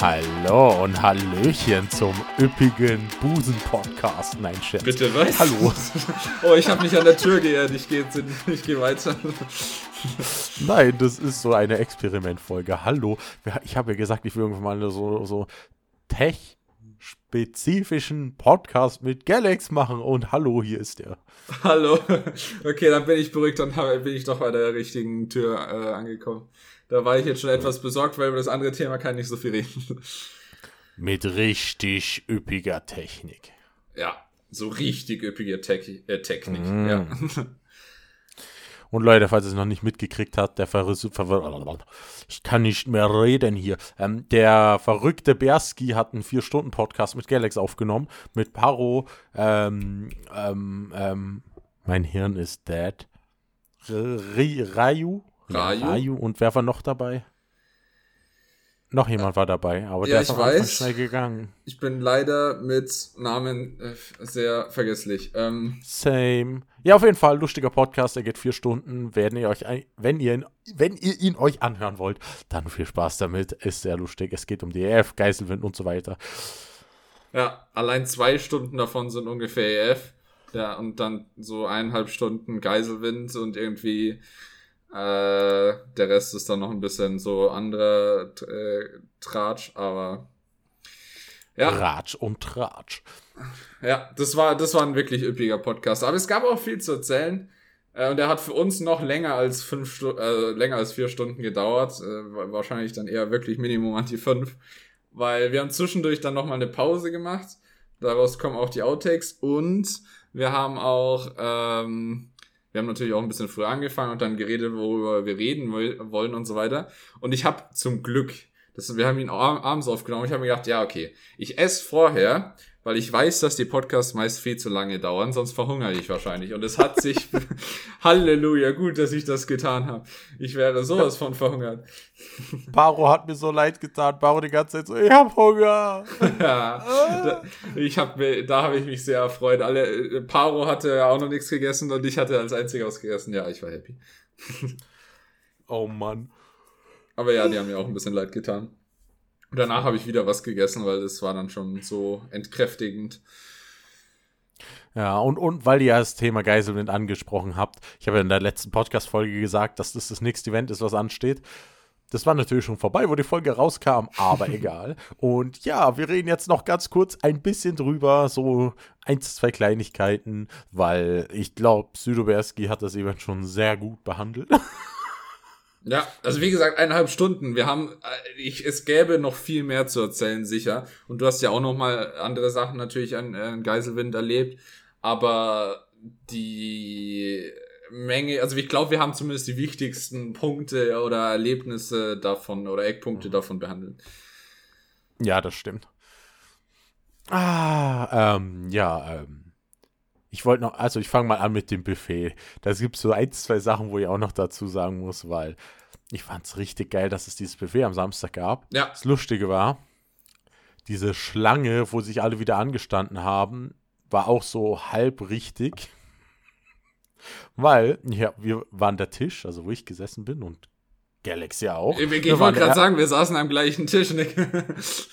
Hallo und Hallöchen zum üppigen Busen-Podcast. Nein, Chef. Bitte was? Hallo. oh, ich habe mich an der Tür geehrt. Ich gehe geh weiter. Nein, das ist so eine Experimentfolge. Hallo. Ich habe ja gesagt, ich will irgendwann mal so, so tech-spezifischen Podcast mit Galax machen. Und hallo, hier ist er. Hallo. Okay, dann bin ich beruhigt und bin ich doch bei der richtigen Tür äh, angekommen. Da war ich jetzt schon etwas besorgt, weil über das andere Thema kann ich nicht so viel reden. Mit richtig üppiger Technik. Ja, so richtig üppige Te äh, Technik. Mm. Ja. Und Leute, falls ihr es noch nicht mitgekriegt habt, der verrückte, ich kann nicht mehr reden hier. Ähm, der verrückte Berski hat einen 4-Stunden-Podcast mit Galax aufgenommen, mit Paro, ähm, ähm, ähm, mein Hirn ist dead. Rayu, Raju. Raju. Und wer war noch dabei? Noch jemand war dabei, aber ja, der ist am schnell gegangen. Ich bin leider mit Namen äh, sehr vergesslich. Ähm, Same. Ja, auf jeden Fall, lustiger Podcast, der geht vier Stunden. Wenn ihr, euch, wenn, ihr, wenn ihr ihn euch anhören wollt, dann viel Spaß damit. Ist sehr lustig. Es geht um die EF, Geiselwind und so weiter. Ja, allein zwei Stunden davon sind ungefähr EF. Ja, und dann so eineinhalb Stunden Geiselwind und irgendwie äh, der Rest ist dann noch ein bisschen so anderer äh, Tratsch, aber ja. Ratsch und Tratsch. Ja, das war, das war ein wirklich üppiger Podcast. Aber es gab auch viel zu erzählen. Äh, und er hat für uns noch länger als fünf Stu äh, länger als vier Stunden gedauert. Äh, wahrscheinlich dann eher wirklich Minimum an die fünf. Weil wir haben zwischendurch dann nochmal eine Pause gemacht. Daraus kommen auch die Outtakes und wir haben auch ähm, wir haben natürlich auch ein bisschen früher angefangen und dann geredet, worüber wir reden wollen und so weiter. Und ich habe zum Glück, das, wir haben ihn abends aufgenommen, ich habe mir gedacht, ja, okay, ich esse vorher weil ich weiß, dass die Podcasts meist viel zu lange dauern, sonst verhungere ich wahrscheinlich. Und es hat sich, Halleluja, gut, dass ich das getan habe. Ich wäre sowas von verhungert. Paro hat mir so leid getan. Paro die ganze Zeit so, ich hab Hunger. ja, da, ich hab mir, da habe ich mich sehr erfreut. Alle, äh, Paro hatte auch noch nichts gegessen und ich hatte als einziger was gegessen. Ja, ich war happy. oh Mann. Aber ja, die haben mir auch ein bisschen leid getan. Danach habe ich wieder was gegessen, weil das war dann schon so entkräftigend. Ja, und, und weil ihr das Thema Geiselwind angesprochen habt, ich habe ja in der letzten Podcast-Folge gesagt, dass das das nächste Event ist, was ansteht. Das war natürlich schon vorbei, wo die Folge rauskam, aber egal. Und ja, wir reden jetzt noch ganz kurz ein bisschen drüber, so ein, zwei Kleinigkeiten, weil ich glaube, Südoberski hat das Event schon sehr gut behandelt. Ja, also wie gesagt, eineinhalb Stunden. Wir haben, äh, ich, es gäbe noch viel mehr zu erzählen, sicher. Und du hast ja auch noch mal andere Sachen natürlich an, an Geiselwind erlebt. Aber die Menge, also ich glaube, wir haben zumindest die wichtigsten Punkte oder Erlebnisse davon oder Eckpunkte mhm. davon behandelt. Ja, das stimmt. Ah, ähm, ja, ähm, ich wollte noch, also ich fange mal an mit dem Buffet. Da gibt es so ein, zwei Sachen, wo ich auch noch dazu sagen muss, weil ich fand es richtig geil, dass es dieses Buffet am Samstag gab. Ja. Das Lustige war, diese Schlange, wo sich alle wieder angestanden haben, war auch so halb richtig. Weil, ja, wir waren der Tisch, also wo ich gesessen bin und Galaxy auch. Ich, ich wollte gerade sagen, wir saßen am gleichen Tisch. Ne?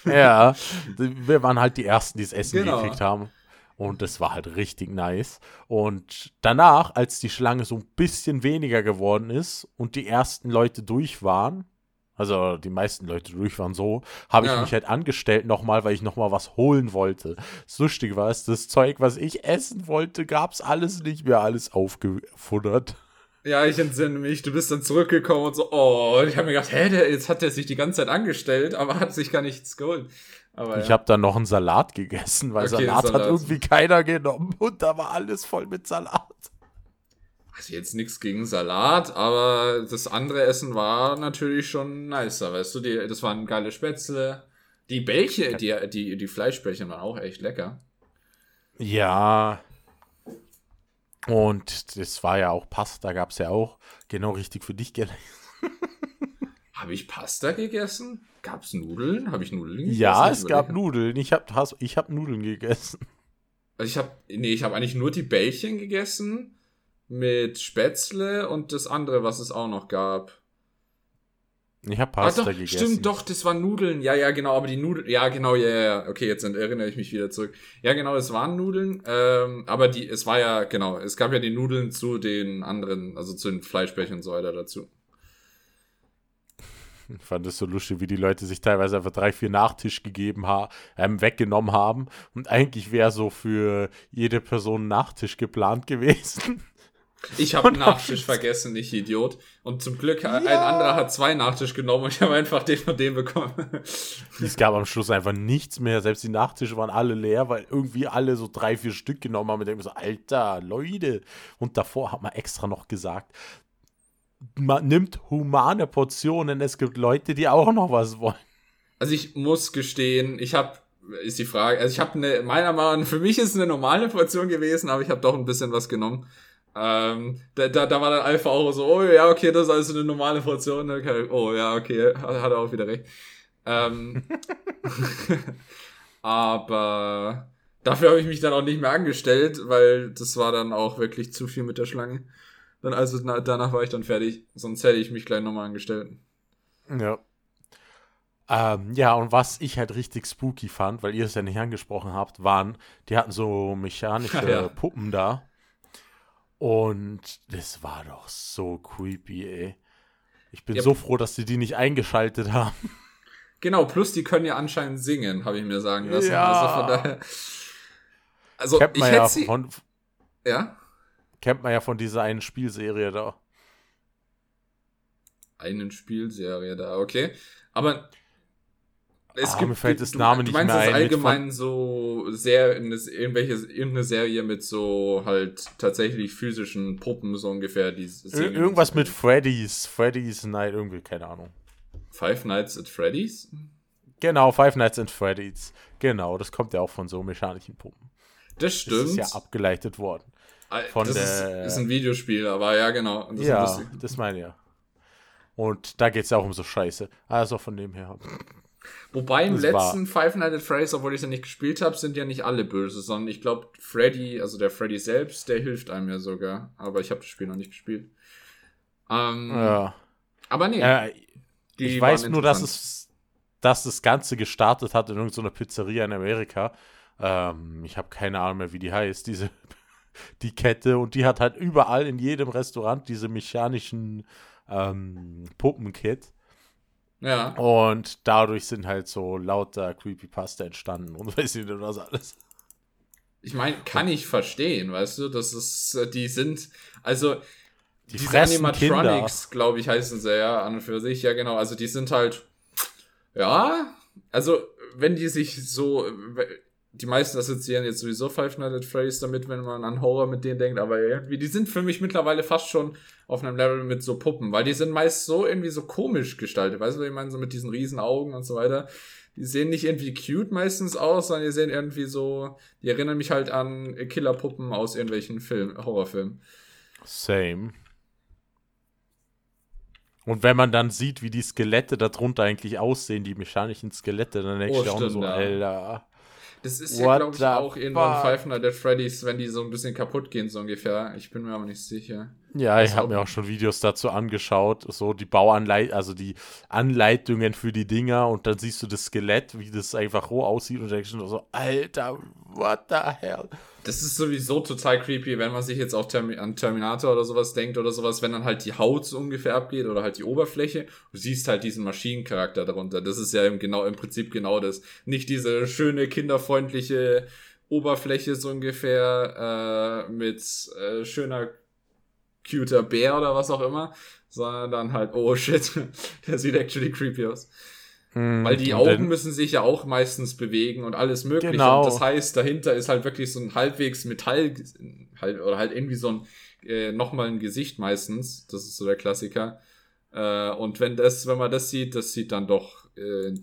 ja, wir waren halt die Ersten, die das Essen genau. gekriegt haben. Und das war halt richtig nice. Und danach, als die Schlange so ein bisschen weniger geworden ist und die ersten Leute durch waren, also die meisten Leute durch waren so, habe ich ja. mich halt angestellt nochmal, weil ich nochmal was holen wollte. Das Lustige war, das Zeug, was ich essen wollte, gab es alles nicht mehr, alles aufgefuttert. Ja, ich entsinne mich. Du bist dann zurückgekommen und so, oh, und ich habe mir gedacht, hä, der, jetzt hat er sich die ganze Zeit angestellt, aber hat sich gar nichts geholt. Aber ich ja. habe dann noch einen Salat gegessen, weil okay, Salat, Salat, hat irgendwie keiner genommen und da war alles voll mit Salat. Also jetzt nichts gegen Salat, aber das andere Essen war natürlich schon nicer, weißt du, die, das waren geile Spätzle. Die Bällchen, die, die, die Fleischbällchen waren auch echt lecker. Ja. Und das war ja auch Pasta, gab es ja auch. Genau richtig für dich gelesen. Habe ich Pasta gegessen? Gab es Nudeln? Habe ich Nudeln gegessen? Ja, es gab Nudeln. Ich habe ich hab Nudeln gegessen. Also ich habe nee, ich habe eigentlich nur die Bällchen gegessen mit Spätzle und das andere, was es auch noch gab. Ich habe Pasta ah, doch, gegessen. Stimmt, doch, das waren Nudeln. Ja, ja, genau, aber die Nudeln, ja, genau, ja, ja, okay, jetzt erinnere ich mich wieder zurück. Ja, genau, es waren Nudeln, ähm, aber die, es war ja, genau, es gab ja die Nudeln zu den anderen, also zu den Fleischbächen und so weiter dazu. Ich fand es so lustig, wie die Leute sich teilweise einfach drei, vier Nachtisch gegeben haben, ähm, weggenommen haben. Und eigentlich wäre so für jede Person ein Nachtisch geplant gewesen. Ich habe einen Nachtisch vergessen, ich Idiot. Und zum Glück, ja. ein anderer hat zwei Nachtisch genommen und ich habe einfach den von dem bekommen. Es gab am Schluss einfach nichts mehr. Selbst die Nachtische waren alle leer, weil irgendwie alle so drei, vier Stück genommen haben. Und ich so, Alter, Leute. Und davor hat man extra noch gesagt, man nimmt humane Portionen. Es gibt Leute, die auch noch was wollen. Also ich muss gestehen, ich habe ist die Frage, also ich habe eine meiner Meinung nach, für mich ist es eine normale Portion gewesen, aber ich habe doch ein bisschen was genommen. Ähm, da, da, da war dann Alpha auch so, oh ja, okay, das ist also eine normale Portion. Okay. Oh ja, okay, hat, hat er auch wieder recht. Ähm, aber dafür habe ich mich dann auch nicht mehr angestellt, weil das war dann auch wirklich zu viel mit der Schlange. Dann also na, danach war ich dann fertig, sonst hätte ich mich gleich nochmal angestellt. Ja. Ähm, ja, und was ich halt richtig spooky fand, weil ihr es ja nicht angesprochen habt, waren, die hatten so mechanische ja. Puppen da. Und das war doch so creepy, ey. Ich bin ja, so froh, dass sie die nicht eingeschaltet haben. Genau, plus die können ja anscheinend singen, habe ich mir sagen lassen. Ja. Also von daher. Also kennt ich hätte ja sie. Von, ja? Kennt man ja von dieser einen Spielserie da. Einen Spielserie da, okay. Aber es ah, gibt, mir fällt das Name nicht mehr ein. Du meinst das allgemein so sehr in das, irgendwelche, irgendeine Serie mit so halt tatsächlich physischen Puppen, so ungefähr. Die Ir irgendwas mit Freddy's, Freddy's Night, irgendwie, keine Ahnung. Five Nights at Freddy's? Genau, Five Nights at Freddy's. Genau, das kommt ja auch von so mechanischen Puppen. Das stimmt. Das ist ja abgeleitet worden. Von das der, ist, ist ein Videospiel, aber ja, genau. Das ja, das meine ich ja. Und da geht es ja auch um so Scheiße. Also von dem her. Wobei im das letzten Five Nights at Freddy's, obwohl ich es ja nicht gespielt habe, sind ja nicht alle böse, sondern ich glaube, Freddy, also der Freddy selbst, der hilft einem ja sogar. Aber ich habe das Spiel noch nicht gespielt. Ähm, ja. Aber nee. Äh, ich weiß nur, dass es dass das Ganze gestartet hat in irgendeiner Pizzeria in Amerika. Ähm, ich habe keine Ahnung mehr, wie die heißt, diese die Kette. Und die hat halt überall in jedem Restaurant diese mechanischen ähm, Puppenkit. Ja. Und dadurch sind halt so lauter Creepypasta entstanden und weiß ich nicht was alles. Ich meine, kann ich verstehen, weißt du, das ist, äh, die sind, also die diese Animatronics, glaube ich, heißen sie ja an und für sich, ja genau, also die sind halt, ja, also wenn die sich so, die meisten assoziieren jetzt sowieso Five Nights at Freddy's damit, wenn man an Horror mit denen denkt, aber irgendwie, die sind für mich mittlerweile fast schon auf einem Level mit so Puppen, weil die sind meist so irgendwie so komisch gestaltet, weißt du, was ich meine, so mit diesen riesen Augen und so weiter. Die sehen nicht irgendwie cute meistens aus, sondern die sehen irgendwie so, die erinnern mich halt an Killerpuppen aus irgendwelchen Film, Horrorfilmen. Same. Und wenn man dann sieht, wie die Skelette darunter eigentlich aussehen, die mechanischen Skelette, dann denke oh, ich auch so, ja. Alter. Das ist ja, glaube ich, auch irgendwann Five Nights at Freddy's, wenn die so ein bisschen kaputt gehen, so ungefähr. Ich bin mir aber nicht sicher. Ja, ich habe mir auch schon Videos dazu angeschaut, so die Bauanleitung, also die Anleitungen für die Dinger und dann siehst du das Skelett, wie das einfach roh aussieht und denkst du so, Alter, what the hell? Das ist sowieso total creepy, wenn man sich jetzt auch Termi an Terminator oder sowas denkt oder sowas, wenn dann halt die Haut so ungefähr abgeht oder halt die Oberfläche. Du siehst halt diesen Maschinencharakter darunter. Das ist ja im, genau, im Prinzip genau das. Nicht diese schöne, kinderfreundliche Oberfläche so ungefähr äh, mit äh, schöner, cuter Bär oder was auch immer, sondern dann halt, oh shit, der sieht actually creepy aus. Hm, Weil die Augen müssen sich ja auch meistens bewegen und alles mögliche. Genau. Und das heißt, dahinter ist halt wirklich so ein halbwegs Metall halt, oder halt irgendwie so ein äh, nochmal ein Gesicht meistens. Das ist so der Klassiker. Äh, und wenn das, wenn man das sieht, das sieht dann doch äh,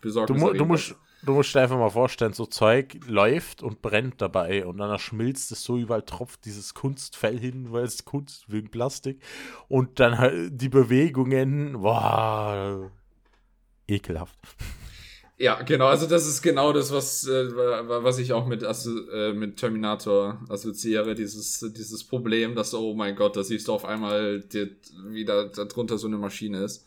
besorgt. Du, du, musst, du musst dir einfach mal vorstellen, so Zeug läuft und brennt dabei und dann schmilzt es so überall, tropft dieses Kunstfell hin, weil es Kunst wegen Plastik. Und dann halt die Bewegungen, boah ekelhaft. Ja, genau, also das ist genau das, was, äh, was ich auch mit, äh, mit Terminator assoziiere, dieses, dieses Problem, dass, oh mein Gott, da siehst du auf einmal, die, wie da, da drunter so eine Maschine ist.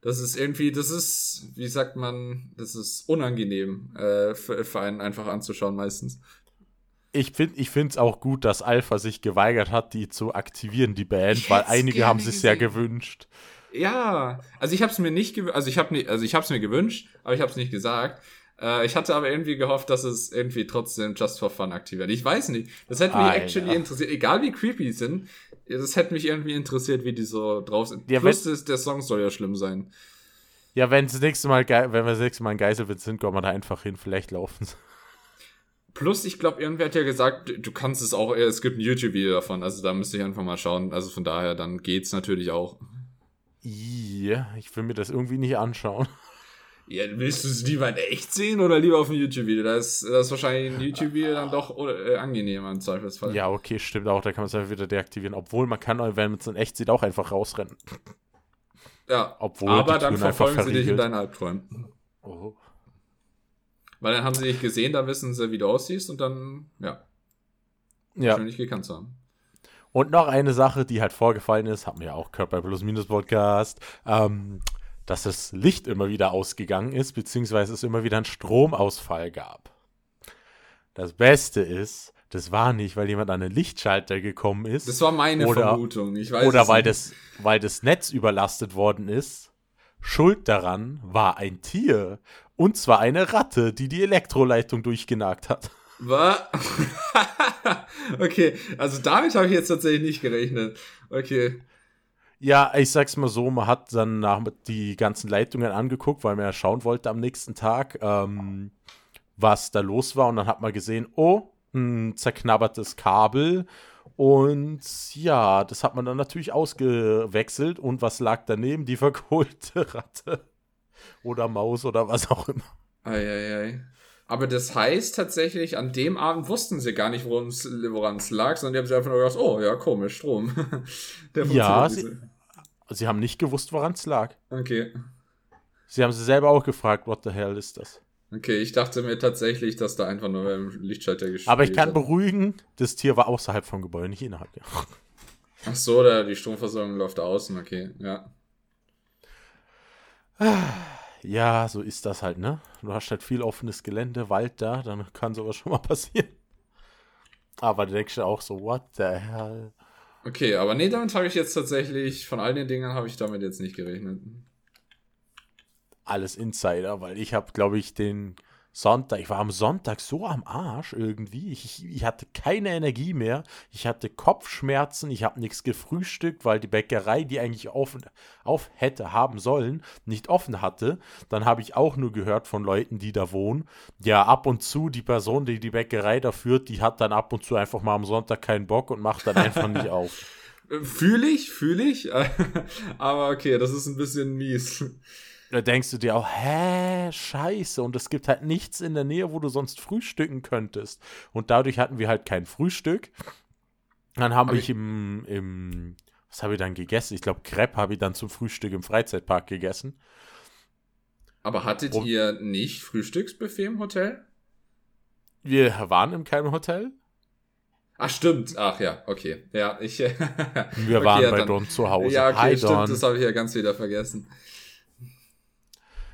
Das ist irgendwie, das ist, wie sagt man, das ist unangenehm äh, für, für einen einfach anzuschauen meistens. Ich finde ich es auch gut, dass Alpha sich geweigert hat, die zu aktivieren, die Band, weil einige haben sich sehr gewünscht. Ja, also ich habe es mir nicht gewünscht, also ich habe also ich habe es mir gewünscht, aber ich habe es nicht gesagt. Äh, ich hatte aber irgendwie gehofft, dass es irgendwie trotzdem Just for Fun aktiviert. Ich weiß nicht. Das hätte mich Alter. actually interessiert. Egal wie creepy die sind, das hätte mich irgendwie interessiert, wie die so drauf sind. Ja, Plus ist, der Song soll ja schlimm sein. Ja, wenn das nächste Mal, wenn wir das nächste Mal in Geiselwind sind, kommen wir da einfach hin, vielleicht laufen Plus, ich glaube, irgendwer hat ja gesagt, du kannst es auch, es gibt ein YouTube-Video davon, also da müsste ich einfach mal schauen. Also von daher, dann geht's natürlich auch. Ja, ich will mir das irgendwie nicht anschauen. Ja, willst du es lieber in echt sehen oder lieber auf dem YouTube-Video? Das, das ist wahrscheinlich ein YouTube-Video dann doch äh, angenehmer im Zweifelsfall. Ja, okay, stimmt auch. Da kann man es einfach wieder deaktivieren. Obwohl man kann, wenn man es in echt sieht, auch einfach rausrennen. Ja, Obwohl aber dann verfolgen sie dich in deinen Albträumen. Oh. Weil dann haben sie dich gesehen, dann wissen sie, wie du aussiehst und dann, ja. Ja. Schön, dich gekannt zu haben. Und noch eine Sache, die halt vorgefallen ist, haben wir ja auch gehört bei Plus Minus Podcast. Ähm, dass das Licht immer wieder ausgegangen ist, beziehungsweise es immer wieder einen Stromausfall gab. Das Beste ist, das war nicht, weil jemand an den Lichtschalter gekommen ist. Das war meine oder, Vermutung. Ich weiß oder weil das, weil das Netz überlastet worden ist. Schuld daran war ein Tier. Und zwar eine Ratte, die die Elektroleitung durchgenagt hat. Was? okay, also damit habe ich jetzt tatsächlich nicht gerechnet. Okay. Ja, ich sag's mal so, man hat dann nach die ganzen Leitungen angeguckt, weil man ja schauen wollte am nächsten Tag, ähm, was da los war. Und dann hat man gesehen, oh, ein zerknabbertes Kabel. Und ja, das hat man dann natürlich ausgewechselt. Und was lag daneben? Die verkohlte Ratte. Oder Maus oder was auch immer. Eieiei. Aber das heißt tatsächlich, an dem Abend wussten sie gar nicht, woran es lag, sondern die haben sich einfach nur gedacht, oh ja, komisch, Strom. ja, sie, Sie haben nicht gewusst, woran es lag. Okay. Sie haben sie selber auch gefragt, what the hell ist das? Okay, ich dachte mir tatsächlich, dass da einfach nur im Lichtschalter gespielt Aber ich kann hat. beruhigen, das Tier war außerhalb vom Gebäude, nicht innerhalb. Ach so, da die Stromversorgung läuft außen, okay, ja. Ja, so ist das halt, ne? Du hast halt viel offenes Gelände, Wald da, dann kann sowas schon mal passieren. Aber du denkst du auch so, what the hell? Okay, aber nee, damit habe ich jetzt tatsächlich, von all den Dingen habe ich damit jetzt nicht gerechnet. Alles Insider, weil ich habe, glaube ich, den Sonntag, ich war am Sonntag so am Arsch irgendwie. Ich, ich hatte keine Energie mehr. Ich hatte Kopfschmerzen. Ich habe nichts gefrühstückt, weil die Bäckerei, die eigentlich offen, auf hätte haben sollen, nicht offen hatte. Dann habe ich auch nur gehört von Leuten, die da wohnen. Ja, ab und zu die Person, die die Bäckerei da führt, die hat dann ab und zu einfach mal am Sonntag keinen Bock und macht dann einfach nicht auf. Fühle ich, fühle ich. Aber okay, das ist ein bisschen mies. Da denkst du dir auch, hä, scheiße. Und es gibt halt nichts in der Nähe, wo du sonst frühstücken könntest. Und dadurch hatten wir halt kein Frühstück. Dann habe ich, ich im, im, was habe ich dann gegessen? Ich glaube, Crepe habe ich dann zum Frühstück im Freizeitpark gegessen. Aber hattet Und ihr nicht Frühstücksbuffet im Hotel? Wir waren in keinem Hotel. Ach, stimmt. Ach ja, okay. Ja, ich. wir okay, waren ja, bei Don zu Hause. Ja, okay, Hi, stimmt. Don. Das habe ich ja ganz wieder vergessen.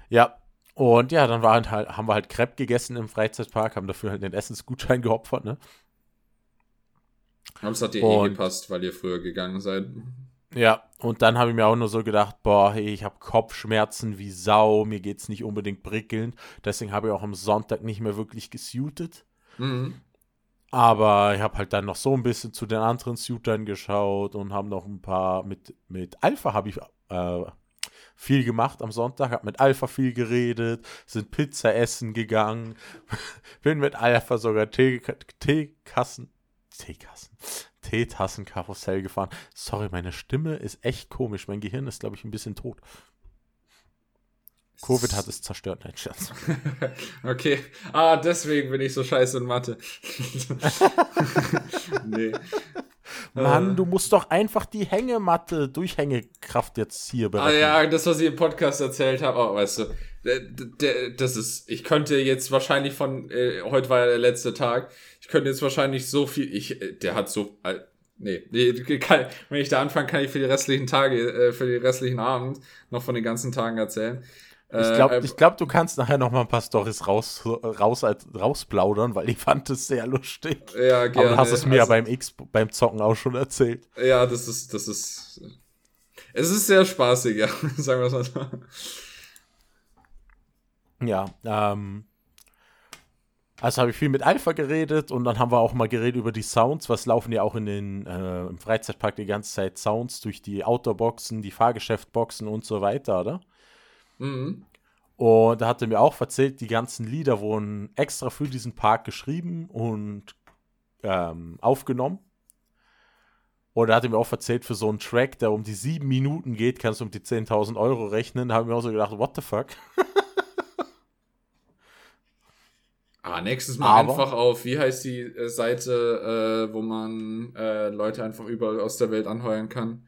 Ja, und ja, dann waren halt, haben wir halt Crepe gegessen im Freizeitpark, haben dafür halt den Essensgutschein geopfert, ne? Aber es hat dir eh und, eh gepasst, weil ihr früher gegangen seid. Ja, und dann habe ich mir auch nur so gedacht, boah, hey, ich habe Kopfschmerzen wie Sau, mir geht's nicht unbedingt prickelnd. Deswegen habe ich auch am Sonntag nicht mehr wirklich gesuited. Mhm. Aber ich habe halt dann noch so ein bisschen zu den anderen Suitern geschaut und habe noch ein paar mit, mit Alpha habe ich äh, viel gemacht am Sonntag, habe mit Alpha viel geredet, sind Pizza essen gegangen, bin mit Alpha sogar Teekassen, Teekassen, Teetassenkarussell gefahren. Sorry, meine Stimme ist echt komisch. Mein Gehirn ist, glaube ich, ein bisschen tot. Covid hat es zerstört, nein, Scherz. okay. Ah, deswegen bin ich so scheiße in Mathe. nee. Mann, äh. du musst doch einfach die Hängematte, Durchhängekraft jetzt hier berechnen. Ah ja, das, was ich im Podcast erzählt habe, oh, weißt du, das ist, ich könnte jetzt wahrscheinlich von, äh, heute war ja der letzte Tag, ich könnte jetzt wahrscheinlich so viel, ich, äh, der hat so, äh, Nee, nee kann, wenn ich da anfange, kann ich für die restlichen Tage, äh, für die restlichen Abend noch von den ganzen Tagen erzählen. Ich glaube, äh, glaub, du kannst nachher noch mal ein paar Storys raus, raus, rausplaudern, weil ich fand es sehr lustig. Ja, gerne. Aber du hast es mir also, ja beim X, beim Zocken auch schon erzählt. Ja, das ist, das ist, es ist sehr spaßig, ja, sagen wir es mal so. Ja, ähm, also habe ich viel mit Alpha geredet und dann haben wir auch mal geredet über die Sounds. Was laufen ja auch in den, äh, im Freizeitpark die ganze Zeit Sounds durch die Outdoor-Boxen, die Fahrgeschäftboxen und so weiter, oder? Mhm. Und da hat er mir auch erzählt, die ganzen Lieder wurden extra für diesen Park geschrieben und ähm, aufgenommen. Und er hat mir auch erzählt, für so einen Track, der um die sieben Minuten geht, kannst du um die 10.000 Euro rechnen. Da habe ich mir auch so gedacht, what the fuck? Ah, nächstes Mal Aber, einfach auf, wie heißt die äh, Seite, äh, wo man äh, Leute einfach überall aus der Welt anheuern kann?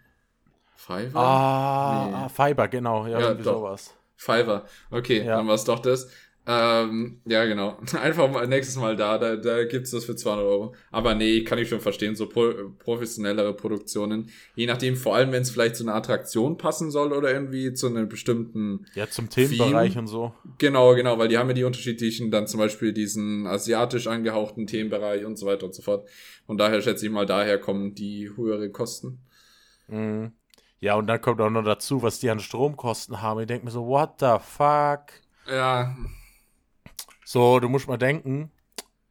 Fiverr? Ah, nee. Ah, Fiverr, genau, ja, ja irgendwie sowas. Fiverr, okay, ja. dann war es doch das. Ähm, ja, genau. Einfach mal nächstes Mal da, da, da gibt's das für 200 Euro. Aber nee, kann ich schon verstehen, so pro, professionellere Produktionen. Je nachdem, vor allem, wenn es vielleicht zu einer Attraktion passen soll oder irgendwie zu einem bestimmten. Ja, zum Themenbereich Theme. und so. Genau, genau, weil die haben ja die unterschiedlichen, dann zum Beispiel diesen asiatisch angehauchten Themenbereich und so weiter und so fort. Und daher schätze ich mal, daher kommen die höhere Kosten. Mhm. Ja, und dann kommt auch noch dazu, was die an Stromkosten haben. Ich denke mir so, what the fuck? Ja. So, du musst mal denken,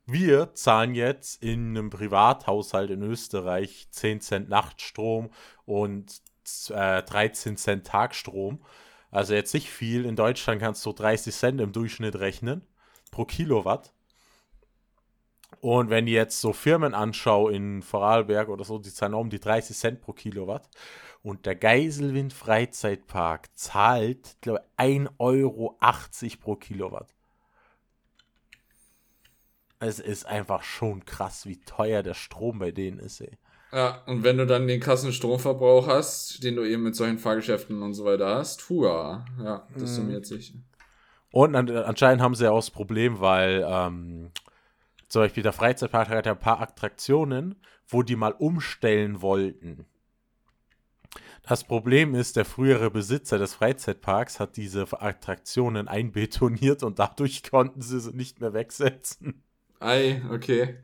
wir zahlen jetzt in einem Privathaushalt in Österreich 10 Cent Nachtstrom und äh, 13 Cent Tagstrom. Also jetzt nicht viel. In Deutschland kannst du 30 Cent im Durchschnitt rechnen pro Kilowatt. Und wenn ich jetzt so Firmen anschaue in Vorarlberg oder so, die zahlen um die 30 Cent pro Kilowatt. Und der Geiselwind Freizeitpark zahlt, glaube ich, 1,80 Euro pro Kilowatt. Es ist einfach schon krass, wie teuer der Strom bei denen ist, ey. Ja, und wenn du dann den krassen Stromverbrauch hast, den du eben mit solchen Fahrgeschäften und so weiter hast, hua, ja, das mhm. summiert sich. Und anscheinend haben sie auch das Problem, weil ähm, zum Beispiel der Freizeitpark hat ja ein paar Attraktionen, wo die mal umstellen wollten. Das Problem ist, der frühere Besitzer des Freizeitparks hat diese Attraktionen einbetoniert und dadurch konnten sie sie nicht mehr wegsetzen. Ei, okay.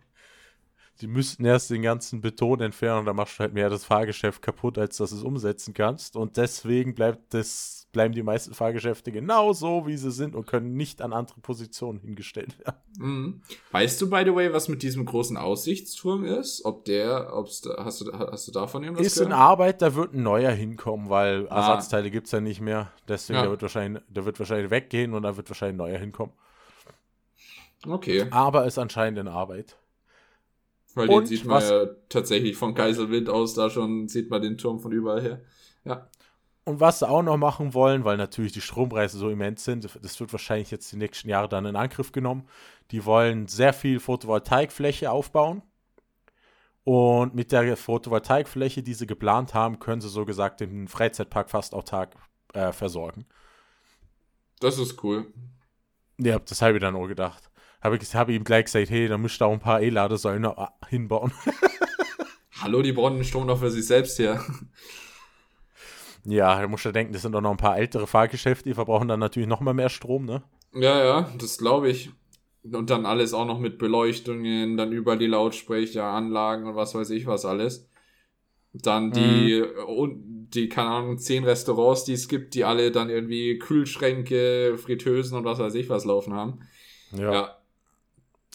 Die müssten erst den ganzen Beton entfernen, da machst du halt mehr das Fahrgeschäft kaputt, als dass du es umsetzen kannst. Und deswegen bleibt das, bleiben die meisten Fahrgeschäfte genau so, wie sie sind und können nicht an andere Positionen hingestellt werden. Mhm. Weißt du, by the way, was mit diesem großen Aussichtsturm ist? Ob der, ob's da, hast, du, hast du davon irgendwas Ist gehört? in Arbeit, da wird ein neuer hinkommen, weil ah. Ersatzteile gibt es ja nicht mehr. Deswegen, ja. der, wird wahrscheinlich, der wird wahrscheinlich weggehen und da wird wahrscheinlich ein neuer hinkommen. Okay. Aber ist anscheinend in Arbeit. Weil den sieht man ja tatsächlich von Kaiserwind aus, da schon sieht man den Turm von überall her. Ja. Und was sie auch noch machen wollen, weil natürlich die Strompreise so immens sind, das wird wahrscheinlich jetzt die nächsten Jahre dann in Angriff genommen. Die wollen sehr viel Photovoltaikfläche aufbauen. Und mit der Photovoltaikfläche, die sie geplant haben, können sie so gesagt den Freizeitpark fast autark äh, versorgen. Das ist cool. Ja, das habe ich dann auch gedacht habe ich hab ihm gleich gesagt, hey, da müsst ihr auch ein paar E-Ladesäulen hinbauen. Hallo, die bauen den Strom doch für sich selbst her. Ja, da musst du denken, das sind doch noch ein paar ältere Fahrgeschäfte, die verbrauchen dann natürlich noch mal mehr Strom, ne? Ja, ja, das glaube ich. Und dann alles auch noch mit Beleuchtungen, dann über die Lautsprecher, Anlagen und was weiß ich was alles. Dann die, mhm. und die, keine Ahnung, zehn Restaurants, die es gibt, die alle dann irgendwie Kühlschränke, Fritteusen und was weiß ich was laufen haben. Ja. ja.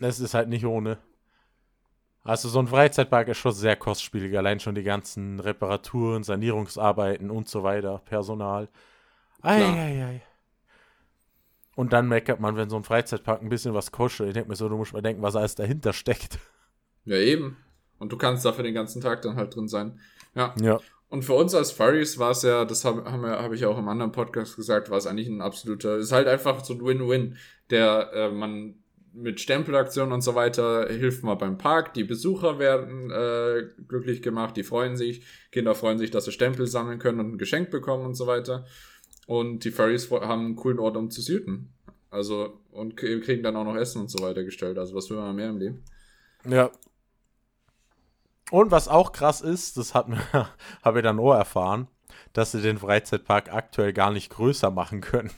Es ist halt nicht ohne. Also so ein Freizeitpark ist schon sehr kostspielig. Allein schon die ganzen Reparaturen, Sanierungsarbeiten und so weiter, Personal. Eieiei. Und dann meckert man, wenn so ein Freizeitpark ein bisschen was kostet. Ich denke mir so, du musst mal denken, was alles dahinter steckt. Ja, eben. Und du kannst dafür den ganzen Tag dann halt drin sein. Ja. Ja. Und für uns als Furries war es ja, das habe hab, hab ich auch im anderen Podcast gesagt, war es eigentlich ein absoluter, ist halt einfach so ein Win-Win, der äh, man mit Stempelaktionen und so weiter hilft man beim Park. Die Besucher werden äh, glücklich gemacht, die freuen sich. Kinder freuen sich, dass sie Stempel sammeln können und ein Geschenk bekommen und so weiter. Und die Furries haben einen coolen Ort, um zu süden. Also, und kriegen dann auch noch Essen und so weiter gestellt. Also, was will man mehr im Leben? Ja. Und was auch krass ist, das habe ich dann auch erfahren, dass sie den Freizeitpark aktuell gar nicht größer machen können.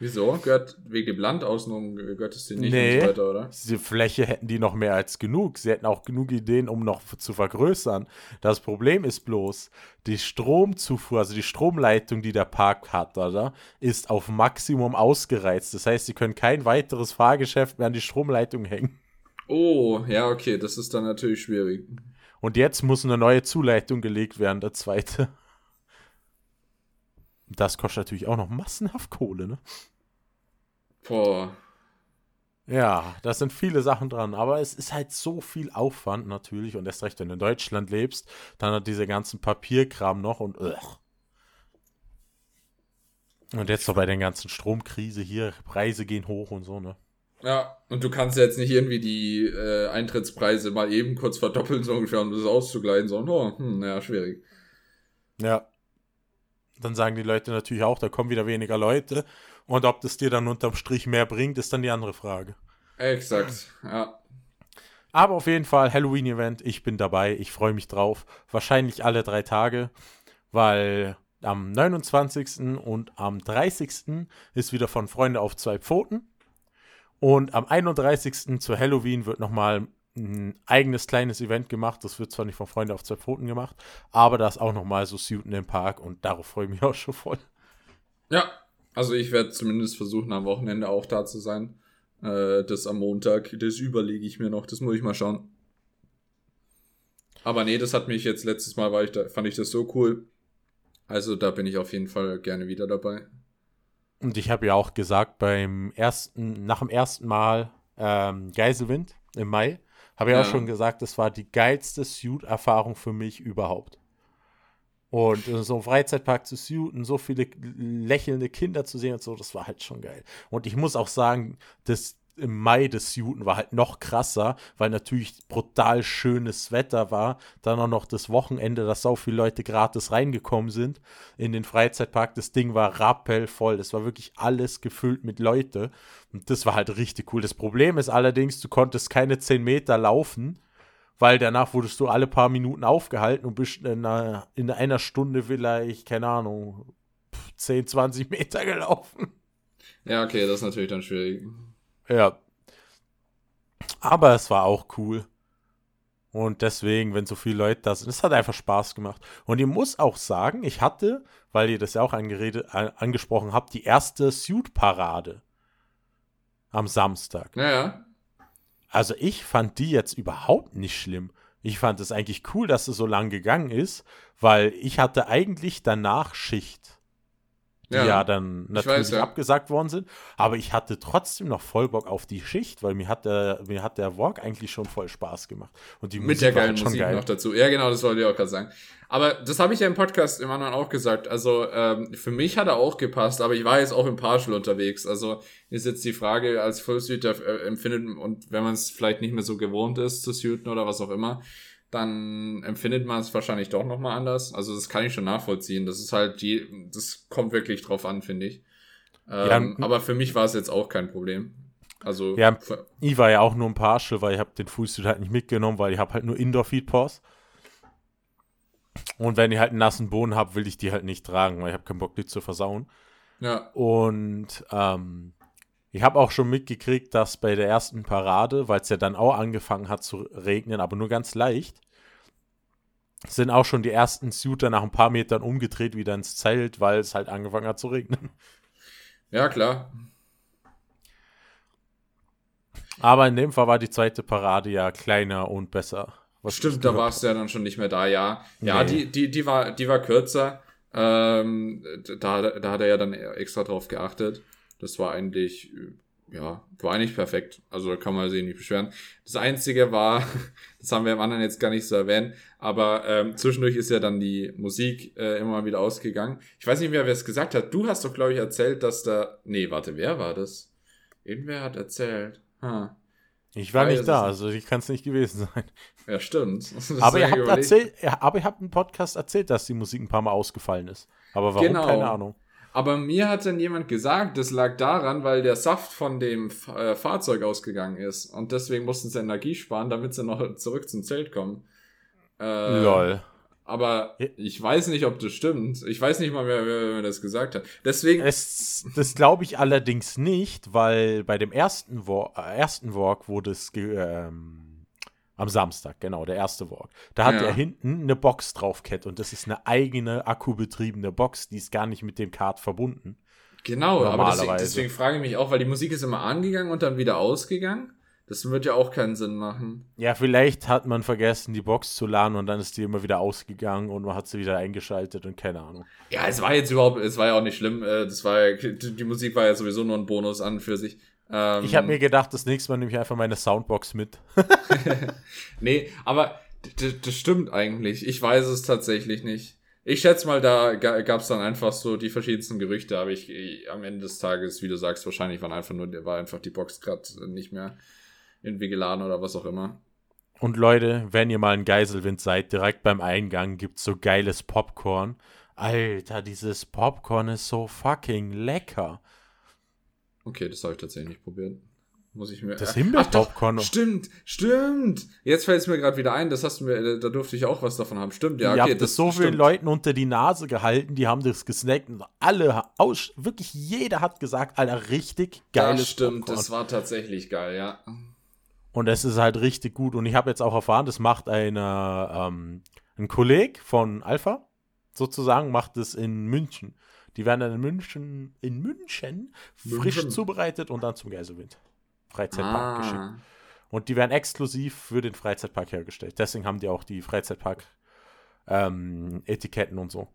Wieso? Gehört wegen dem Land außenrum gehört es denen nicht nee, und so weiter, oder? Diese Fläche hätten die noch mehr als genug. Sie hätten auch genug Ideen, um noch zu vergrößern. Das Problem ist bloß, die Stromzufuhr, also die Stromleitung, die der Park hat, oder, ist auf Maximum ausgereizt. Das heißt, sie können kein weiteres Fahrgeschäft mehr an die Stromleitung hängen. Oh, ja, okay, das ist dann natürlich schwierig. Und jetzt muss eine neue Zuleitung gelegt werden, der zweite. Das kostet natürlich auch noch massenhaft Kohle, ne? Boah. Ja, da sind viele Sachen dran, aber es ist halt so viel Aufwand natürlich und erst recht, wenn du in Deutschland lebst, dann hat diese ganzen Papierkram noch und ugh. Und jetzt so bei der ganzen Stromkrise hier, Preise gehen hoch und so, ne? Ja, und du kannst jetzt nicht irgendwie die äh, Eintrittspreise mal eben kurz verdoppeln, so ungefähr, um das auszugleichen, sondern, oh, hm, naja, schwierig. Ja, dann sagen die Leute natürlich auch, da kommen wieder weniger Leute. Und ob das dir dann unterm Strich mehr bringt, ist dann die andere Frage. Exakt, ja. Aber auf jeden Fall Halloween-Event, ich bin dabei, ich freue mich drauf. Wahrscheinlich alle drei Tage, weil am 29. und am 30. ist wieder von Freunde auf zwei Pfoten. Und am 31. zu Halloween wird nochmal ein eigenes kleines Event gemacht. Das wird zwar nicht von Freunden auf zwei Pfoten gemacht, aber da ist auch nochmal so Suiten im Park und darauf freue ich mich auch schon voll. Ja, also ich werde zumindest versuchen, am Wochenende auch da zu sein. Äh, das am Montag, das überlege ich mir noch, das muss ich mal schauen. Aber nee, das hat mich jetzt letztes Mal, war ich da, fand ich das so cool. Also da bin ich auf jeden Fall gerne wieder dabei. Und ich habe ja auch gesagt, beim ersten, nach dem ersten Mal ähm, Geiselwind im Mai, habe ich ja. auch schon gesagt, das war die geilste Suit-Erfahrung für mich überhaupt. Und in so einem Freizeitpark zu suiten, so viele lächelnde Kinder zu sehen und so, das war halt schon geil. Und ich muss auch sagen, das im Mai des Suiten war halt noch krasser, weil natürlich brutal schönes Wetter war. Dann auch noch das Wochenende, dass so viele Leute gratis reingekommen sind in den Freizeitpark. Das Ding war rappelvoll. Das war wirklich alles gefüllt mit Leute. Und das war halt richtig cool. Das Problem ist allerdings, du konntest keine 10 Meter laufen, weil danach wurdest du alle paar Minuten aufgehalten und bist in einer, in einer Stunde vielleicht, keine Ahnung, 10, 20 Meter gelaufen. Ja, okay, das ist natürlich dann schwierig. Ja. Aber es war auch cool. Und deswegen, wenn so viele Leute da sind, es hat einfach Spaß gemacht. Und ich muss auch sagen, ich hatte, weil ihr das ja auch angeredet, angesprochen habt, die erste Suit-Parade am Samstag. Naja. Also ich fand die jetzt überhaupt nicht schlimm. Ich fand es eigentlich cool, dass es so lang gegangen ist, weil ich hatte eigentlich danach Schicht ja, ja dann natürlich weiß, ja. abgesagt worden sind. Aber ich hatte trotzdem noch voll Bock auf die Schicht, weil mir hat der, mir hat der Walk eigentlich schon voll Spaß gemacht. Und die Mit Musik der geilen halt Musik geil. noch dazu. Ja, genau, das wollte ich auch gerade sagen. Aber das habe ich ja im Podcast im anderen auch gesagt. Also ähm, für mich hat er auch gepasst, aber ich war jetzt auch im Partial unterwegs. Also ist jetzt die Frage als Fullsuiter äh, empfindet und wenn man es vielleicht nicht mehr so gewohnt ist zu suiten oder was auch immer, dann empfindet man es wahrscheinlich doch nochmal anders. Also das kann ich schon nachvollziehen. Das ist halt die, das kommt wirklich drauf an, finde ich. Ähm, ja, aber für mich war es jetzt auch kein Problem. Also ja, ich war ja auch nur ein Partial, weil ich habe den Fußsuit halt nicht mitgenommen, weil ich habe halt nur Indoor-Feed-Pause. Und wenn ich halt einen nassen Boden habe, will ich die halt nicht tragen, weil ich habe keinen Bock, die zu versauen. Ja. Und ähm, ich habe auch schon mitgekriegt, dass bei der ersten Parade, weil es ja dann auch angefangen hat zu regnen, aber nur ganz leicht, sind auch schon die ersten Suiter nach ein paar Metern umgedreht wieder ins Zelt, weil es halt angefangen hat zu regnen. Ja, klar. Aber in dem Fall war die zweite Parade ja kleiner und besser. Was Stimmt, da warst du ja dann schon nicht mehr da, ja. Ja, nee. die, die, die, war, die war kürzer. Ähm, da, da hat er ja dann extra drauf geachtet. Das war eigentlich, ja, war eigentlich perfekt. Also da kann man sich nicht beschweren. Das Einzige war, das haben wir im anderen jetzt gar nicht so erwähnt, aber ähm, zwischendurch ist ja dann die Musik äh, immer wieder ausgegangen. Ich weiß nicht mehr, wer es gesagt hat. Du hast doch, glaube ich, erzählt, dass da. Nee, warte, wer war das? Irgendwer hat erzählt. Huh. Ich war nicht da, also ich kann es nicht gewesen sein. Ja, stimmt. aber ihr, habt erzählt, aber ihr habt im Podcast erzählt, dass die Musik ein paar Mal ausgefallen ist. Aber warum, genau. keine Ahnung. Aber mir hat dann jemand gesagt, das lag daran, weil der Saft von dem äh, Fahrzeug ausgegangen ist. Und deswegen mussten sie Energie sparen, damit sie noch zurück zum Zelt kommen. Äh, Lol. Aber ich weiß nicht, ob das stimmt. Ich weiß nicht mal, wer, wer, wer das gesagt hat. Deswegen. Es, das glaube ich allerdings nicht, weil bei dem ersten, Walk, äh, ersten Walk wurde es ähm, am Samstag, genau, der erste Walk. Da hat ja. er hinten eine Box draufkett und das ist eine eigene akkubetriebene Box, die ist gar nicht mit dem Kart verbunden. Genau, aber deswegen, deswegen frage ich mich auch, weil die Musik ist immer angegangen und dann wieder ausgegangen. Das wird ja auch keinen Sinn machen. Ja, vielleicht hat man vergessen, die Box zu laden und dann ist die immer wieder ausgegangen und man hat sie wieder eingeschaltet und keine Ahnung. Ja, es war jetzt überhaupt, es war ja auch nicht schlimm. Äh, das war ja, die Musik war ja sowieso nur ein Bonus an für sich. Ähm, ich habe mir gedacht, das nächste Mal nehme ich einfach meine Soundbox mit. nee, aber das stimmt eigentlich. Ich weiß es tatsächlich nicht. Ich schätze mal, da gab es dann einfach so die verschiedensten Gerüchte, aber ich, ich, am Ende des Tages, wie du sagst, wahrscheinlich waren einfach nur, war einfach die Box gerade nicht mehr irgendwie geladen oder was auch immer. Und Leute, wenn ihr mal in Geiselwind seid, direkt beim Eingang gibt es so geiles Popcorn. Alter, dieses Popcorn ist so fucking lecker. Okay, das habe ich tatsächlich nicht probiert. Muss ich mir. Das Himbeerpopcorn. Stimmt, stimmt. Jetzt fällt es mir gerade wieder ein, das hast du mir, da durfte ich auch was davon haben. Stimmt, ja, okay. Ihr habt das so vielen Leuten unter die Nase gehalten, die haben das gesnackt und alle, aus, wirklich jeder hat gesagt, Alter, richtig geiles Das stimmt, Popcorn. das war tatsächlich geil, ja. Und es ist halt richtig gut. Und ich habe jetzt auch erfahren, das macht eine, ähm, ein Kollege von Alpha, sozusagen, macht es in München. Die werden dann in München, in München, München. frisch zubereitet und dann zum Geiselwind. Freizeitpark ah. geschickt. Und die werden exklusiv für den Freizeitpark hergestellt. Deswegen haben die auch die Freizeitpark-Etiketten ähm, und so.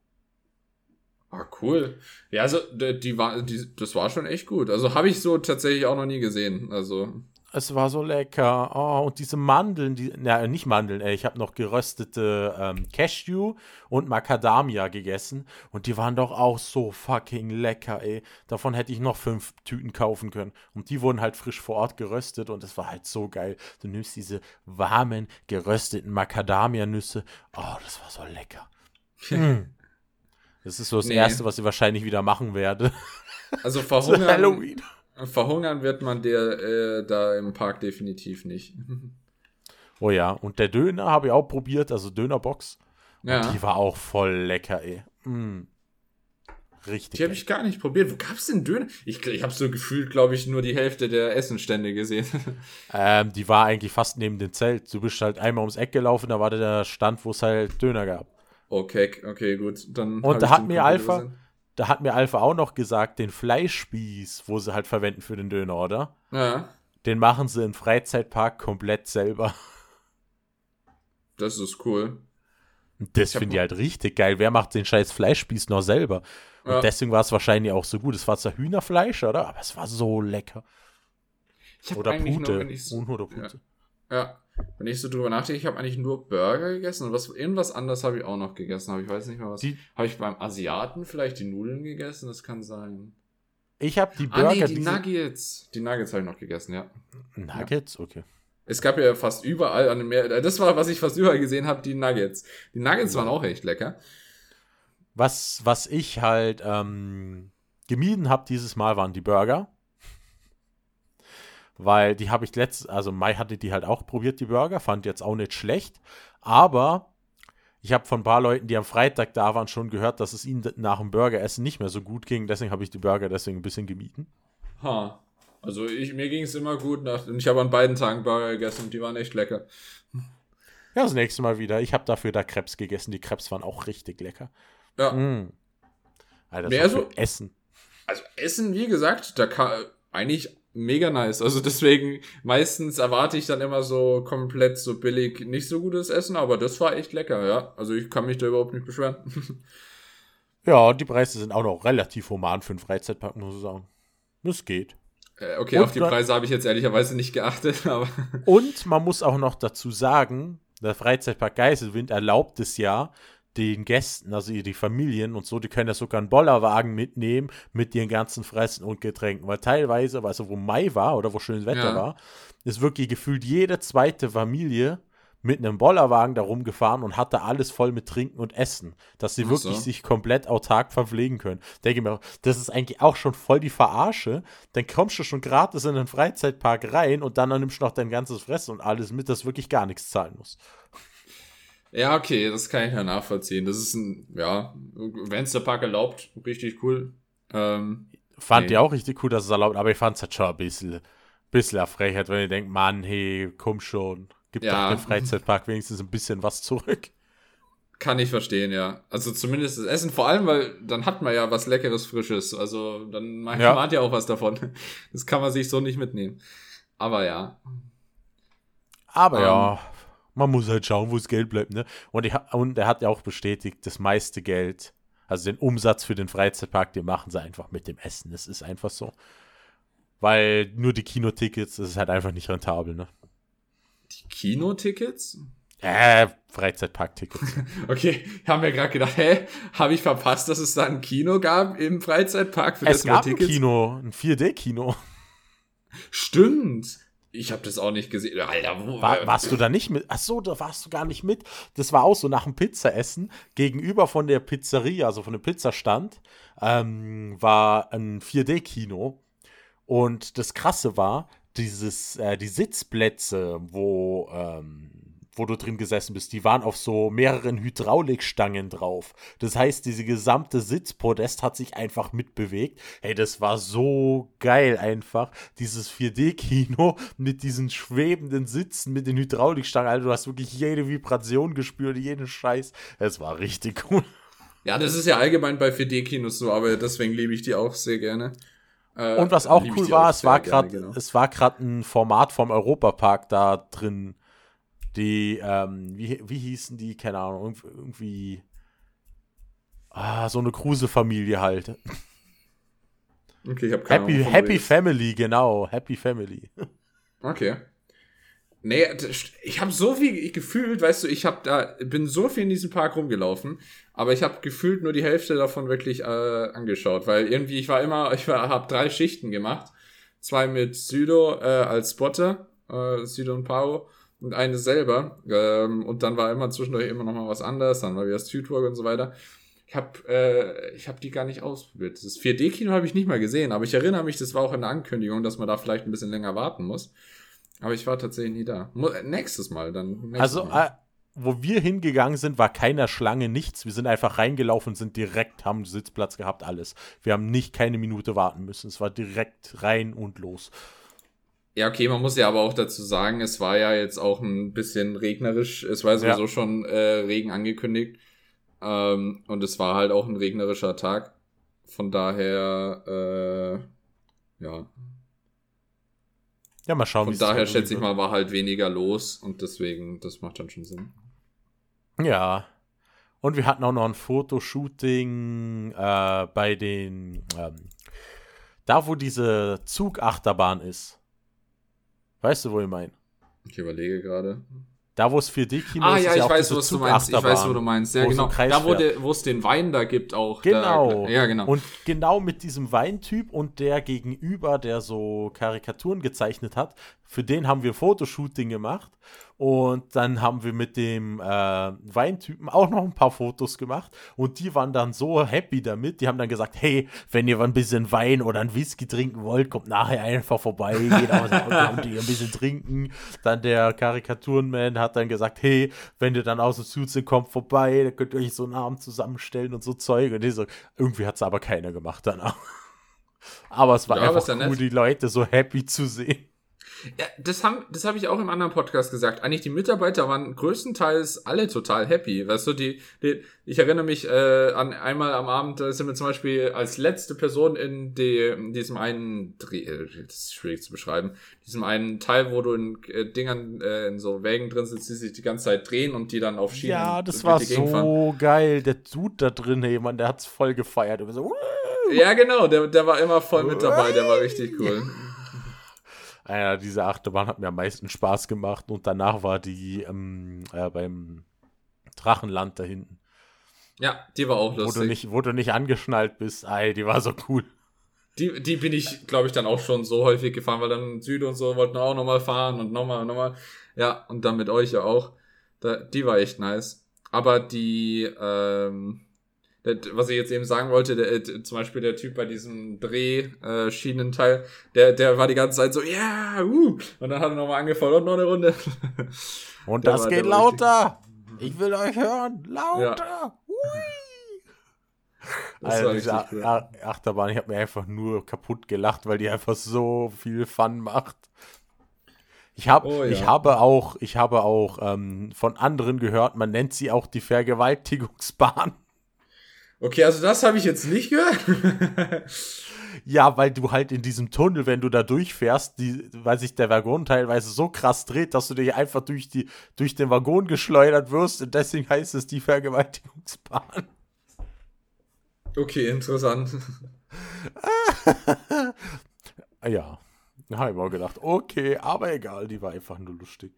Ah, cool. Ja, also die, die war, die, das war schon echt gut. Also habe ich so tatsächlich auch noch nie gesehen. Also es war so lecker. Oh, und diese Mandeln, die, na, nicht Mandeln, ey, ich habe noch geröstete ähm, Cashew und Macadamia gegessen. Und die waren doch auch so fucking lecker, ey. Davon hätte ich noch fünf Tüten kaufen können. Und die wurden halt frisch vor Ort geröstet und es war halt so geil. Du nimmst diese warmen, gerösteten Macadamia-Nüsse. Oh, das war so lecker. Hm. Das ist so das nee. Erste, was ich wahrscheinlich wieder machen werde. Also verhungern. Halloween. Verhungern wird man der äh, da im Park definitiv nicht. Oh ja, und der Döner habe ich auch probiert, also Dönerbox. Ja. die war auch voll lecker, ey. Mm. Richtig. Die habe ich gar nicht probiert. Wo gab es denn Döner? Ich, ich habe so gefühlt, glaube ich, nur die Hälfte der Essenstände gesehen. ähm, die war eigentlich fast neben dem Zelt. Du bist halt einmal ums Eck gelaufen, da war der Stand, wo es halt Döner gab. Okay, okay, gut. Dann und da hat mir Alpha, gesehen da hat mir Alpha auch noch gesagt, den Fleischspieß, wo sie halt verwenden für den Döner, oder? Ja. Den machen sie im Freizeitpark komplett selber. Das ist cool. Das finde ich halt richtig geil. Wer macht den scheiß Fleischspieß noch selber? Und ja. deswegen war es wahrscheinlich auch so gut. Es war zwar Hühnerfleisch, oder? Aber es war so lecker. oder Pute. Huhn oder Pute. Ja. Ja. Wenn ich so drüber nachdenke, ich habe eigentlich nur Burger gegessen und was, irgendwas anderes habe ich auch noch gegessen, aber ich weiß nicht mehr was. Habe ich beim Asiaten vielleicht die Nudeln gegessen? Das kann sein. Ich habe die Burger. Ah, nee, die Nuggets. Die Nuggets habe ich noch gegessen, ja. Nuggets? Ja. Okay. Es gab ja fast überall an dem Meer. Das war, was ich fast überall gesehen habe, die Nuggets. Die Nuggets waren auch echt lecker. Was, was ich halt ähm, gemieden habe dieses Mal, waren die Burger weil die habe ich letzt, also Mai hatte die halt auch probiert, die Burger, fand jetzt auch nicht schlecht, aber ich habe von ein paar Leuten, die am Freitag da waren, schon gehört, dass es ihnen nach dem Burgeressen nicht mehr so gut ging, deswegen habe ich die Burger deswegen ein bisschen gemieden. Ha. Also ich, mir ging es immer gut nach, und ich habe an beiden Tagen Burger gegessen und die waren echt lecker. Ja, das nächste Mal wieder. Ich habe dafür da Krebs gegessen. Die Krebs waren auch richtig lecker. Ja. Mm. Alter, das also, Essen. Also Essen, wie gesagt, da kann eigentlich mega nice. Also deswegen, meistens erwarte ich dann immer so komplett so billig nicht so gutes Essen, aber das war echt lecker, ja. Also ich kann mich da überhaupt nicht beschweren. ja, die Preise sind auch noch relativ human für einen Freizeitpark, muss ich sagen. Das geht. Äh, okay, und auf die Preise habe ich jetzt ehrlicherweise nicht geachtet, aber. Und man muss auch noch dazu sagen, der Freizeitpark Geiselwind erlaubt es ja, den Gästen, also die Familien und so, die können ja sogar einen Bollerwagen mitnehmen mit ihren ganzen Fressen und Getränken. Weil teilweise, weißt du, wo Mai war oder wo schönes Wetter ja. war, ist wirklich gefühlt jede zweite Familie mit einem Bollerwagen da rumgefahren und hatte alles voll mit Trinken und Essen, dass sie Ach wirklich so. sich komplett autark verpflegen können. Denke mir, das ist eigentlich auch schon voll die Verarsche. Dann kommst du schon gratis in den Freizeitpark rein und dann nimmst du noch dein ganzes Fressen und alles mit, dass wirklich gar nichts zahlen musst. Ja, okay, das kann ich ja nachvollziehen. Das ist ein, ja, wenn es der Park erlaubt, richtig cool. Ähm, fand nee. ich auch richtig cool, dass es erlaubt, aber ich fand es halt schon ein bisschen, bisschen Frechheit, wenn ihr denkt, Mann, hey, komm schon, gib ja. doch dem Freizeitpark wenigstens ein bisschen was zurück. Kann ich verstehen, ja. Also zumindest das Essen, vor allem, weil dann hat man ja was Leckeres, Frisches. Also dann man ja. hat ja auch was davon. Das kann man sich so nicht mitnehmen. Aber ja. Aber ähm, ja, man muss halt schauen, wo das Geld bleibt, ne? Und, ich, und er hat ja auch bestätigt, das meiste Geld, also den Umsatz für den Freizeitpark, den machen sie einfach mit dem Essen. Das ist einfach so. Weil nur die Kinotickets, das ist halt einfach nicht rentabel, ne? Die Kinotickets? Äh, Freizeitparktickets. okay, haben wir gerade gedacht, hä, habe ich verpasst, dass es da ein Kino gab im Freizeitpark für es das gab Tickets? ein Kino, ein 4D-Kino. Stimmt. Ich habe das auch nicht gesehen. Alter, wo, War, warst du da nicht mit? Ach so, da warst du gar nicht mit. Das war auch so nach dem Pizzaessen gegenüber von der Pizzeria, also von dem Pizzastand, ähm, war ein 4D-Kino. Und das Krasse war, dieses, äh, die Sitzplätze, wo ähm, wo du drin gesessen bist, die waren auf so mehreren Hydraulikstangen drauf. Das heißt, diese gesamte Sitzpodest hat sich einfach mitbewegt. Hey, das war so geil einfach. Dieses 4D-Kino mit diesen schwebenden Sitzen, mit den Hydraulikstangen. Also, du hast wirklich jede Vibration gespürt, jeden Scheiß. Es war richtig cool. Ja, das ist ja allgemein bei 4D-Kinos so, aber deswegen liebe ich die auch sehr gerne. Äh, und was auch cool war, auch es war gerade genau. es war gerade ein Format vom Europapark da drin die, ähm, wie, wie hießen die? Keine Ahnung, irgendwie. Ah, so eine Kruse-Familie halt. Okay, ich habe keine Happy, Ahnung, Happy Family, genau. Happy Family. Okay. Nee, ich habe so viel gefühlt, weißt du, ich habe da bin so viel in diesem Park rumgelaufen, aber ich habe gefühlt nur die Hälfte davon wirklich äh, angeschaut, weil irgendwie ich war immer, ich war, habe drei Schichten gemacht, zwei mit Südo äh, als Spotter, äh, Südo und Pau und eine selber. Ähm, und dann war immer zwischendurch immer noch mal was anderes, dann war wieder Streetwork und so weiter. Ich habe äh, hab die gar nicht ausprobiert. Das 4D-Kino habe ich nicht mal gesehen, aber ich erinnere mich, das war auch in der Ankündigung, dass man da vielleicht ein bisschen länger warten muss. Aber ich war tatsächlich nie da. Nächstes Mal dann. Nächstes also, Mal. Äh, wo wir hingegangen sind, war keiner Schlange, nichts. Wir sind einfach reingelaufen sind direkt, haben Sitzplatz gehabt, alles. Wir haben nicht keine Minute warten müssen. Es war direkt rein und los. Ja, okay, man muss ja aber auch dazu sagen, es war ja jetzt auch ein bisschen regnerisch. Es war sowieso ja. schon äh, Regen angekündigt. Ähm, und es war halt auch ein regnerischer Tag. Von daher, äh, ja. Ja, mal schauen. Von daher schätze ich mal, war halt weniger los und deswegen, das macht dann schon Sinn. Ja. Und wir hatten auch noch ein Fotoshooting äh, bei den, ähm, da wo diese Zugachterbahn ist. Weißt du, wo ich meine? Ich überlege gerade. Da, wo es 4D-Kino ah, ist, ja, ist ja ich weiß, was du meinst. Ich weiß, wo du meinst. Ja, genau. Da, wo, der, wo es den Wein da gibt auch. Genau. Da, ja, genau. Und genau mit diesem Weintyp und der gegenüber, der so Karikaturen gezeichnet hat, für den haben wir Fotoshooting gemacht. Und dann haben wir mit dem äh, Weintypen auch noch ein paar Fotos gemacht. Und die waren dann so happy damit. Die haben dann gesagt, hey, wenn ihr ein bisschen Wein oder ein Whisky trinken wollt, kommt nachher einfach vorbei. Geht aus und ihr ein bisschen trinken. Dann der Karikaturenman hat dann gesagt, hey, wenn ihr dann aus dem sind, kommt vorbei. Dann könnt ihr euch so einen Abend zusammenstellen und so Zeug. Und die so, irgendwie hat es aber keiner gemacht danach. Aber es war ja, einfach cool, die Leute so happy zu sehen. Ja, das haben, das habe ich auch im anderen Podcast gesagt. Eigentlich die Mitarbeiter waren größtenteils alle total happy. Weißt du, die, die ich erinnere mich äh, an einmal am Abend da sind wir zum Beispiel als letzte Person in, die, in diesem einen Dreh, äh, das ist schwierig zu beschreiben, diesem einen Teil, wo du in äh, Dingern äh, in so Wägen drin sitzt, die sich die ganze Zeit drehen und die dann auf Schienen. Ja, das war so fahren. geil. Der Dude da drin, ey, man, der hat's voll gefeiert. So, ja, genau, der, der war immer voll mit dabei, der war richtig cool. Ja, diese Achterbahn hat mir am meisten Spaß gemacht und danach war die ähm, äh, beim Drachenland da hinten. Ja, die war auch lustig. Wo du nicht, wo du nicht angeschnallt bist, ey, die war so cool. Die, die bin ich, glaube ich, dann auch schon so häufig gefahren, weil dann Süd und so wollten auch nochmal fahren und nochmal und nochmal. Ja, und dann mit euch ja auch. Da, die war echt nice. Aber die, ähm, was ich jetzt eben sagen wollte, der, äh, zum Beispiel der Typ bei diesem Drehschienenteil, äh, der, der war die ganze Zeit so, ja, yeah, uh, und dann hat er nochmal angefangen und noch eine Runde. Und das war, geht lauter. Ich will euch hören. Lauter. Ja. Also diese cool. Achterbahn, ich habe mir einfach nur kaputt gelacht, weil die einfach so viel Fun macht. Ich, hab, oh, ja. ich habe auch, ich habe auch ähm, von anderen gehört, man nennt sie auch die Vergewaltigungsbahn. Okay, also das habe ich jetzt nicht gehört. ja, weil du halt in diesem Tunnel, wenn du da durchfährst, die, weil sich der Waggon teilweise so krass dreht, dass du dich einfach durch, die, durch den Waggon geschleudert wirst und deswegen heißt es die Vergewaltigungsbahn. Okay, interessant. ja, da habe ich mal gedacht, okay, aber egal, die war einfach nur lustig.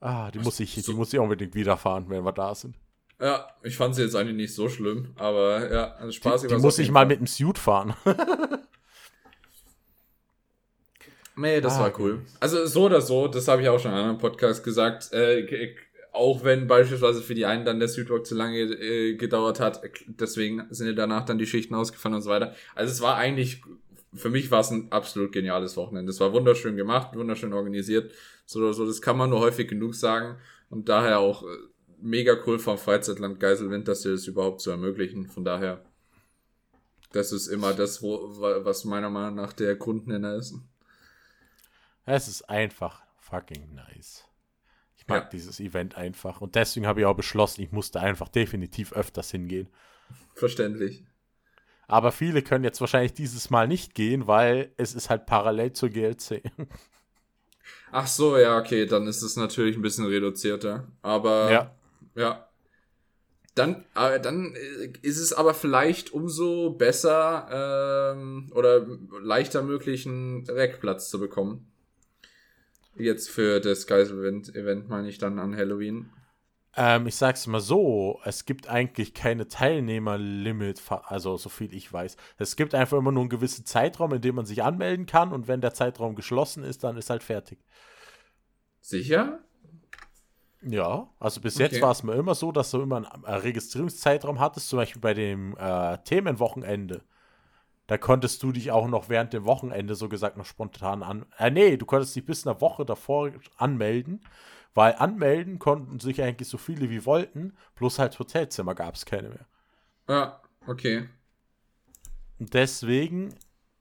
Ah, die muss ich, die muss ich unbedingt wiederfahren, wenn wir da sind. Ja, ich fand sie jetzt eigentlich nicht so schlimm, aber ja, also Spaß. Die, die muss ich mal mit dem Suit fahren. nee, das ah, war cool. Also so oder so, das habe ich auch schon in einem anderen Podcast gesagt, äh, auch wenn beispielsweise für die einen dann der Suitwalk zu lange äh, gedauert hat, deswegen sind ja danach dann die Schichten ausgefallen und so weiter. Also es war eigentlich, für mich war es ein absolut geniales Wochenende. Es war wunderschön gemacht, wunderschön organisiert, so oder so, das kann man nur häufig genug sagen und daher auch äh, mega cool vom Freizeitland Geiselwind, dass sie das überhaupt zu ermöglichen. Von daher, das ist immer das, wo, was meiner Meinung nach der Grundnenner ist. Es ist einfach fucking nice. Ich mag ja. dieses Event einfach. Und deswegen habe ich auch beschlossen, ich musste einfach definitiv öfters hingehen. Verständlich. Aber viele können jetzt wahrscheinlich dieses Mal nicht gehen, weil es ist halt parallel zur GLC. Ach so, ja, okay, dann ist es natürlich ein bisschen reduzierter. Aber ja. Ja. Dann, äh, dann ist es aber vielleicht umso besser ähm, oder leichter möglich, einen Wegplatz zu bekommen. Jetzt für das Geiselwind-Event meine ich dann an Halloween. Ähm, ich sag's mal so, es gibt eigentlich keine Teilnehmerlimit, also so viel ich weiß. Es gibt einfach immer nur einen gewissen Zeitraum, in dem man sich anmelden kann und wenn der Zeitraum geschlossen ist, dann ist halt fertig. Sicher? Ja, also bis okay. jetzt war es mir immer so, dass du immer einen Registrierungszeitraum hattest, zum Beispiel bei dem äh, Themenwochenende. Da konntest du dich auch noch während dem Wochenende so gesagt noch spontan an. Äh, nee, du konntest dich bis eine Woche davor anmelden, weil anmelden konnten sich eigentlich so viele wie wollten, bloß halt Hotelzimmer gab es keine mehr. Ja, okay. Deswegen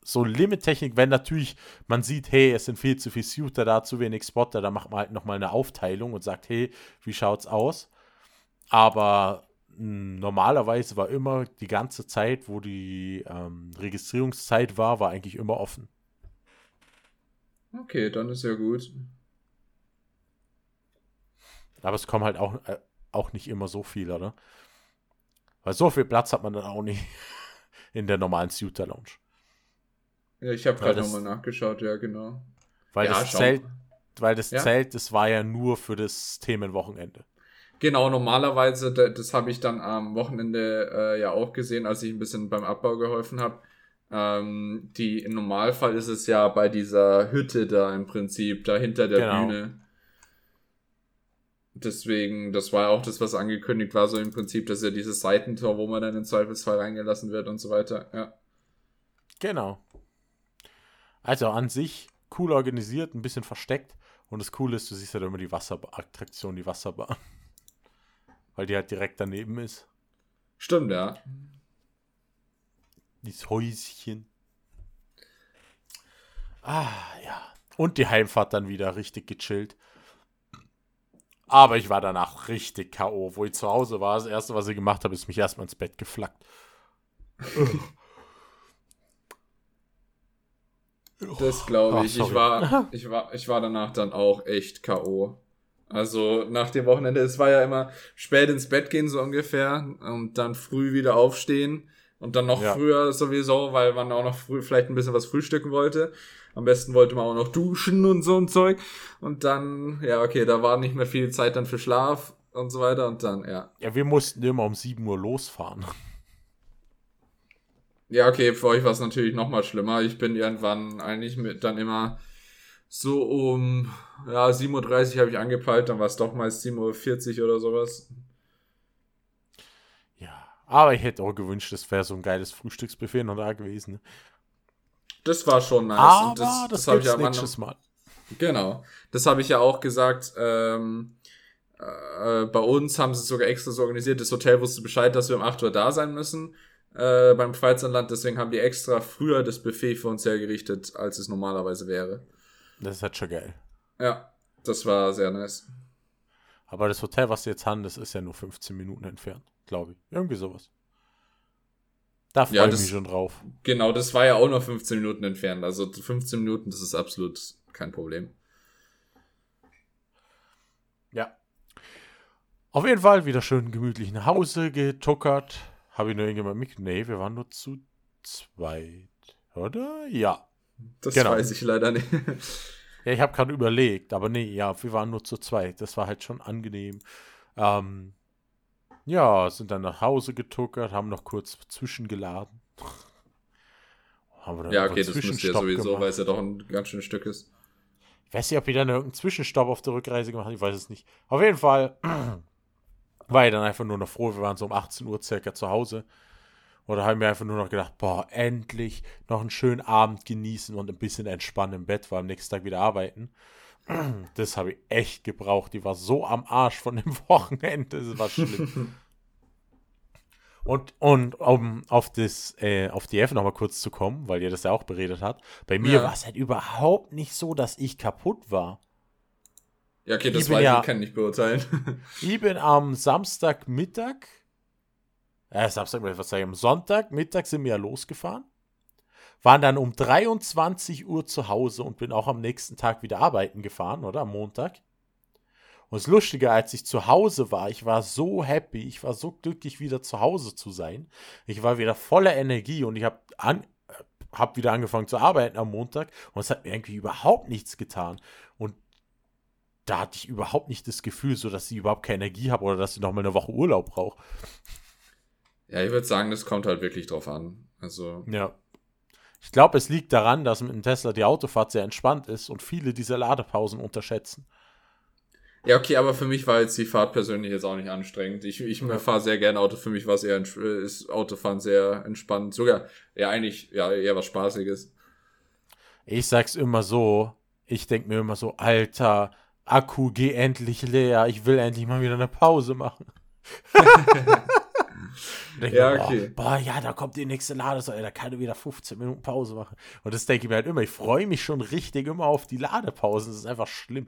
so Limit-Technik, wenn natürlich man sieht, hey, es sind viel zu viele Shooter da, zu wenig Spotter, dann macht man halt nochmal eine Aufteilung und sagt, hey, wie schaut's aus? Aber mh, hm, normalerweise war immer die ganze Zeit, wo die ähm, Registrierungszeit war, war eigentlich immer offen. Okay, dann ist ja gut. Aber es kommen halt auch, äh, auch nicht immer so viele, oder? Weil so viel Platz hat man dann auch nicht in der normalen Shooter Lounge. Ja, ich habe gerade nochmal nachgeschaut, ja, genau. Weil ja, das Zelt, weil das ja? Zelt, das war ja nur für das Themenwochenende. Genau, normalerweise, das habe ich dann am Wochenende äh, ja auch gesehen, als ich ein bisschen beim Abbau geholfen habe. Ähm, die im Normalfall ist es ja bei dieser Hütte da im Prinzip, da hinter der genau. Bühne. Deswegen, das war ja auch das, was angekündigt war, so im Prinzip, dass ja dieses Seitentor, wo man dann im Zweifelsfall reingelassen wird und so weiter, ja. Genau. Also an sich cool organisiert, ein bisschen versteckt. Und das Coole ist, du siehst halt immer die Wasserattraktion, die Wasserbahn. Weil die halt direkt daneben ist. Stimmt, ja. Dieses Häuschen. Ah, ja. Und die Heimfahrt dann wieder richtig gechillt. Aber ich war danach richtig K.O. Wo ich zu Hause war, das erste, was ich gemacht habe, ist mich erstmal ins Bett geflackt. Das glaube ich. ich, war, ich, war, ich war danach dann auch echt K.O. Also nach dem Wochenende, es war ja immer spät ins Bett gehen, so ungefähr, und dann früh wieder aufstehen und dann noch ja. früher sowieso, weil man auch noch früh vielleicht ein bisschen was frühstücken wollte. Am besten wollte man auch noch duschen und so ein Zeug. Und dann, ja, okay, da war nicht mehr viel Zeit dann für Schlaf und so weiter und dann, ja. Ja, wir mussten immer um 7 Uhr losfahren. Ja, okay, für euch war es natürlich noch mal schlimmer. Ich bin irgendwann eigentlich mit dann so um ja, 7.30 Uhr habe ich angepeilt, dann war es doch mal 7.40 Uhr oder sowas. Ja, aber ich hätte auch gewünscht, es wäre so ein geiles Frühstücksbuffet noch da gewesen. Ne? Das war schon nice. Aber das, das, das habe ich ja nächstes Mal. Genau. Das habe ich ja auch gesagt. Ähm, Äh, bei uns haben sie es sogar extra so organisiert. Das Hotel wusste Bescheid, dass wir um 8 Uhr da sein müssen äh, beim Freizeitland. Deswegen haben die extra früher das Buffet für uns hergerichtet, als es normalerweise wäre. Das ist halt schon geil. Ja, das war sehr nice. Aber das Hotel, was sie jetzt haben, das ist ja nur 15 Minuten entfernt, glaube ich. Irgendwie sowas. Da freue ja, ich mich schon drauf. Genau, das war ja auch noch 15 Minuten entfernt. Also 15 Minuten, das ist absolut kein Problem. Ja. Auf jeden Fall wieder schön gemütlich nach Hause getuckert. Habe ich nur irgendjemand mit? Nee, wir waren nur zu zweit. Oder? Ja. Das genau. weiß ich leider nicht. ja, ich habe gerade überlegt, aber nee, ja, wir waren nur zu zweit. Das war halt schon angenehm. Ähm, ja, sind dann nach Hause getuckert, haben noch kurz zwischengeladen. ja, okay, das müsst ihr sowieso, weil es ja doch ein ganz schönes Stück ist. Ich weiß nicht, ob wir dann irgendeinen Zwischenstopp auf der Rückreise gemacht haben, ich weiß es nicht. Auf jeden Fall war ich dann einfach nur noch froh, wir waren so um 18 Uhr circa zu Hause. Oder haben wir einfach nur noch gedacht, boah, endlich noch einen schönen Abend genießen und ein bisschen entspannen im Bett, weil am nächsten Tag wieder arbeiten. Das habe ich echt gebraucht. Die war so am Arsch von dem Wochenende. Das war schlimm. und, und um auf das, äh, auf die F nochmal kurz zu kommen, weil ihr das ja auch beredet habt. Bei mir ja. war es halt überhaupt nicht so, dass ich kaputt war. Ja, okay, das ich weiß ja, ich, kann nicht beurteilen. ich bin am Samstagmittag, äh, Samstag, was sage ich, am Sonntagmittag sind wir ja losgefahren waren dann um 23 Uhr zu Hause und bin auch am nächsten Tag wieder arbeiten gefahren, oder? Am Montag. Und das Lustige, als ich zu Hause war, ich war so happy, ich war so glücklich, wieder zu Hause zu sein. Ich war wieder voller Energie und ich habe an, hab wieder angefangen zu arbeiten am Montag und es hat mir irgendwie überhaupt nichts getan. Da hatte ich überhaupt nicht das Gefühl, so dass ich überhaupt keine Energie habe oder dass ich noch mal eine Woche Urlaub brauche. Ja, ich würde sagen, das kommt halt wirklich drauf an. Also. Ja. Ich glaube, es liegt daran, dass mit dem Tesla die Autofahrt sehr entspannt ist und viele diese Ladepausen unterschätzen. Ja, okay, aber für mich war jetzt die Fahrt persönlich jetzt auch nicht anstrengend. Ich, ich ja. fahre sehr gerne Auto. Für mich war es eher ist Autofahren sehr entspannt. Sogar ja eigentlich ja eher was Spaßiges. Ich sag's immer so. Ich denk mir immer so, Alter, Akku, geh endlich leer. Ich will endlich mal wieder eine Pause machen. ja, mir, okay. Boah, boah, ja, da kommt die nächste Ladesäule, da kann du wieder 15 Minuten Pause machen. Und das denke ich mir halt immer. Ich freue mich schon richtig immer auf die Ladepausen. Das ist einfach schlimm.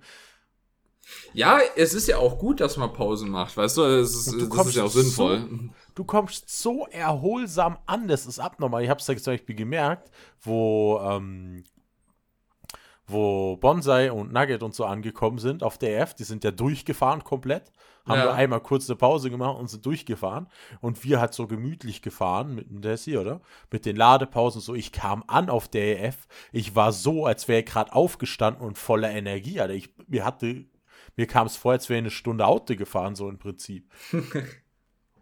Ja, es ist ja auch gut, dass man Pausen macht, weißt du? Es ist, du das ist ja auch sinnvoll. So, du kommst so erholsam an, das ist abnormal. Ich habe es ja zum Beispiel gemerkt, wo, ähm, wo Bonsai und Nugget und so angekommen sind auf der F. Die sind ja durchgefahren komplett haben ja. wir einmal kurz eine Pause gemacht und sind durchgefahren. Und wir halt so gemütlich gefahren mit dem Dessi, oder? Mit den Ladepausen so. Ich kam an auf der EF. Ich war so, als wäre ich gerade aufgestanden und voller Energie. Alter. Ich, mir hatte, mir kam es vor, als wäre eine Stunde Auto gefahren, so im Prinzip.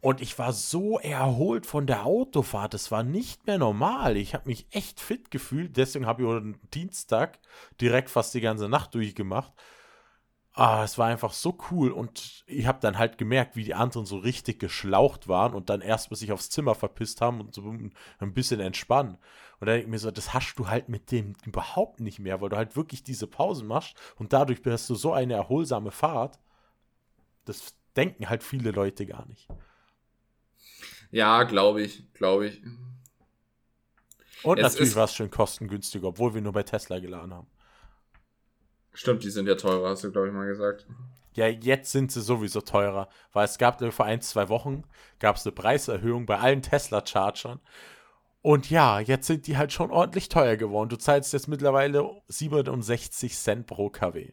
Und ich war so erholt von der Autofahrt. Es war nicht mehr normal. Ich habe mich echt fit gefühlt. Deswegen habe ich am Dienstag direkt fast die ganze Nacht durchgemacht ah, es war einfach so cool und ich habe dann halt gemerkt, wie die anderen so richtig geschlaucht waren und dann erst bis sich aufs Zimmer verpisst haben und so ein bisschen entspannen. Und dann denke ich mir so, das hast du halt mit dem überhaupt nicht mehr, weil du halt wirklich diese Pausen machst und dadurch hast du so eine erholsame Fahrt. Das denken halt viele Leute gar nicht. Ja, glaube ich, glaube ich. Und es natürlich war es schön kostengünstiger, obwohl wir nur bei Tesla geladen haben. Stimmt, die sind ja teurer, hast du, glaube ich, mal gesagt. Ja, jetzt sind sie sowieso teurer, weil es gab vor ein, zwei Wochen gab es eine Preiserhöhung bei allen Tesla-Chargern. Und ja, jetzt sind die halt schon ordentlich teuer geworden. Du zahlst jetzt mittlerweile 67 Cent pro KW.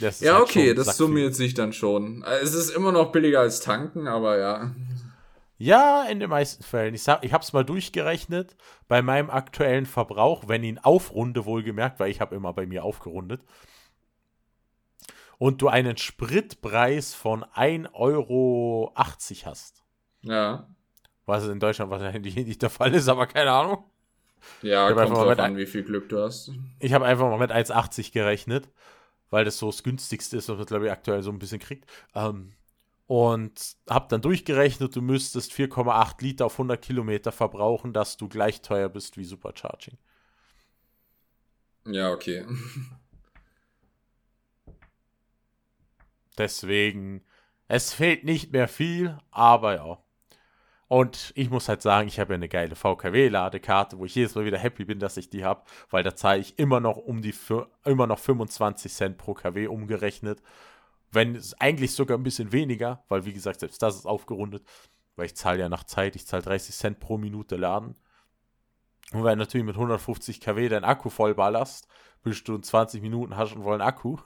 Ja, halt okay, das summiert sich dann schon. Es ist immer noch billiger als tanken, aber ja. Ja, in den meisten Fällen. Ich, ich habe es mal durchgerechnet. Bei meinem aktuellen Verbrauch, wenn ihn aufrunde, wohlgemerkt, weil ich habe immer bei mir aufgerundet, und du einen Spritpreis von 1,80 Euro hast. Ja. Was in Deutschland wahrscheinlich nicht der Fall ist, aber keine Ahnung. Ja, kommt drauf an, wie viel Glück du hast. Ich habe einfach mal mit 1,80 gerechnet, weil das so das günstigste ist, was man, glaube ich, aktuell so ein bisschen kriegt. Ähm, und habe dann durchgerechnet, du müsstest 4,8 Liter auf 100 Kilometer verbrauchen, dass du gleich teuer bist wie Supercharging. Ja, okay. Deswegen, es fehlt nicht mehr viel, aber ja. Und ich muss halt sagen, ich habe ja eine geile VKW-Ladekarte, wo ich jedes Mal wieder happy bin, dass ich die habe, weil da zahle ich immer noch um die immer noch 25 Cent pro KW umgerechnet. Wenn es eigentlich sogar ein bisschen weniger, weil wie gesagt, selbst das ist aufgerundet, weil ich zahle ja nach Zeit, ich zahle 30 Cent pro Minute laden. Und wenn natürlich mit 150 kW dein Akku vollballerst, bist du in 20 Minuten hast und wollen Akku.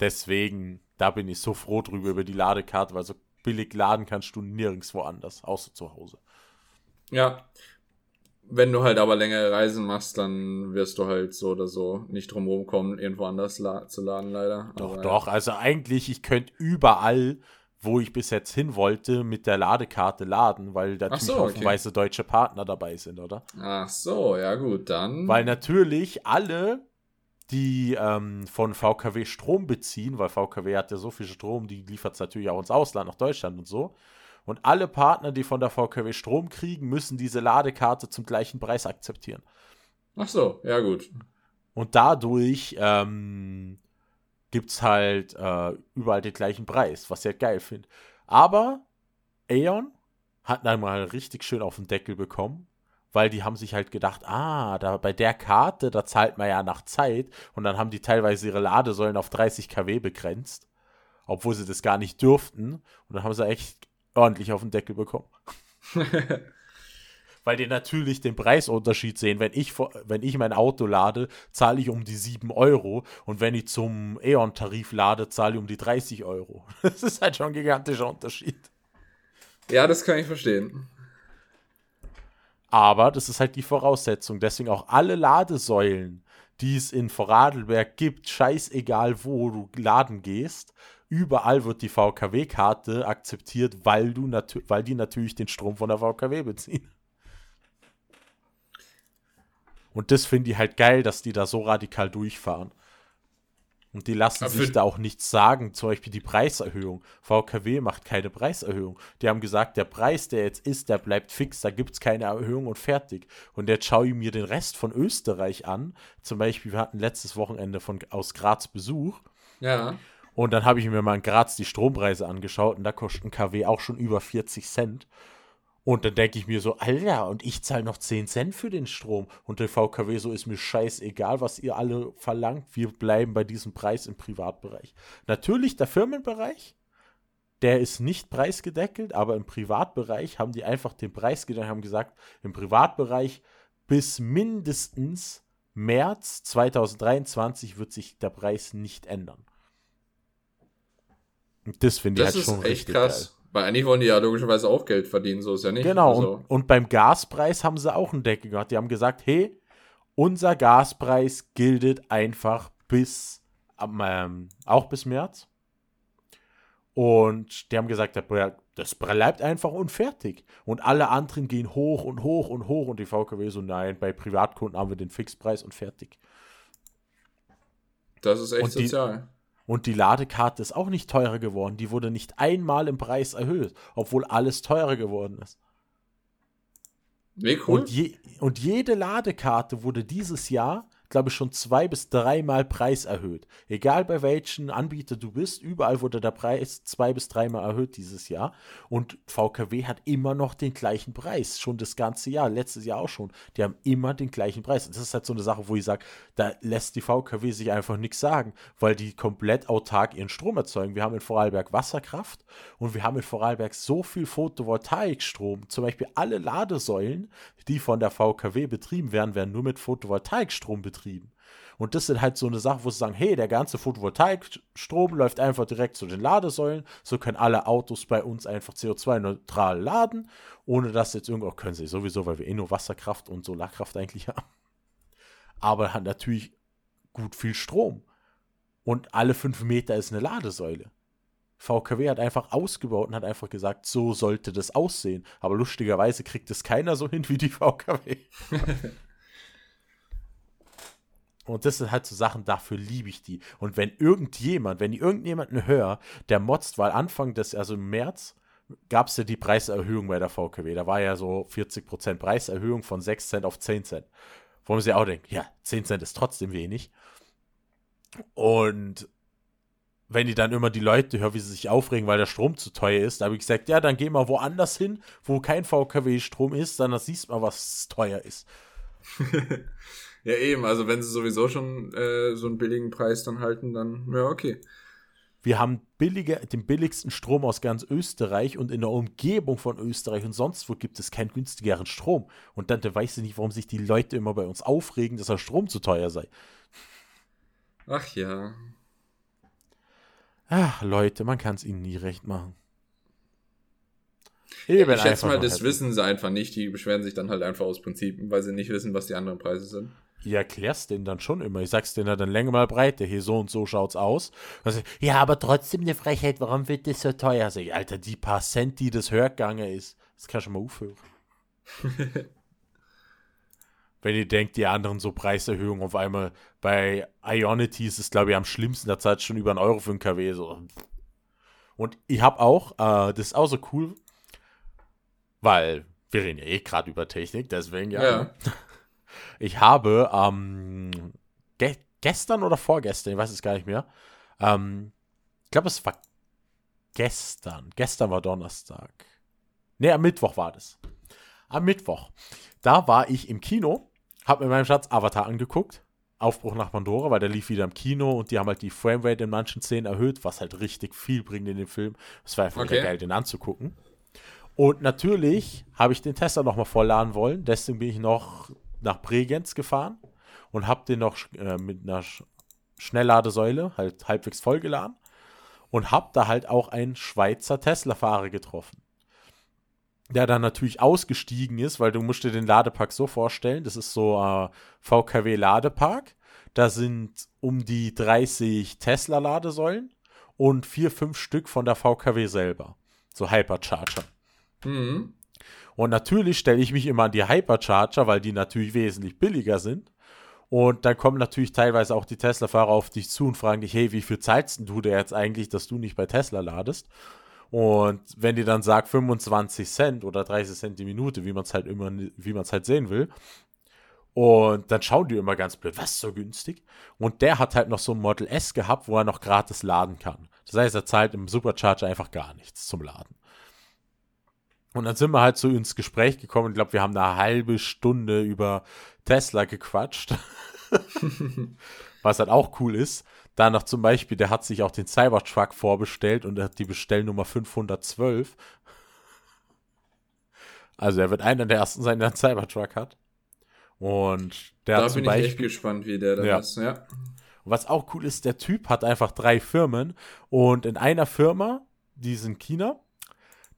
Deswegen, da bin ich so froh drüber über die Ladekarte, weil so billig laden kannst du nirgendwo anders, außer zu Hause. Ja. Wenn du halt aber längere Reisen machst, dann wirst du halt so oder so nicht drum kommen, irgendwo anders la zu laden, leider. Doch, aber, doch. Also eigentlich, ich könnte überall, wo ich bis jetzt hin wollte, mit der Ladekarte laden, weil da so, haufenweise okay. deutsche Partner dabei sind, oder? Ach so, ja gut, dann. Weil natürlich alle die ähm, von VKW Strom beziehen, weil VKW hat ja so viel Strom, die liefert es natürlich auch ins Ausland, nach Deutschland und so. Und alle Partner, die von der VKW Strom kriegen, müssen diese Ladekarte zum gleichen Preis akzeptieren. Ach so, ja gut. Und dadurch ähm, gibt es halt äh, überall den gleichen Preis, was ich halt geil finde. Aber Aeon hat dann mal richtig schön auf den Deckel bekommen, weil die haben sich halt gedacht, ah, da bei der Karte, da zahlt man ja nach Zeit und dann haben die teilweise ihre Ladesäulen auf 30 kW begrenzt, obwohl sie das gar nicht dürften und dann haben sie echt ordentlich auf den Deckel bekommen. weil die natürlich den Preisunterschied sehen. Wenn ich, wenn ich mein Auto lade, zahle ich um die 7 Euro und wenn ich zum E.ON-Tarif lade, zahle ich um die 30 Euro. Das ist halt schon ein gigantischer Unterschied. Ja, das kann ich verstehen. Aber das ist halt die Voraussetzung. Deswegen auch alle Ladesäulen, die es in Vorarlberg gibt, scheißegal wo du laden gehst, überall wird die VKW-Karte akzeptiert, weil, du weil die natürlich den Strom von der VKW beziehen. Und das finde ich halt geil, dass die da so radikal durchfahren. Und die lassen sich da auch nichts sagen, zum Beispiel die Preiserhöhung. VKW macht keine Preiserhöhung. Die haben gesagt, der Preis, der jetzt ist, der bleibt fix, da gibt es keine Erhöhung und fertig. Und jetzt schaue ich mir den Rest von Österreich an. Zum Beispiel, wir hatten letztes Wochenende von, aus Graz Besuch. Ja. Und dann habe ich mir mal in Graz die Strompreise angeschaut und da kostet ein KW auch schon über 40 Cent. Und dann denke ich mir so, Alter, und ich zahle noch 10 Cent für den Strom. Und der VKW so ist mir scheißegal, was ihr alle verlangt. Wir bleiben bei diesem Preis im Privatbereich. Natürlich der Firmenbereich, der ist nicht preisgedeckelt, aber im Privatbereich haben die einfach den Preis gedacht, haben gesagt, im Privatbereich bis mindestens März 2023 wird sich der Preis nicht ändern. Und das finde ich halt schon echt krass. Geil. Weil eigentlich wollen die ja logischerweise auch Geld verdienen, so ist ja nicht. Genau, also. und, und, beim Gaspreis haben sie auch einen Deckel gehabt. Die haben gesagt, hey, unser Gaspreis giltet einfach bis, ähm, auch bis März. Und die haben gesagt, das bleibt einfach unfertig. Und alle anderen gehen hoch und hoch und hoch. Und die VKW so, nein, bei Privatkunden haben wir den Fixpreis und fertig. Das ist echt die, sozial. Und die Ladekarte ist auch nicht teurer geworden. Die wurde nicht einmal im Preis erhöht, obwohl alles teurer geworden ist. Nee, cool. Und, je, und jede Ladekarte wurde dieses Jahr glaube ich, schon zwei bis dreimal Preis erhöht. Egal bei welchen Anbieter du bist, überall wurde der Preis zwei bis dreimal erhöht dieses Jahr. Und VKW hat immer noch den gleichen Preis, schon das ganze Jahr, letztes Jahr auch schon. Die haben immer den gleichen Preis. Das ist halt so eine Sache, wo ich sage, da lässt die VKW sich einfach nichts sagen, weil die komplett autark ihren Strom erzeugen. Wir haben in Vorarlberg Wasserkraft und wir haben in Vorarlberg so viel Photovoltaikstrom. Zum Beispiel alle Ladesäulen, die von der VKW betrieben werden, werden nur mit Photovoltaikstrom betrieben betrieben. Und das sind halt so eine Sache, wo sie sagen, hey, der ganze Photovoltaikstrom läuft einfach direkt zu den Ladesäulen. So können alle Autos bei uns einfach CO2-neutral laden, ohne dass jetzt irgendwo, können sie sowieso, weil wir eh nur Wasserkraft und Solarkraft eigentlich haben. Aber hat natürlich gut viel Strom. Und alle fünf Meter ist eine Ladesäule. VKW hat einfach ausgebaut und hat einfach gesagt, so sollte das aussehen. Aber lustigerweise kriegt es keiner so hin wie die VKW. Und das sind halt so Sachen, dafür liebe ich die. Und wenn irgendjemand, wenn ich irgendjemanden höre, der motzt, weil Anfang des, also im März, gab es ja die Preiserhöhung bei der VKW. Da war ja so 40% Preiserhöhung von 6 Cent auf 10 Cent. Wo man sich auch denkt, ja, 10 Cent ist trotzdem wenig. Und wenn ich dann immer die Leute höre, wie sie sich aufregen, weil der Strom zu teuer ist, da habe ich gesagt, ja, dann geh mal woanders hin, wo kein VKW-Strom ist, dann siehst du mal, was teuer ist. ja, eben, also wenn sie sowieso schon äh, so einen billigen Preis dann halten, dann, ja, okay. Wir haben billige, den billigsten Strom aus ganz Österreich und in der Umgebung von Österreich und sonst wo gibt es keinen günstigeren Strom. Und dann weiß ich nicht, warum sich die Leute immer bei uns aufregen, dass der Strom zu teuer sei. Ach ja. Ach, Leute, man kann es ihnen nie recht machen. Ja, ich schätze mal, das wissen sie einfach nicht. Die beschweren sich dann halt einfach aus Prinzip, weil sie nicht wissen, was die anderen Preise sind. Ja, erklärst denen dann schon immer. Ich sag's denen dann länger mal breite. Hier so und so schaut's aus. Also, ja, aber trotzdem eine Frechheit. Warum wird das so teuer? Ich, Alter, die paar Cent, die das Hörgange ist, das kannst du mal aufhören. Wenn ihr denkt, die anderen so Preiserhöhungen auf einmal bei Ionity ist es, glaube ich, am schlimmsten. Da zahlt schon über einen Euro für ein KW. So. Und ich habe auch, äh, das ist auch so cool, weil wir reden ja eh gerade über Technik, deswegen ja. ja. Ich habe ähm, ge gestern oder vorgestern, ich weiß es gar nicht mehr, ähm, ich glaube, es war gestern. Gestern war Donnerstag. Ne, am Mittwoch war das. Am Mittwoch. Da war ich im Kino, habe mir meinem Schatz Avatar angeguckt. Aufbruch nach Pandora, weil der lief wieder im Kino und die haben halt die Framerate in manchen Szenen erhöht, was halt richtig viel bringt in den Film. Es war einfach okay. geil, den anzugucken. Und natürlich habe ich den Tesla nochmal vollladen wollen. Deswegen bin ich noch nach Bregenz gefahren und habe den noch äh, mit einer Sch Schnellladesäule halt halbwegs vollgeladen und habe da halt auch einen Schweizer Tesla-Fahrer getroffen. Der dann natürlich ausgestiegen ist, weil du musst dir den Ladepark so vorstellen, das ist so äh, VKW-Ladepark. Da sind um die 30 Tesla-Ladesäulen und vier, fünf Stück von der VKW selber. So Hypercharger. Mhm. Und natürlich stelle ich mich immer an die Hypercharger, weil die natürlich wesentlich billiger sind. Und dann kommen natürlich teilweise auch die Tesla-Fahrer auf dich zu und fragen dich, hey, wie viel zahlst du dir jetzt eigentlich, dass du nicht bei Tesla ladest? Und wenn die dann sagt 25 Cent oder 30 Cent die Minute, wie man es halt immer, wie man es halt sehen will, und dann schauen die immer ganz blöd, was so günstig? Und der hat halt noch so ein Model S gehabt, wo er noch gratis laden kann. Das heißt, er zahlt im Supercharger einfach gar nichts zum Laden. Und dann sind wir halt so ins Gespräch gekommen. Ich glaube, wir haben eine halbe Stunde über Tesla gequatscht. Was halt auch cool ist. Danach zum Beispiel, der hat sich auch den Cybertruck vorbestellt und er hat die Bestellnummer 512. Also er wird einer der ersten sein, der einen Cybertruck hat. Und der da hat bin Beispiel, ich echt gespannt, wie der da ja. ist, ja. Was auch cool ist, der Typ hat einfach drei Firmen und in einer Firma, die ist in China,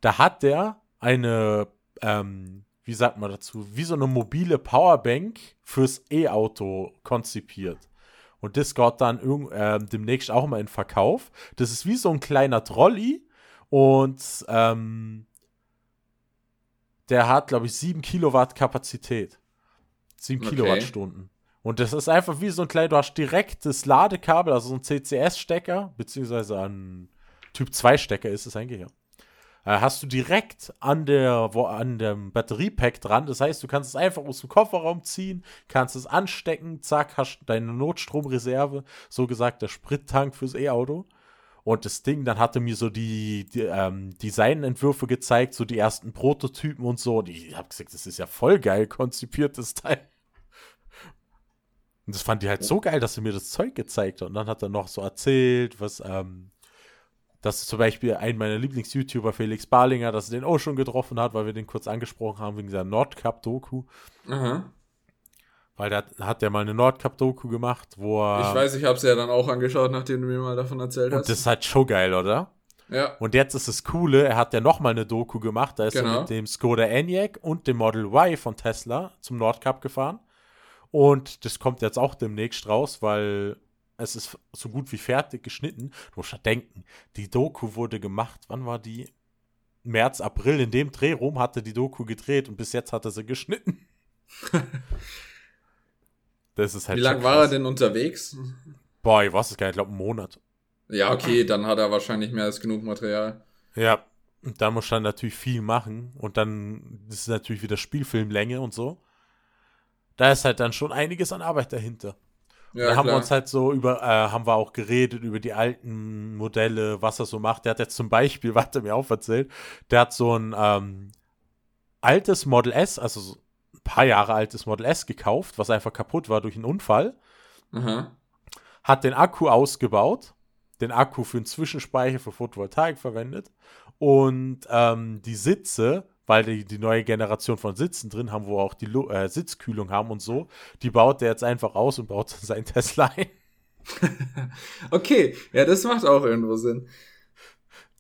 da hat der eine, ähm, wie sagt man dazu, wie so eine mobile Powerbank fürs E-Auto konzipiert. Und das geht dann äh, demnächst auch mal in Verkauf. Das ist wie so ein kleiner Trolley und ähm, der hat, glaube ich, 7 Kilowatt Kapazität. 7 okay. Kilowattstunden. Und das ist einfach wie so ein kleiner, du hast direkt das Ladekabel, also so ein CCS-Stecker, beziehungsweise ein Typ 2-Stecker ist es eigentlich, ja hast du direkt an der wo, an dem Batteriepack dran. Das heißt, du kannst es einfach aus dem Kofferraum ziehen, kannst es anstecken, zack, hast deine Notstromreserve, so gesagt der Sprittank fürs E-Auto. Und das Ding, dann hatte mir so die, die ähm, Designentwürfe gezeigt, so die ersten Prototypen und so. Und ich habe gesagt, das ist ja voll geil konzipiertes Teil. Und das fand ich halt so geil, dass er mir das Zeug gezeigt hat. Und dann hat er noch so erzählt, was, ähm, dass zum Beispiel ein meiner Lieblings-YouTuber, Felix Barlinger, dass er den auch schon getroffen hat, weil wir den kurz angesprochen haben wegen seiner Nordcup-Doku. Weil da hat der mal eine Nordcup-Doku gemacht, wo er. Ich weiß, ich habe es ja dann auch angeschaut, nachdem du mir mal davon erzählt hast. Und das ist halt schon geil, oder? Ja. Und jetzt ist das Coole, er hat ja nochmal eine Doku gemacht, da ist genau. er mit dem Skoda Enyaq und dem Model Y von Tesla zum Nordcup gefahren. Und das kommt jetzt auch demnächst raus, weil es ist so gut wie fertig geschnitten. Du musst ja denken, die Doku wurde gemacht, wann war die? März, April, in dem Drehraum hatte die Doku gedreht und bis jetzt hat er sie geschnitten. das ist halt Wie lange war er denn unterwegs? Boah, ich weiß es gar nicht, ich glaube einen Monat. Ja, okay, dann hat er wahrscheinlich mehr als genug Material. Ja, und da muss er natürlich viel machen und dann ist natürlich wieder Spielfilmlänge und so. Da ist halt dann schon einiges an Arbeit dahinter. Ja, da haben wir uns halt so über, äh, haben wir auch geredet über die alten Modelle, was er so macht. Der hat jetzt zum Beispiel, was er mir auch erzählt, der hat so ein ähm, altes Model S, also so ein paar Jahre altes Model S gekauft, was einfach kaputt war durch einen Unfall. Mhm. Hat den Akku ausgebaut, den Akku für einen Zwischenspeicher für Photovoltaik verwendet und ähm, die Sitze weil die, die neue Generation von Sitzen drin haben, wo auch die äh, Sitzkühlung haben und so, die baut der jetzt einfach aus und baut sein Tesla ein. okay, ja, das macht auch irgendwo Sinn.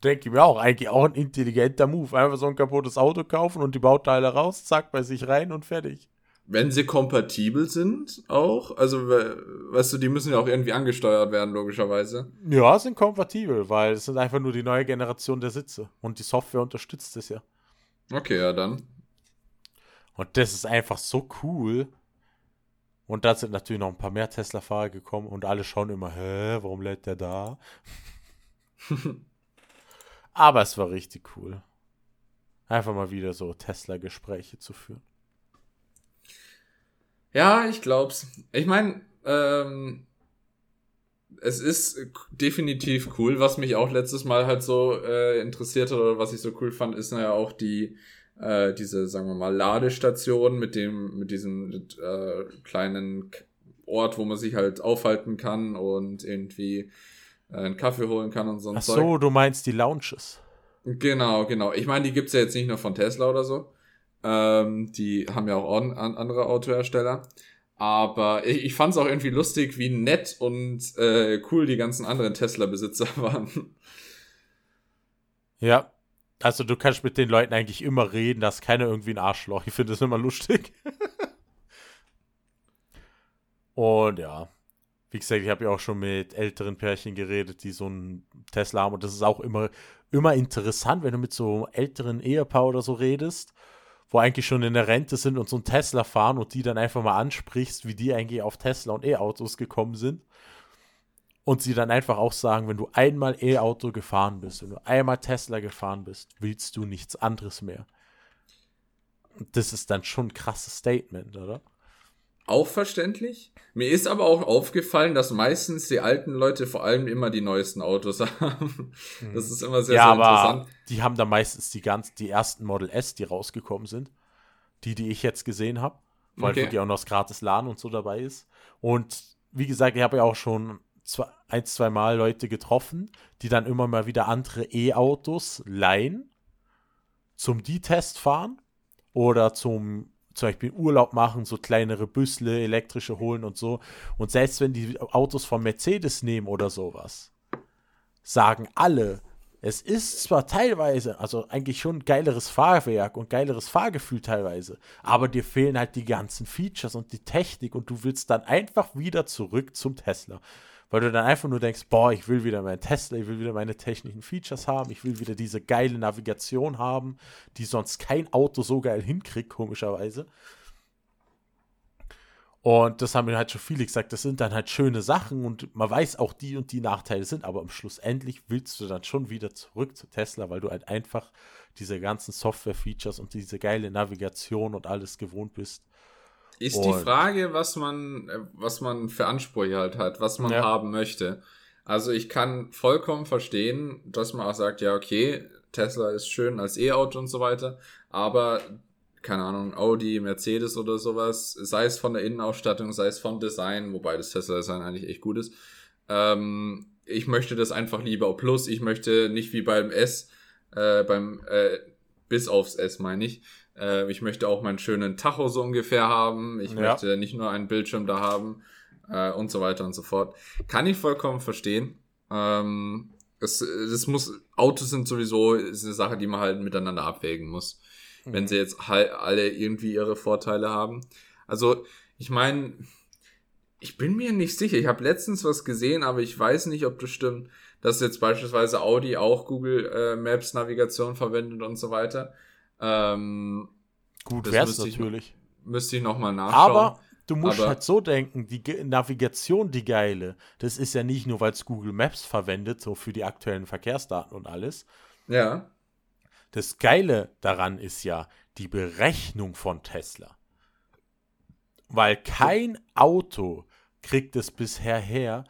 Denke ich mir auch, eigentlich auch ein intelligenter Move. Einfach so ein kaputtes Auto kaufen und die Bauteile raus, zack, bei sich rein und fertig. Wenn sie kompatibel sind, auch. Also, weißt du, die müssen ja auch irgendwie angesteuert werden, logischerweise. Ja, sind kompatibel, weil es sind einfach nur die neue Generation der Sitze. Und die Software unterstützt es ja. Okay, ja, dann. Und das ist einfach so cool. Und da sind natürlich noch ein paar mehr Tesla-Fahrer gekommen und alle schauen immer, hä, warum lädt der da? Aber es war richtig cool. Einfach mal wieder so Tesla-Gespräche zu führen. Ja, ich glaub's. Ich meine, ähm, es ist definitiv cool. Was mich auch letztes Mal halt so äh, interessiert hat oder was ich so cool fand, ist ja auch die äh, diese, sagen wir mal, Ladestation mit dem, mit diesem äh, kleinen Ort, wo man sich halt aufhalten kann und irgendwie äh, einen Kaffee holen kann und so Ach so, Zeug. du meinst die Lounges. Genau, genau. Ich meine, die gibt's ja jetzt nicht nur von Tesla oder so. Ähm, die haben ja auch an, andere Autohersteller. Aber ich, ich fand es auch irgendwie lustig, wie nett und äh, cool die ganzen anderen Tesla-Besitzer waren. Ja, also du kannst mit den Leuten eigentlich immer reden, dass keiner irgendwie ein Arschloch. Ich finde das immer lustig. und ja, wie gesagt, ich habe ja auch schon mit älteren Pärchen geredet, die so einen Tesla haben. Und das ist auch immer, immer interessant, wenn du mit so älteren Ehepaar oder so redest wo eigentlich schon in der Rente sind und so ein Tesla fahren und die dann einfach mal ansprichst, wie die eigentlich auf Tesla und E-Autos gekommen sind. Und sie dann einfach auch sagen, wenn du einmal E-Auto gefahren bist, wenn du einmal Tesla gefahren bist, willst du nichts anderes mehr. Das ist dann schon ein krasses Statement, oder? Auch verständlich. Mir ist aber auch aufgefallen, dass meistens die alten Leute vor allem immer die neuesten Autos haben. Das ist immer sehr, ja, sehr interessant. Die haben da meistens die ganz, die ersten Model S, die rausgekommen sind. Die, die ich jetzt gesehen habe. Weil okay. die auch noch das gratis Laden und so dabei ist. Und wie gesagt, ich habe ja auch schon zwei, ein, zwei Mal Leute getroffen, die dann immer mal wieder andere E-Autos leihen, zum Die-Test fahren oder zum zum Beispiel Urlaub machen, so kleinere Büssle, elektrische holen und so. Und selbst wenn die Autos von Mercedes nehmen oder sowas, sagen alle, es ist zwar teilweise, also eigentlich schon geileres Fahrwerk und geileres Fahrgefühl teilweise, aber dir fehlen halt die ganzen Features und die Technik und du willst dann einfach wieder zurück zum Tesla weil du dann einfach nur denkst, boah, ich will wieder meinen Tesla, ich will wieder meine technischen Features haben, ich will wieder diese geile Navigation haben, die sonst kein Auto so geil hinkriegt, komischerweise. Und das haben mir halt schon viele gesagt, das sind dann halt schöne Sachen und man weiß auch, die und die Nachteile sind, aber am Schluss endlich willst du dann schon wieder zurück zu Tesla, weil du halt einfach diese ganzen Software-Features und diese geile Navigation und alles gewohnt bist. Ist die Frage, was man, äh, was man für Ansprüche halt hat, was man ja. haben möchte. Also ich kann vollkommen verstehen, dass man auch sagt, ja, okay, Tesla ist schön als E-Auto und so weiter, aber keine Ahnung, Audi, Mercedes oder sowas, sei es von der Innenausstattung, sei es vom Design, wobei das Tesla-Design eigentlich echt gut ist. Ähm, ich möchte das einfach lieber Plus, ich möchte nicht wie beim S, äh, beim äh, bis aufs S meine ich, äh, ich möchte auch meinen schönen Tacho so ungefähr haben. Ich ja. möchte nicht nur einen Bildschirm da haben äh, und so weiter und so fort. Kann ich vollkommen verstehen. Ähm, es, das muss, Autos sind sowieso ist eine Sache, die man halt miteinander abwägen muss. Mhm. Wenn sie jetzt halt alle irgendwie ihre Vorteile haben. Also, ich meine, ich bin mir nicht sicher. Ich habe letztens was gesehen, aber ich weiß nicht, ob das stimmt, dass jetzt beispielsweise Audi auch Google äh, Maps Navigation verwendet und so weiter. Ähm, Gut wäre es natürlich. Ich, müsste ich nochmal nachschauen. Aber du musst Aber halt so denken, die Navigation, die geile, das ist ja nicht nur, weil es Google Maps verwendet, so für die aktuellen Verkehrsdaten und alles. Ja. Das Geile daran ist ja die Berechnung von Tesla. Weil kein Auto kriegt es bisher her,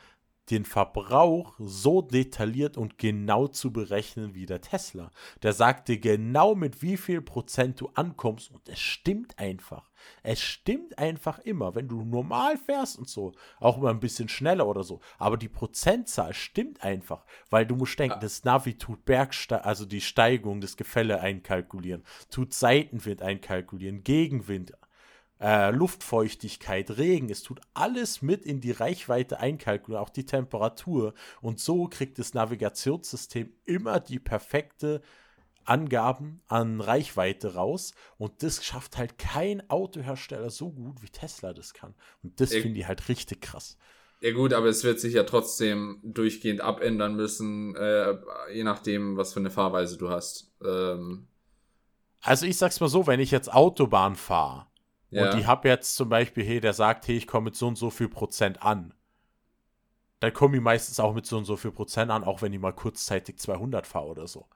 den Verbrauch so detailliert und genau zu berechnen wie der Tesla. Der sagt dir genau, mit wie viel Prozent du ankommst und es stimmt einfach. Es stimmt einfach immer, wenn du normal fährst und so, auch immer ein bisschen schneller oder so. Aber die Prozentzahl stimmt einfach, weil du musst denken, das Navi tut Bergste also die Steigung, das Gefälle einkalkulieren, tut Seitenwind einkalkulieren, Gegenwind äh, Luftfeuchtigkeit, Regen, es tut alles mit in die Reichweite einkalkulieren, auch die Temperatur. Und so kriegt das Navigationssystem immer die perfekte Angaben an Reichweite raus. Und das schafft halt kein Autohersteller so gut, wie Tesla das kann. Und das finde ich halt richtig krass. Ja gut, aber es wird sich ja trotzdem durchgehend abändern müssen, äh, je nachdem, was für eine Fahrweise du hast. Ähm. Also ich sag's mal so, wenn ich jetzt Autobahn fahre, ja. Und ich habe jetzt zum Beispiel, hey, der sagt, hey, ich komme mit so und so viel Prozent an. Dann komme ich meistens auch mit so und so viel Prozent an, auch wenn ich mal kurzzeitig 200 fahre oder so.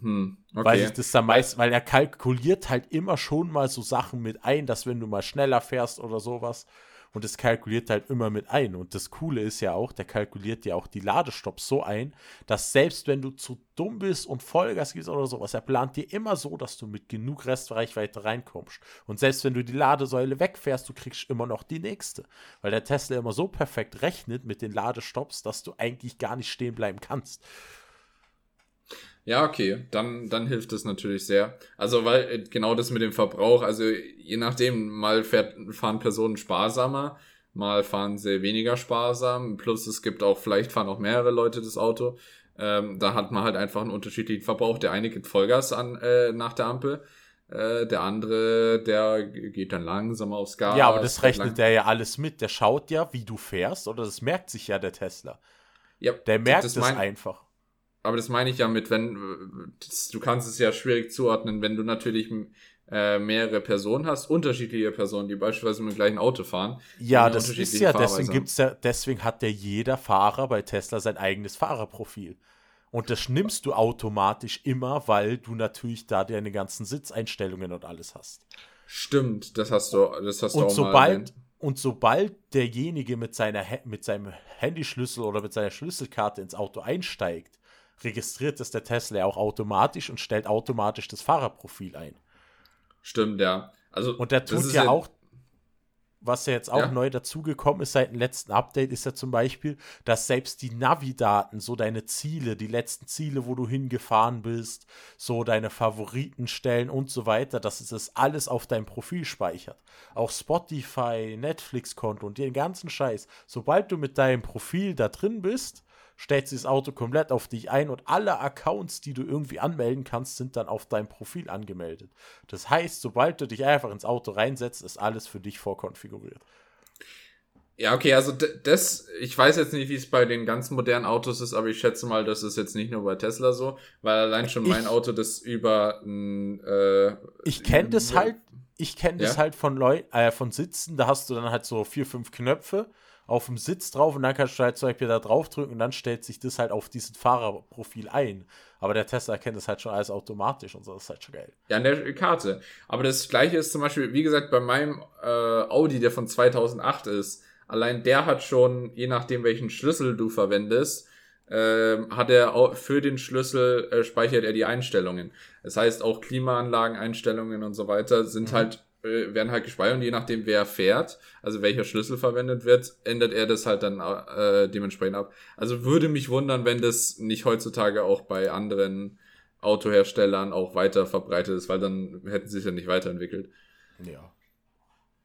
Hm, okay. Weil ich das dann meist, weil er kalkuliert halt immer schon mal so Sachen mit ein, dass wenn du mal schneller fährst oder sowas, und es kalkuliert halt immer mit ein. Und das Coole ist ja auch, der kalkuliert ja auch die Ladestops so ein, dass selbst wenn du zu dumm bist und Vollgas gibst oder sowas, er plant dir immer so, dass du mit genug Restreichweite reinkommst. Und selbst wenn du die Ladesäule wegfährst, du kriegst immer noch die nächste. Weil der Tesla immer so perfekt rechnet mit den Ladestops, dass du eigentlich gar nicht stehen bleiben kannst. Ja, okay, dann, dann hilft es natürlich sehr. Also, weil äh, genau das mit dem Verbrauch, also je nachdem, mal fährt, fahren Personen sparsamer, mal fahren sie weniger sparsam, plus es gibt auch, vielleicht fahren auch mehrere Leute das Auto. Ähm, da hat man halt einfach einen unterschiedlichen Verbrauch. Der eine gibt Vollgas an äh, nach der Ampel, äh, der andere, der geht dann langsamer aufs Gas. Ja, aber das rechnet der ja alles mit. Der schaut ja, wie du fährst, oder das merkt sich ja der Tesla. Ja, der merkt es einfach aber das meine ich ja mit, wenn das, du kannst es ja schwierig zuordnen, wenn du natürlich äh, mehrere Personen hast, unterschiedliche Personen, die beispielsweise mit dem gleichen Auto fahren. Ja, das ist ja, deswegen gibt's ja, deswegen hat ja jeder Fahrer bei Tesla sein eigenes Fahrerprofil. Und das nimmst du automatisch immer, weil du natürlich da deine ganzen Sitzeinstellungen und alles hast. Stimmt, das hast du, das hast und du auch sobald, mal Und sobald derjenige mit, seiner, mit seinem Handyschlüssel oder mit seiner Schlüsselkarte ins Auto einsteigt, registriert es der Tesla auch automatisch und stellt automatisch das Fahrerprofil ein. Stimmt, ja. Also, und der tut ja, auch, was ja jetzt auch ja. neu dazugekommen ist seit dem letzten Update, ist ja zum Beispiel, dass selbst die Navi-Daten, so deine Ziele, die letzten Ziele, wo du hingefahren bist, so deine Favoritenstellen und so weiter, dass es das alles auf dein Profil speichert. Auch Spotify, Netflix-Konto und den ganzen Scheiß. Sobald du mit deinem Profil da drin bist, stellt sich das Auto komplett auf dich ein und alle Accounts, die du irgendwie anmelden kannst, sind dann auf deinem Profil angemeldet. Das heißt, sobald du dich einfach ins Auto reinsetzt, ist alles für dich vorkonfiguriert. Ja, okay, also das, ich weiß jetzt nicht, wie es bei den ganz modernen Autos ist, aber ich schätze mal, das ist jetzt nicht nur bei Tesla so, weil allein schon mein Auto das über äh, Ich kenne das halt, ich kenne ja? das halt von Leuten, äh, von Sitzen, da hast du dann halt so vier, fünf Knöpfe auf dem Sitz drauf und dann kannst du halt zum Beispiel da drauf drücken und dann stellt sich das halt auf diesen Fahrerprofil ein. Aber der Tesla erkennt das halt schon alles automatisch und so, das ist halt schon geil. Ja, an der Karte. Aber das gleiche ist zum Beispiel, wie gesagt, bei meinem äh, Audi, der von 2008 ist, allein der hat schon, je nachdem welchen Schlüssel du verwendest, äh, hat er für den Schlüssel äh, speichert er die Einstellungen. Das heißt auch Klimaanlagen-Einstellungen und so weiter sind mhm. halt werden halt gespeichert und je nachdem, wer fährt, also welcher Schlüssel verwendet wird, ändert er das halt dann äh, dementsprechend ab. Also würde mich wundern, wenn das nicht heutzutage auch bei anderen Autoherstellern auch weiter verbreitet ist, weil dann hätten sie sich ja nicht weiterentwickelt. Ja.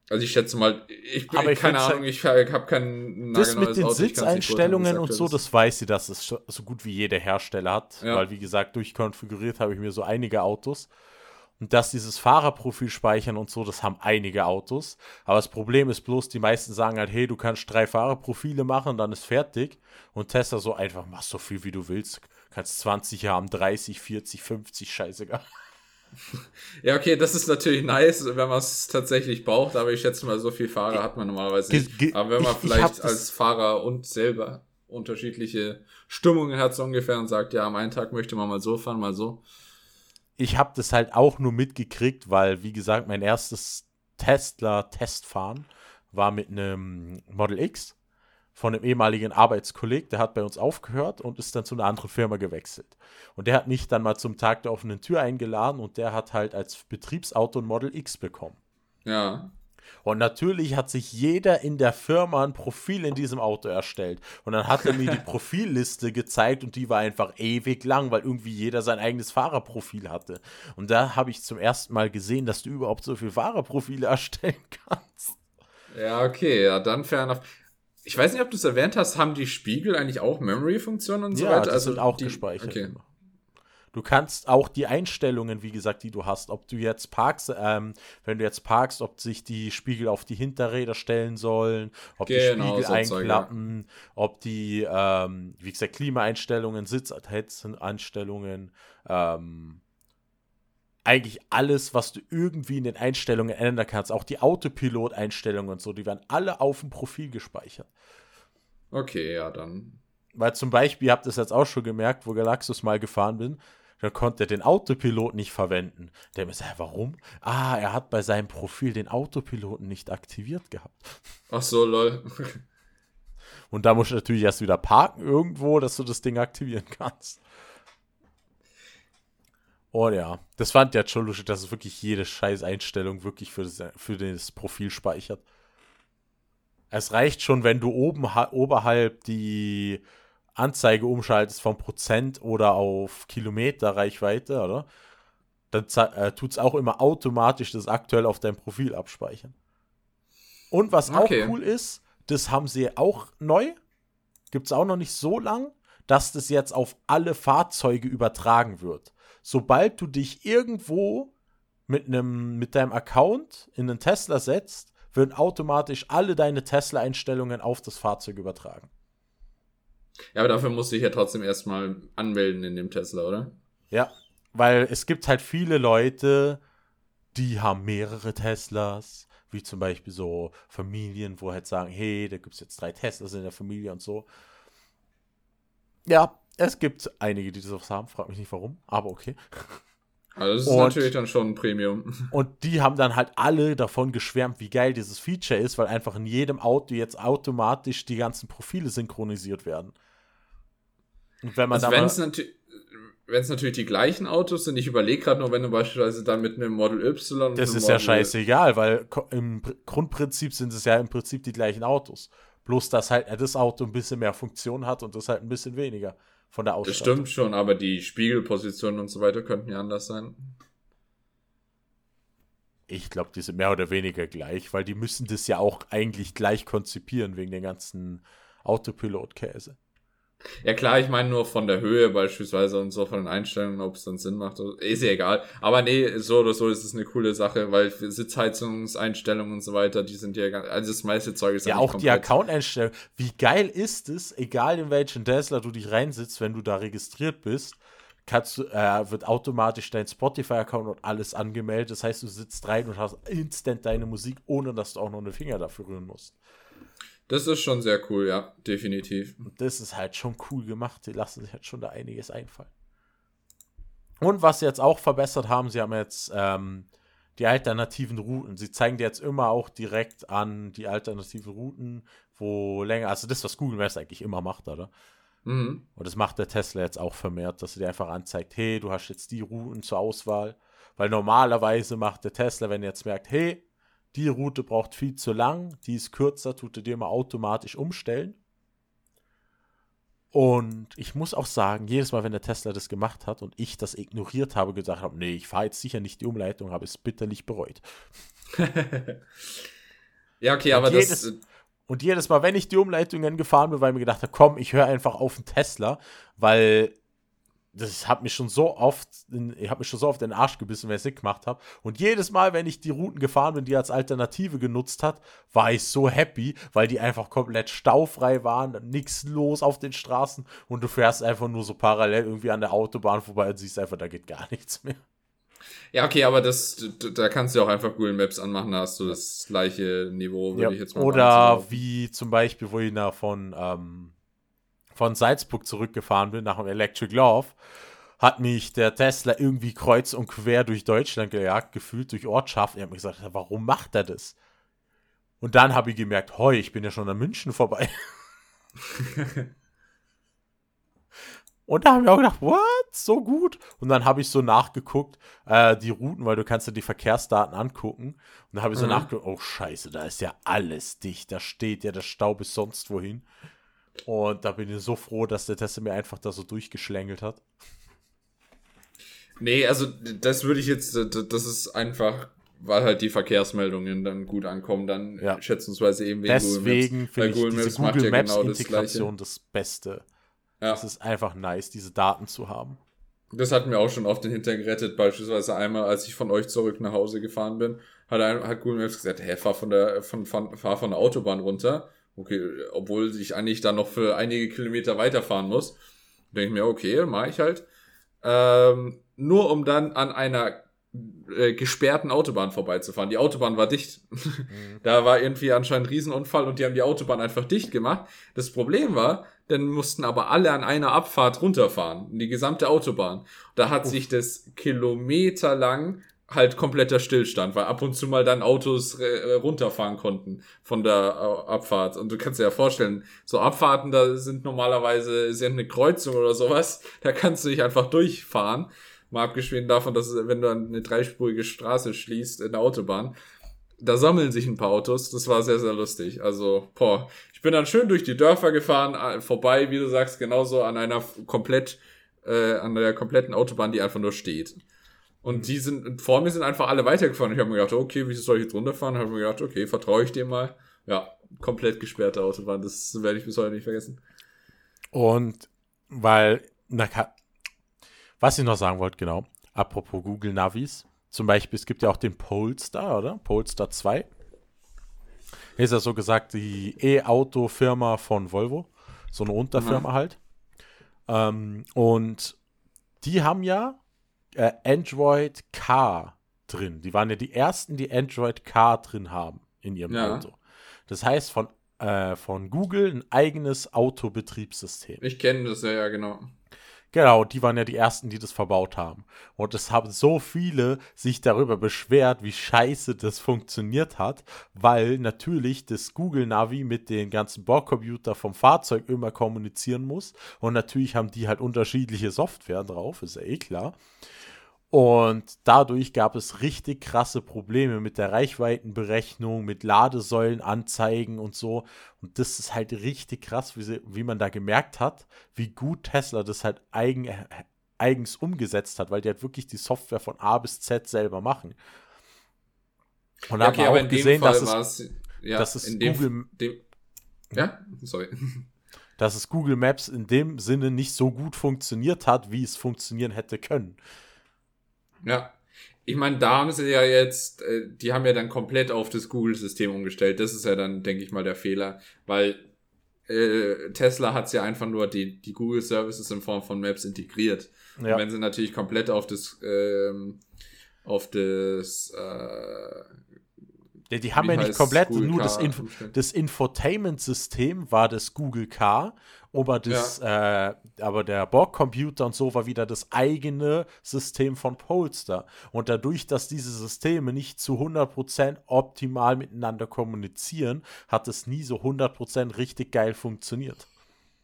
Also ich schätze mal, ich bin ich keine Ahnung, ich habe kein Das mit den Auto, Sitzeinstellungen und so, das weiß sie, dass es so gut wie jeder Hersteller hat, ja. weil wie gesagt, durchkonfiguriert habe ich mir so einige Autos. Und dass dieses Fahrerprofil speichern und so, das haben einige Autos. Aber das Problem ist bloß, die meisten sagen halt, hey, du kannst drei Fahrerprofile machen, dann ist fertig. Und Tesla so einfach, mach so viel wie du willst. Kannst 20 haben, 30, 40, 50, scheißegal. Ja, okay, das ist natürlich nice, wenn man es tatsächlich braucht, aber ich schätze mal, so viel Fahrer hat man normalerweise nicht. Aber wenn man ich, vielleicht ich als Fahrer und selber unterschiedliche Stimmungen hat, so ungefähr, und sagt, ja, am einen Tag möchte man mal so fahren, mal so, ich habe das halt auch nur mitgekriegt, weil, wie gesagt, mein erstes Tesla-Testfahren war mit einem Model X von einem ehemaligen Arbeitskolleg, der hat bei uns aufgehört und ist dann zu einer anderen Firma gewechselt. Und der hat mich dann mal zum Tag der offenen Tür eingeladen und der hat halt als Betriebsauto ein Model X bekommen. Ja. Und natürlich hat sich jeder in der Firma ein Profil in diesem Auto erstellt. Und dann hat er mir die Profilliste gezeigt und die war einfach ewig lang, weil irgendwie jeder sein eigenes Fahrerprofil hatte. Und da habe ich zum ersten Mal gesehen, dass du überhaupt so viele Fahrerprofile erstellen kannst. Ja, okay, ja, dann fair enough. Ich weiß nicht, ob du es erwähnt hast, haben die Spiegel eigentlich auch Memory-Funktionen und so ja, weiter? Die also sind auch die, gespeichert. Okay. Immer. Du kannst auch die Einstellungen, wie gesagt, die du hast, ob du jetzt parkst, ähm, wenn du jetzt parkst, ob sich die Spiegel auf die Hinterräder stellen sollen, ob Genau, die Spiegel einklappen, ob die, ähm, wie gesagt, Klimaeinstellungen, Sitzeinstellungen, ähm, eigentlich alles, was du irgendwie in den Einstellungen ändern kannst, auch die Autopilot-Einstellungen und so, die werden alle auf dem Profil gespeichert. Okay, ja, dann. Weil zum Beispiel, ihr habt es jetzt auch schon gemerkt, wo Galaxus mal gefahren bin, da konnte er den Autopilot nicht verwenden. Der mir sagt, warum? Ah, er hat bei seinem Profil den Autopiloten nicht aktiviert gehabt. Ach so, lol. Und da musst du natürlich erst wieder parken irgendwo, dass du das Ding aktivieren kannst. Oh ja, das fand der schon lustig, dass es wirklich jede scheiß Einstellung wirklich für das, für das Profil speichert. Es reicht schon, wenn du oben ha- oberhalb die Anzeige umschaltest vom Prozent oder auf Kilometer Reichweite, oder? Dann äh, tut es auch immer automatisch das aktuell auf dein Profil abspeichern. Und was Okay. auch cool ist, das haben sie auch neu, gibt es auch noch nicht so lang, dass das jetzt auf alle Fahrzeuge übertragen wird. Sobald du dich irgendwo mit, einem, mit deinem Account in einen Tesla setzt, werden automatisch alle deine Tesla-Einstellungen auf das Fahrzeug übertragen. Ja, aber dafür musste ich ja trotzdem erstmal anmelden in dem Tesla, oder? Ja, weil es gibt halt viele Leute, die haben mehrere Teslas, wie zum Beispiel so Familien, wo halt sagen, hey, da gibt es jetzt drei Teslas in der Familie und so. Ja, es gibt einige, die das haben, frag mich nicht warum, aber okay. Also das ist Und- natürlich dann schon ein Premium. Und die haben dann halt alle davon geschwärmt, wie geil dieses Feature ist, weil einfach in jedem Auto jetzt automatisch die ganzen Profile synchronisiert werden. Und wenn man Also wenn es natürlich wenn es natürlich die gleichen Autos sind, ich überlege gerade nur, wenn du beispielsweise dann mit einem Model Y und Das ist ja Model- scheißegal, weil im Pr- Grundprinzip sind es ja im Prinzip die gleichen Autos. Bloß, dass halt das Auto ein bisschen mehr Funktion hat und das halt ein bisschen weniger von der Das Ausstattung. stimmt schon, aber die Spiegelpositionen und so weiter könnten ja anders sein. Ich glaube, die sind mehr oder weniger gleich, weil die müssen das ja auch eigentlich gleich konzipieren wegen den ganzen Autopilot-Käse. Ja klar, ich meine nur von der Höhe beispielsweise und so von den Einstellungen, ob es dann Sinn macht. Ist ja egal. Aber nee, so oder so ist es eine coole Sache, weil Sitzheizungseinstellungen und so weiter, die sind ja ganz, also das meiste Zeug ist Ja, auch die komplett- Account-Einstellung. Wie geil ist es, egal in welchen Tesla du dich reinsitzt, wenn du da registriert bist, kannst du, äh, wird automatisch dein Spotify-Account und alles angemeldet. Das heißt, du sitzt rein und hast instant deine Musik, ohne dass du auch noch eine Finger dafür rühren musst. Das ist schon sehr cool, ja, definitiv. Und das ist halt schon cool gemacht. Die lassen sich halt schon da einiges einfallen. Und was sie jetzt auch verbessert haben, sie haben jetzt ähm, die alternativen Routen. Sie zeigen dir jetzt immer auch direkt an die alternativen Routen, wo länger, also das, was Google Maps eigentlich immer macht, oder? Mhm. Und das macht der Tesla jetzt auch vermehrt, dass er dir einfach anzeigt, hey, du hast jetzt die Routen zur Auswahl. Weil normalerweise macht der Tesla, wenn er jetzt merkt, hey, die Route braucht viel zu lang, die ist kürzer, tut er dir mal automatisch umstellen. Und ich muss auch sagen, jedes Mal, wenn der Tesla das gemacht hat und ich das ignoriert habe, gesagt habe, nee, ich fahre jetzt sicher nicht die Umleitung, habe es bitterlich bereut. Ja, okay, aber jedes- das. Und jedes Mal, wenn ich die Umleitungen gefahren bin, weil ich mir gedacht habe, komm, ich höre einfach auf den Tesla, weil das hat mich schon so oft, in, ich habe mich schon so oft in den Arsch gebissen, wenn ich es nicht gemacht habe. Und jedes Mal, wenn ich die Routen gefahren bin, die er als Alternative genutzt hat, war ich so happy, weil die einfach komplett staufrei waren, nichts los auf den Straßen und du fährst einfach nur so parallel irgendwie an der Autobahn vorbei und siehst einfach, da geht gar nichts mehr. Ja, okay, aber das, da kannst du auch einfach Google Maps anmachen, da hast du das gleiche Niveau, würde Ja, ich jetzt mal oder sagen. wie zum Beispiel, wo ich nach von, ähm, von Salzburg zurückgefahren bin, nach dem Electric Love, hat mich der Tesla irgendwie kreuz und quer durch Deutschland gejagt, gefühlt durch Ortschaften. Ich habe mir gesagt, warum macht er das? Und dann habe ich gemerkt, hoi, ich bin ja schon an München vorbei. Und da habe ich auch gedacht, what? So gut? Und dann habe ich so nachgeguckt, äh, die Routen, weil du kannst ja die Verkehrsdaten angucken. Und da habe ich so mhm. nachgeguckt, oh scheiße, da ist ja alles dicht. Da steht ja der Stau bis sonst wohin. Und da bin ich so froh, dass der Tesla mir einfach da so durchgeschlängelt hat. Nee, also das würde ich jetzt, das ist einfach, weil halt die Verkehrsmeldungen dann gut ankommen, dann ja. schätzungsweise eben wegen Deswegen finde ich Google diese Google Maps ja genau Integration das, das Beste. Ja. Es ist einfach nice, diese Daten zu haben. Das hat mir auch schon oft den Hintern gerettet. Beispielsweise einmal, als ich von euch zurück nach Hause gefahren bin, hat, ein, hat Google Maps gesagt, hä, fahr von der, von, fahr von der Autobahn runter. Okay, obwohl ich eigentlich dann noch für einige Kilometer weiterfahren muss. Denke ich mir, okay, mache ich halt. Ähm, nur um dann an einer äh, gesperrten Autobahn vorbeizufahren. Die Autobahn war dicht. Mhm. da war irgendwie anscheinend ein Riesenunfall und die haben die Autobahn einfach dicht gemacht. Das Problem war, dann mussten aber alle an einer Abfahrt runterfahren, die gesamte Autobahn. Da hat Uff. sich das kilometerlang halt kompletter Stillstand, weil ab und zu mal dann Autos äh, runterfahren konnten von der äh, Abfahrt. Und du kannst dir ja vorstellen, so Abfahrten, da sind normalerweise sind eine Kreuzung oder sowas, da kannst du dich einfach durchfahren. Mal abgeschwiegen davon, dass wenn du eine dreispurige Straße schließt in der Autobahn, da sammeln sich ein paar Autos. Das war sehr, sehr lustig. Also, boah, ich bin dann schön durch die Dörfer gefahren, äh, vorbei, wie du sagst, genauso an einer komplett, äh, an der kompletten Autobahn, die einfach nur steht. Und die sind, vor mir sind einfach alle weitergefahren. Ich habe mir gedacht, okay, wie soll ich jetzt runterfahren? Habe mir gedacht, okay, vertraue ich dem mal. Ja, komplett gesperrte Autobahn. Das werde ich bis heute nicht vergessen. Und weil, na, was ich noch sagen wollte, genau, apropos Google Navis, zum Beispiel, es gibt ja auch den Polestar, oder? Polestar 2. Ist ja so gesagt die E-Auto-Firma von Volvo. So eine Unterfirma mhm. halt. Ähm, und die haben ja äh, Android Car drin. Die waren ja die ersten, die Android Car drin haben in ihrem ja. Auto. Das heißt, von, äh, von Google ein eigenes Autobetriebssystem. Ich kenne das ja, ja, genau. Genau, die waren ja die ersten, die das verbaut haben. Und es haben so viele sich darüber beschwert, wie scheiße das funktioniert hat, weil natürlich das Google Navi mit den ganzen Bordcomputer vom Fahrzeug immer kommunizieren muss. Und natürlich haben die halt unterschiedliche Software drauf, ist ja eh klar. Und dadurch gab es richtig krasse Probleme mit der Reichweitenberechnung, mit Ladesäulenanzeigen und so. Und das ist halt richtig krass, wie, sie, wie man da gemerkt hat, wie gut Tesla das halt eigen, eigens umgesetzt hat, weil die halt wirklich die Software von A bis Z selber machen. Und da okay, haben wir auch gesehen, dass es, ja, dass es Google. Dem, ja, sorry. Dass es Google Maps in dem Sinne nicht so gut funktioniert hat, wie es funktionieren hätte können. Ja. Ich meine, da haben sie ja jetzt, äh, die haben ja dann komplett auf das Google-System umgestellt. Das ist ja dann, denke ich mal, der Fehler, weil äh, Tesla hat ja einfach nur die, die Google-Services in Form von Maps integriert. Ja. Und wenn sie natürlich komplett auf das, ähm, auf das, äh, ja, die haben ja nicht komplett, Google nur das, Inf das Infotainment-System war das Google Car aber, das, ja. äh, aber der Borg-Computer und so war wieder das eigene System von Polestar. Und dadurch, dass diese Systeme nicht zu 100% optimal miteinander kommunizieren, hat es nie so 100% richtig geil funktioniert.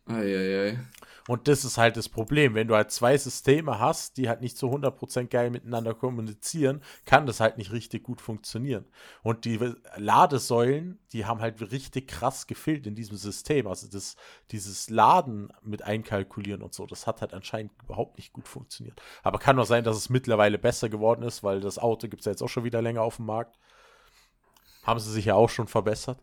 Eieiei. Und das ist halt das Problem. Wenn du halt zwei Systeme hast, die halt nicht zu 100% geil miteinander kommunizieren, kann das halt nicht richtig gut funktionieren. Und die Ladesäulen, die haben halt richtig krass gefehlt in diesem System. Also das, dieses Laden mit einkalkulieren und so, das hat halt anscheinend überhaupt nicht gut funktioniert. Aber kann auch sein, dass es mittlerweile besser geworden ist, weil das Auto gibt es ja jetzt auch schon wieder länger auf dem Markt. Haben sie sich ja auch schon verbessert.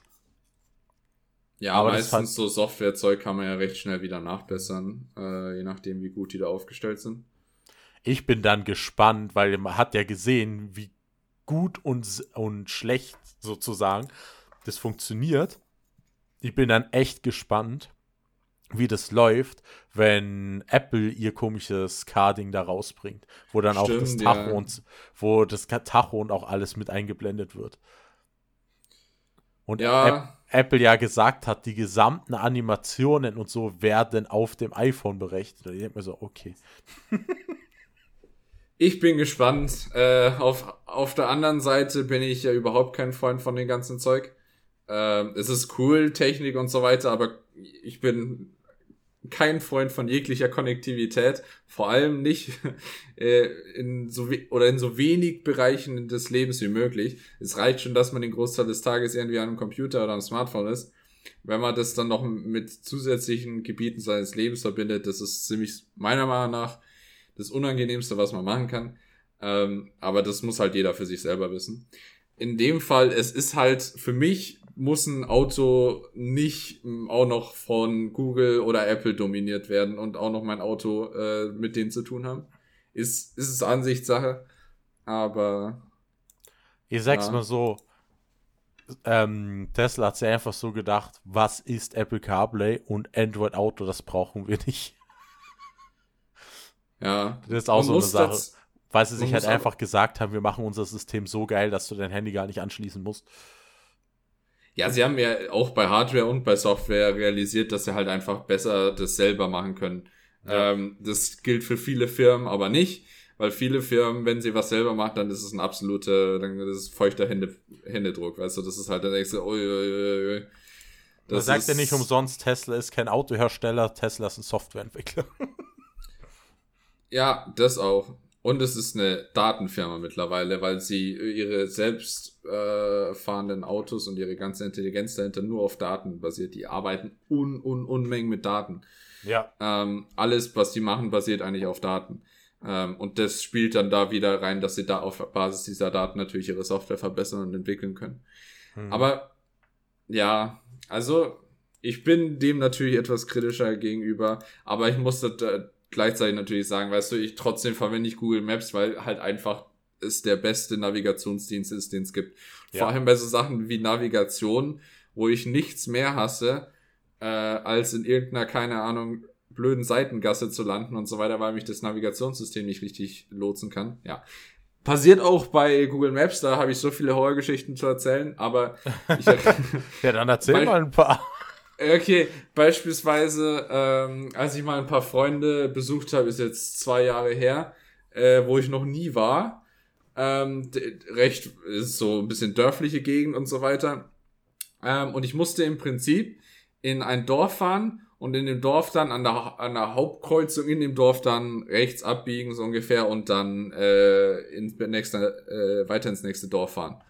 Ja, aber meistens so Softwarezeug kann man ja recht schnell wieder nachbessern, äh, je nachdem, wie gut die da aufgestellt sind. Ich bin dann gespannt, weil man hat ja gesehen, wie gut und, und schlecht sozusagen das funktioniert. Ich bin dann echt gespannt, wie das läuft, wenn Apple ihr komisches Carding da rausbringt, wo dann Stimmt, auch das Tacho ja. und wo das Tacho und auch alles mit eingeblendet wird. Und ja. Apple ja gesagt hat, die gesamten Animationen und so werden auf dem iPhone berechnet. Und ich denke mir so, okay. ich bin gespannt. Äh, auf, auf der anderen Seite bin ich ja überhaupt kein Freund von dem ganzen Zeug. Ähm, es ist cool, Technik und so weiter, aber ich bin kein Freund von jeglicher Konnektivität, vor allem nicht äh, in so oder in so wenig Bereichen des Lebens wie möglich. Es reicht schon, dass man den Großteil des Tages irgendwie an einem Computer oder am Smartphone ist. Wenn man das dann noch mit zusätzlichen Gebieten seines Lebens verbindet, das ist ziemlich meiner Meinung nach das Unangenehmste, was man machen kann. Ähm, aber das muss halt jeder für sich selber wissen. In dem Fall, es ist halt für mich muss ein Auto nicht ähm, auch noch von Google oder Apple dominiert werden und auch noch mein Auto äh, mit denen zu tun haben. Ist, ist es Ansichtssache, aber. Ich sag's ja. mal so, ähm, Tesla hat sich einfach so gedacht, was ist Apple CarPlay und Android Auto, das brauchen wir nicht. Ja. Das ist auch so eine Sache. weil sie sich halt einfach gesagt haben, wir machen unser System so geil, dass du dein Handy gar nicht anschließen musst. Ja, sie haben ja auch bei Hardware und bei Software realisiert, dass sie halt einfach besser das selber machen können. Ja. Ähm, das gilt für viele Firmen aber nicht, weil viele Firmen, wenn sie was selber machen, dann ist es ein absoluter, dann ist es feuchter Hände, Händedruck, weißt du, das ist halt der nächste, ui, ui. Das Man sagt ja nicht umsonst, Tesla ist kein Autohersteller, Tesla ist ein Softwareentwickler. ja, das auch. Und es ist eine Datenfirma mittlerweile, weil sie ihre selbst äh, fahrenden Autos und ihre ganze Intelligenz dahinter nur auf Daten basiert. Die arbeiten un, un, Unmengen mit Daten. Ja. Ähm, alles, was die machen, basiert eigentlich auf Daten. Ähm, und das spielt dann da wieder rein, dass sie da auf Basis dieser Daten natürlich ihre Software verbessern und entwickeln können. Mhm. Aber ja, also ich bin dem natürlich etwas kritischer gegenüber, aber ich muss das, äh, gleichzeitig natürlich sagen, weißt du, ich trotzdem verwende ich Google Maps, weil halt einfach es der beste Navigationsdienst ist, den es gibt. Ja. Vor allem bei so Sachen wie Navigation, wo ich nichts mehr hasse, äh, als in irgendeiner, keine Ahnung, blöden Seitengasse zu landen und so weiter, weil mich das Navigationssystem nicht richtig lotsen kann. Ja. Passiert auch bei Google Maps, da habe ich so viele Horrorgeschichten zu erzählen, aber ich, Ja, dann erzähl mal ein paar. Okay, beispielsweise, ähm, als ich mal ein paar Freunde besucht habe, ist jetzt zwei Jahre her, äh, wo ich noch nie war. Ähm, recht ist so ein bisschen dörfliche Gegend und so weiter. Ähm, und ich musste im Prinzip in ein Dorf fahren und in dem Dorf dann an der, an der Hauptkreuzung in dem Dorf dann rechts abbiegen, so ungefähr, und dann äh, ins nächste, äh, weiter ins nächste Dorf fahren.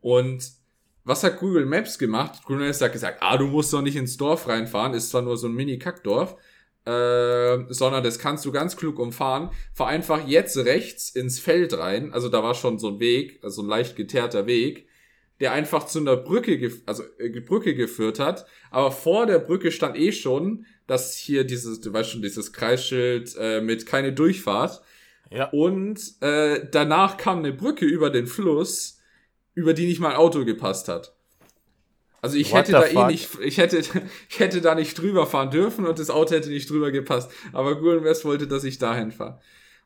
Und was hat Google Maps gemacht? Google Maps hat gesagt, ah, du musst doch nicht ins Dorf reinfahren, ist zwar nur so ein Mini-Kackdorf, äh, sondern das kannst du ganz klug umfahren. Fahr einfach jetzt rechts ins Feld rein, also da war schon so ein Weg, also ein leicht geteerter Weg, der einfach zu einer Brücke, also äh, Brücke geführt hat, aber vor der Brücke stand eh schon, dass hier dieses, du weißt schon, dieses Kreisschild äh, mit keine Durchfahrt. Ja. Und äh, danach kam eine Brücke über den Fluss, über die nicht mal ein Auto gepasst hat. Also ich What hätte da eh fuck? eh nicht, ich hätte, ich hätte da nicht drüber fahren dürfen und das Auto hätte nicht drüber gepasst. Aber Google West wollte, dass ich dahin fahre.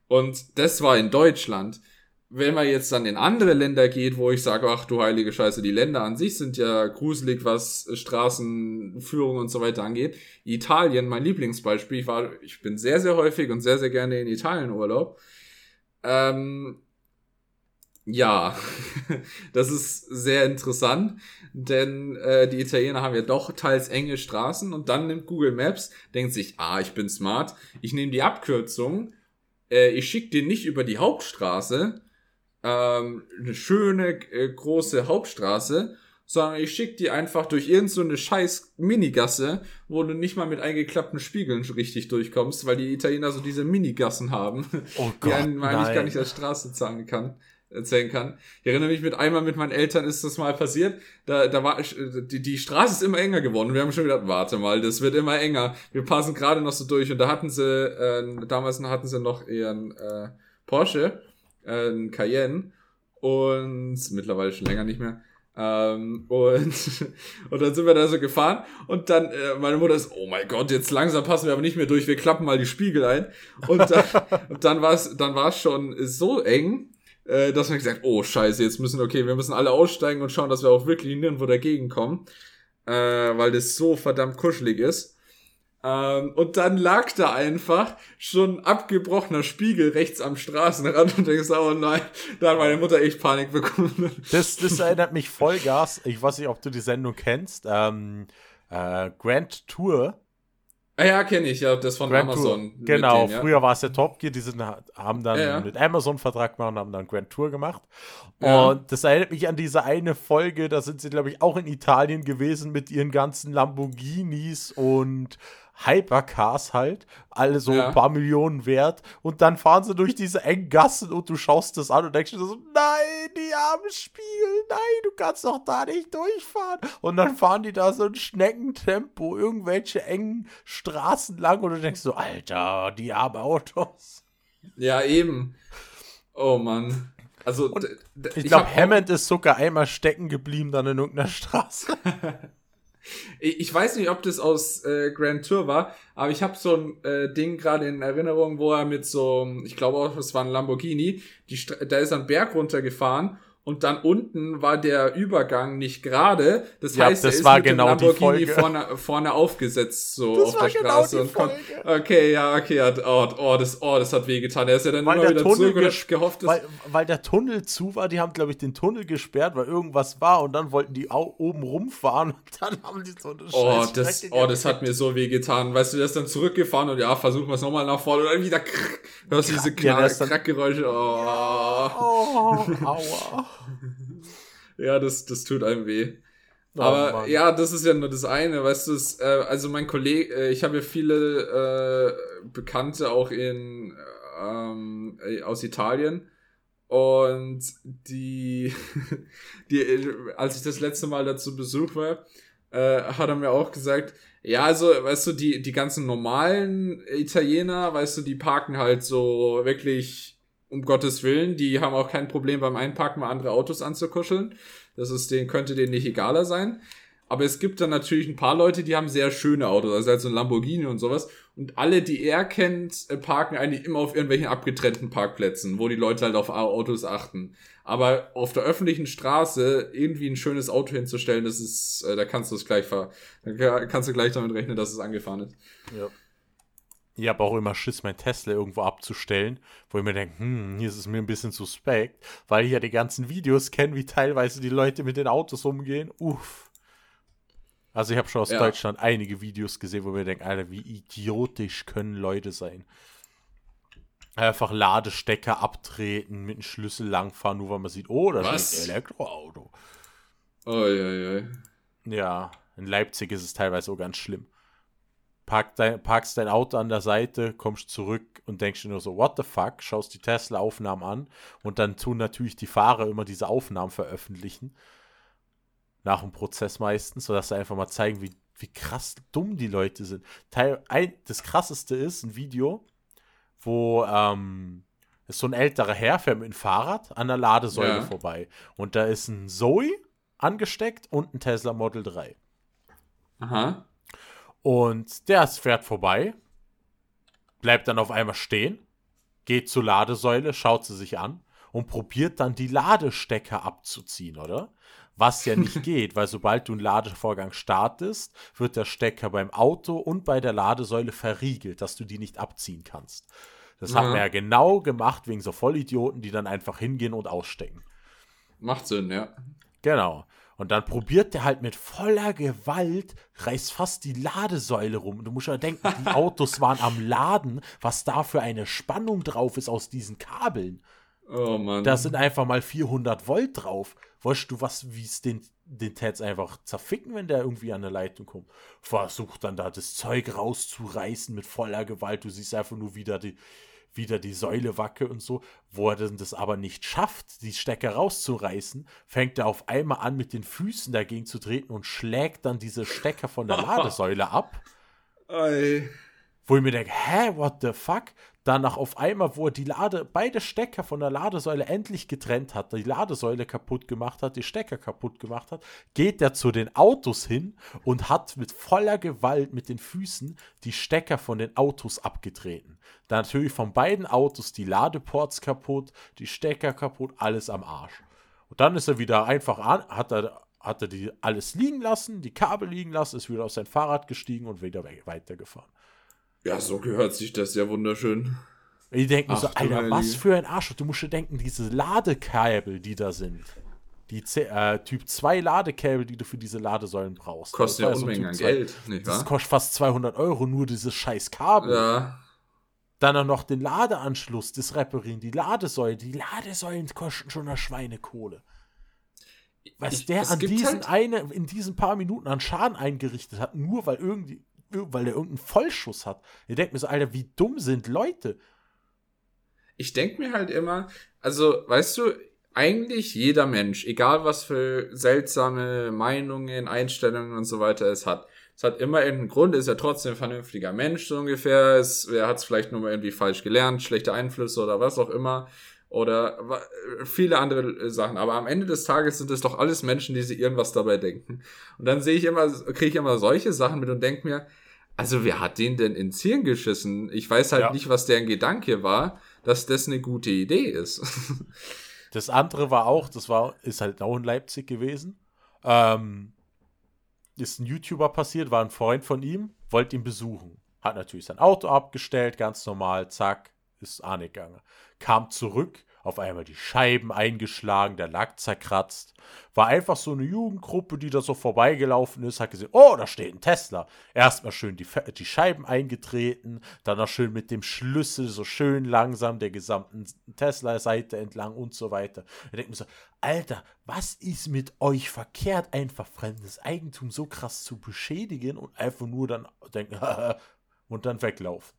Und das war in Deutschland. Wenn man jetzt dann in andere Länder geht, wo ich sage, ach du heilige Scheiße, die Länder an sich sind ja gruselig, was Straßenführung und so weiter angeht. Italien, mein Lieblingsbeispiel, ich war, ich bin sehr, sehr häufig und sehr, sehr gerne in Italien Urlaub. Ähm, ja, das ist sehr interessant, denn äh, die Italiener haben ja doch teils enge Straßen und dann nimmt Google Maps, denkt sich, ah, ich bin smart, ich nehme die Abkürzung, äh, ich schicke dir nicht über die Hauptstraße, ähm, eine schöne äh, große Hauptstraße, sondern ich schicke die einfach durch irgendeine so scheiß Minigasse, wo du nicht mal mit eingeklappten Spiegeln richtig durchkommst, weil die Italiener so diese Minigassen haben, oh Gott, die einen eigentlich gar nicht als Straße zahlen kann erzählen kann. Ich erinnere mich mit einmal mit meinen Eltern ist das mal passiert. Da, da war die, die Straße ist immer enger geworden. Wir haben schon gedacht, warte mal, das wird immer enger. Wir passen gerade noch so durch und da hatten sie äh, damals hatten sie noch eher ein äh, Porsche, äh, Cayenne und mittlerweile schon länger nicht mehr. Ähm, und, und dann sind wir da so gefahren und dann, äh, meine Mutter ist, oh mein Gott, jetzt langsam passen wir aber nicht mehr durch, wir klappen mal die Spiegel ein. Und dann, und dann war es dann war's schon so eng, äh, dass man gesagt, oh scheiße, jetzt müssen, okay, wir müssen alle aussteigen und schauen, dass wir auch wirklich nirgendwo dagegen kommen, äh, weil das so verdammt kuschelig ist. Ähm, und dann lag da einfach schon abgebrochener Spiegel rechts am Straßenrand und denkst, oh nein, da hat meine Mutter echt Panik bekommen. Das, das erinnert mich voll Gas. Ich weiß nicht, ob du die Sendung kennst. Ähm, äh, Grand Tour Ah ja, kenne ich, ja, das von Grand Amazon. Tour. Genau, denen, ja. früher war es der Top Gear, die sind, haben dann ja, ja. mit Amazon Vertrag gemacht und haben dann Grand Tour gemacht. Und das erinnert mich an diese eine Folge, da sind sie, glaube ich, auch in Italien gewesen mit ihren ganzen Lamborghinis und Hypercars halt, alle so ja. ein paar Millionen wert. Und dann fahren sie durch diese engen Gassen und du schaust das an und denkst dir so, nein, die haben Spiegel, nein, du kannst doch da nicht durchfahren. Und dann fahren die da so ein Schneckentempo, irgendwelche engen Straßen lang und du denkst so, Alter, die haben Autos. Ja, eben. Oh Mann. Also, ich glaube, Hammond ist sogar einmal stecken geblieben dann in irgendeiner Straße. Ich weiß nicht, ob das aus äh, Grand Tour war, aber ich habe so ein äh, Ding gerade in Erinnerung, wo er mit so, ich glaube auch, es war ein Lamborghini, die, da ist er einen Berg runtergefahren und dann unten war der Übergang nicht gerade. Das ja, heißt, das er ist war mit genau dem Lamborghini vorne, vorne aufgesetzt, so das auf der genau Straße. und kommt, okay, ja, okay, ja, oh, oh, das, oh, das hat wehgetan. Er ist ja dann weil immer wieder Tunnel zurück gehofft, dass weil, weil der Tunnel zu war, die haben, glaube ich, den Tunnel gesperrt, weil irgendwas war und dann wollten die oben rumfahren und dann haben die so eine Oh, das, oh, das hat mir so wehgetan. Weißt du, der ist dann zurückgefahren und ja, versuchen wir es nochmal nach vorne und dann wieder krrr, hörst du diese Knall, ja, Krackgeräusche. Oh. oh, aua. ja, das, das tut einem weh. Oh, Aber Mann. ja, das ist ja nur das eine, weißt du, es, äh, also mein Kollege, äh, ich habe ja viele äh, Bekannte auch in ähm, äh, aus Italien und die, die, als ich das letzte Mal dazu Besuch war, äh, hat er mir auch gesagt, ja, also, weißt du, die, die ganzen normalen Italiener, weißt du, die parken halt so wirklich um Gottes Willen, die haben auch kein Problem beim Einparken mal andere Autos anzukuscheln. Das ist denen, könnte denen nicht egaler sein. Aber es gibt dann natürlich ein paar Leute, die haben sehr schöne Autos, also halt so ein Lamborghini und sowas. Und alle, die er kennt, äh, parken eigentlich immer auf irgendwelchen abgetrennten Parkplätzen, wo die Leute halt auf Autos achten. Aber auf der öffentlichen Straße irgendwie ein schönes Auto hinzustellen, das ist, äh, da kannst du es gleich ver, da kannst du gleich damit rechnen, dass es angefahren ist. Ja ich habe auch immer Schiss, mein Tesla irgendwo abzustellen, wo ich mir denke, hm, hier ist es mir ein bisschen suspekt, weil ich ja die ganzen Videos kenne, wie teilweise die Leute mit den Autos umgehen. Uff. Also ich habe schon aus ja. Deutschland einige Videos gesehen, wo ich mir denke, Alter, wie idiotisch können Leute sein. Einfach Ladestecker abtreten, mit dem Schlüssel langfahren, nur weil man sieht, oh, das Was? ist ein Elektroauto. Oh, ja, ja. Ja, in Leipzig ist es teilweise auch ganz schlimm park dein, parkst dein Auto an der Seite, kommst zurück und denkst dir nur so, what the fuck, schaust die Tesla-Aufnahmen an und dann tun natürlich die Fahrer immer diese Aufnahmen veröffentlichen. Nach dem Prozess meistens, sodass sie einfach mal zeigen, wie, wie krass dumm die Leute sind. Teil, ein, das krasseste ist ein Video, wo ähm, ist so ein älterer Herr fährt mit dem Fahrrad an der Ladesäule ja. vorbei. Und da ist ein Zoe angesteckt und ein Tesla Model 3. Aha. Und der fährt vorbei, bleibt dann auf einmal stehen, geht zur Ladesäule, schaut sie sich an und probiert dann die Ladestecker abzuziehen, oder? Was ja nicht geht, weil sobald du einen Ladevorgang startest, wird der Stecker beim Auto und bei der Ladesäule verriegelt, dass du die nicht abziehen kannst. Das ja. hat man ja genau gemacht wegen so Vollidioten, die dann einfach hingehen und ausstecken. Macht Sinn, ja. Genau. Und dann probiert der halt mit voller Gewalt, reißt fast die Ladesäule rum. Du musst ja denken, die Autos waren am Laden, was da für eine Spannung drauf ist aus diesen Kabeln. Oh Mann. Da sind einfach mal 400 Volt drauf. Weißt du, was, wie es den, den Tats einfach zerficken, wenn der irgendwie an der Leitung kommt? Versucht dann da das Zeug rauszureißen mit voller Gewalt. Du siehst einfach nur wieder die, wieder die Säule wacke und so. Wo er das aber nicht schafft, die Stecker rauszureißen, fängt er auf einmal an, mit den Füßen dagegen zu treten und schlägt dann diese Stecker von der Ladesäule ab. Ei. Wo ich mir denke, hä, what the fuck? Danach auf einmal, wo er die Lade, beide Stecker von der Ladesäule endlich getrennt hat, die Ladesäule kaputt gemacht hat, die Stecker kaputt gemacht hat, geht er zu den Autos hin und hat mit voller Gewalt mit den Füßen die Stecker von den Autos abgetreten. Dann natürlich von beiden Autos die Ladeports kaputt, die Stecker kaputt, alles am Arsch. Und dann ist er wieder einfach an, hat er hat er die alles liegen lassen, die Kabel liegen lassen, ist wieder auf sein Fahrrad gestiegen und wieder weitergefahren. Ja, so gehört sich das ja wunderschön. Ich denke mir so, Alter, was für ein Arsch. Du musst dir denken, diese Ladekabel, die da sind. Die äh, Typ 2 Ladekabel, die du für diese Ladesäulen brauchst. Kostet ja Unmengen an Geld, nicht wahr? Das kostet fast 200 Euro, nur dieses scheiß Kabel. Ja. Dann noch den Ladeanschluss, das Reparieren, die Ladesäule. Die Ladesäulen kosten schon eine Schweinekohle. Was ich, der an diesen halt eine, in diesen paar Minuten an Schaden eingerichtet hat, nur weil irgendwie, weil der irgendeinen Vollschuss hat. Ihr denkt mir so, Alter, wie dumm sind Leute? Ich denke mir halt immer, also, weißt du, eigentlich jeder Mensch, egal was für seltsame Meinungen, Einstellungen und so weiter es hat, es hat immer irgendeinen Grund, ist ja trotzdem ein vernünftiger Mensch, so ungefähr. Es, er hat es vielleicht nur mal irgendwie falsch gelernt, schlechte Einflüsse oder was auch immer. Oder viele andere Sachen. Aber am Ende des Tages sind es doch alles Menschen, die sich irgendwas dabei denken. Und dann sehe ich immer, kriege ich immer solche Sachen mit und denke mir, also wer hat den denn ins Hirn geschissen? Ich weiß halt ja. nicht, was deren Gedanke war, dass das eine gute Idee ist. Das andere war auch, das war, ist halt auch in Leipzig gewesen. Ähm, ist ein YouTuber passiert, war ein Freund von ihm, wollte ihn besuchen. Hat natürlich sein Auto abgestellt, ganz normal, zack, ist angegangen. Kam zurück, auf einmal die Scheiben eingeschlagen, der Lack zerkratzt. War einfach so eine Jugendgruppe, die da so vorbeigelaufen ist, hat gesehen, oh, da steht ein Tesla. Erstmal schön die, die Scheiben eingetreten, dann noch schön mit dem Schlüssel so schön langsam der gesamten Tesla-Seite entlang und so weiter. Da denkt man so, Alter, was ist mit euch verkehrt, einfach fremdes Eigentum so krass zu beschädigen und einfach nur dann denken, und dann weglaufen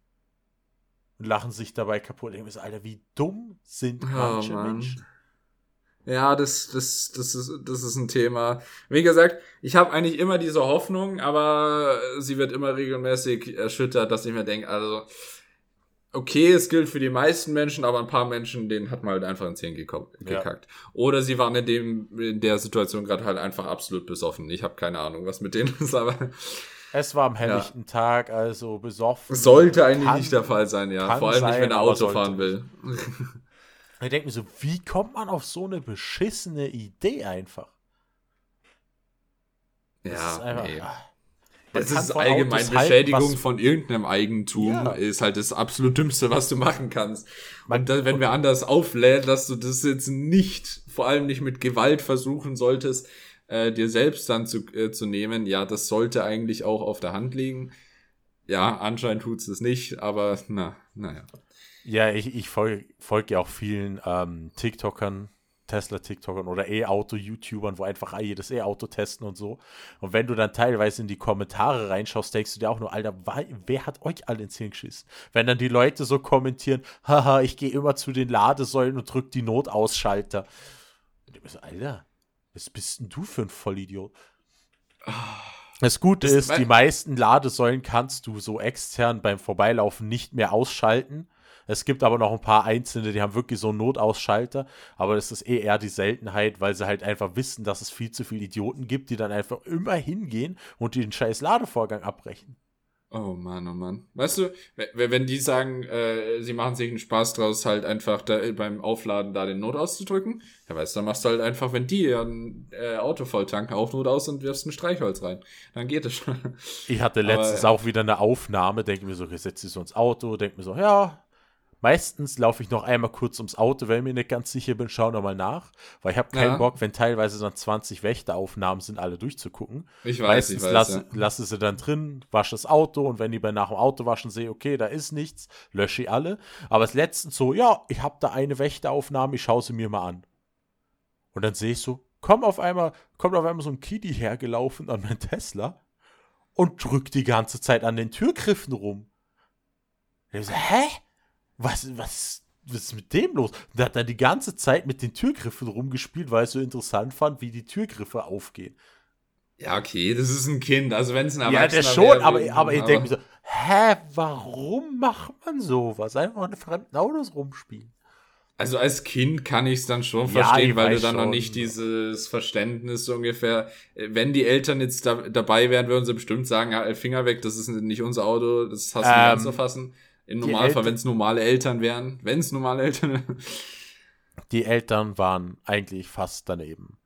und lachen sich dabei kaputt. Ich denke Alter, wie dumm sind manche oh, Menschen. Ja, das, das, das, ist, das ist ein Thema. Wie gesagt, ich habe eigentlich immer diese Hoffnung, aber sie wird immer regelmäßig erschüttert, dass ich mir denke, also, okay, es gilt für die meisten Menschen, aber ein paar Menschen, denen hat man halt einfach ins Hirn gekackt. Ja. Oder sie waren in, dem, in der Situation gerade halt einfach absolut besoffen. Ich habe keine Ahnung, was mit denen ist, aber es war am helllichten ja. Tag, also besoffen. Sollte eigentlich kann, nicht der Fall sein, ja. Vor allem sein, nicht, wenn er Auto fahren will. ich denke mir so, wie kommt man auf so eine beschissene Idee einfach? Das ja, ist einfach, nee. Ah. Das ist allgemein Autos Beschädigung halten, von irgendeinem Eigentum, ja. ist halt das absolut Dümmste, was du machen kannst. Und dann, wenn wir anders auflädt, dass du das jetzt nicht, vor allem nicht mit Gewalt versuchen solltest, äh, dir selbst dann zu, äh, zu nehmen, ja, das sollte eigentlich auch auf der Hand liegen. Ja, anscheinend tut es nicht, aber na, naja. Ja, ich, ich folge folg ja auch vielen ähm, TikTokern, Tesla-TikTokern oder E-Auto-YouTubern, wo einfach jedes E-Auto testen und so. Und wenn du dann teilweise in die Kommentare reinschaust, denkst du dir auch nur, Alter, wer hat euch alle ins Hirn geschissen? Wenn dann die Leute so kommentieren, haha, ich gehe immer zu den Ladesäulen und drück die Notausschalter. Und ich so, Alter, was bist denn du für ein Vollidiot? Das Gute ist, die meisten Ladesäulen kannst du so extern beim Vorbeilaufen nicht mehr ausschalten. Es gibt aber noch ein paar einzelne, die haben wirklich so einen Notausschalter, aber das ist eh eher die Seltenheit, weil sie halt einfach wissen, dass es viel zu viele Idioten gibt, die dann einfach immer hingehen und den scheiß Ladevorgang abbrechen. Oh Mann, oh Mann. Weißt du, wenn die sagen, äh, sie machen sich einen Spaß draus, halt einfach da beim Aufladen da den Not auszudrücken, ja weißt du, dann machst du halt einfach, wenn die ein äh, Auto voll tanken, auch Not aus und wirfst ein Streichholz rein. Dann geht es schon. Ich hatte letztens Aber, auch wieder eine Aufnahme, denke mir so, ich setze so ins Auto, denke mir so, ja, Meistens laufe ich noch einmal kurz ums Auto, wenn ich mir nicht ganz sicher bin, schau nochmal nach. Weil ich habe keinen ja. Bock, wenn teilweise dann 20 Wächteraufnahmen sind, alle durchzugucken. Ich weiß, Meistens ich weiß, lasse, ja. lasse sie dann drin, wasche das Auto und wenn die bei nach dem Auto waschen sehe, okay, da ist nichts, lösche ich alle. Aber das letzte so, ja, ich habe da eine Wächteraufnahme, ich schaue sie mir mal an. Und dann sehe ich so, komm auf einmal, kommt auf einmal so ein Kitty hergelaufen an meinen Tesla und drückt die ganze Zeit an den Türgriffen rum. Ich so, hä? Was, was, was ist mit dem los? Der hat dann die ganze Zeit mit den Türgriffen rumgespielt, weil er es so interessant fand, wie die Türgriffe aufgehen. Ja, okay, das ist ein Kind. Also wenn es ein Erwachsener Ja, der schon, wäre, aber, aber ich denke mir so, hä, warum macht man sowas? Einfach in fremden Autos rumspielen. Also als Kind kann ich es dann schon ja, verstehen, weil du dann schon. noch nicht dieses Verständnis so ungefähr, wenn die Eltern jetzt da, dabei wären, würden sie bestimmt sagen, Finger weg, das ist nicht unser Auto, das hast du ähm, nicht anzufassen. Im Normalfall, wenn es normale Eltern wären. Wenn es normale Eltern wären. Die Eltern waren eigentlich fast daneben.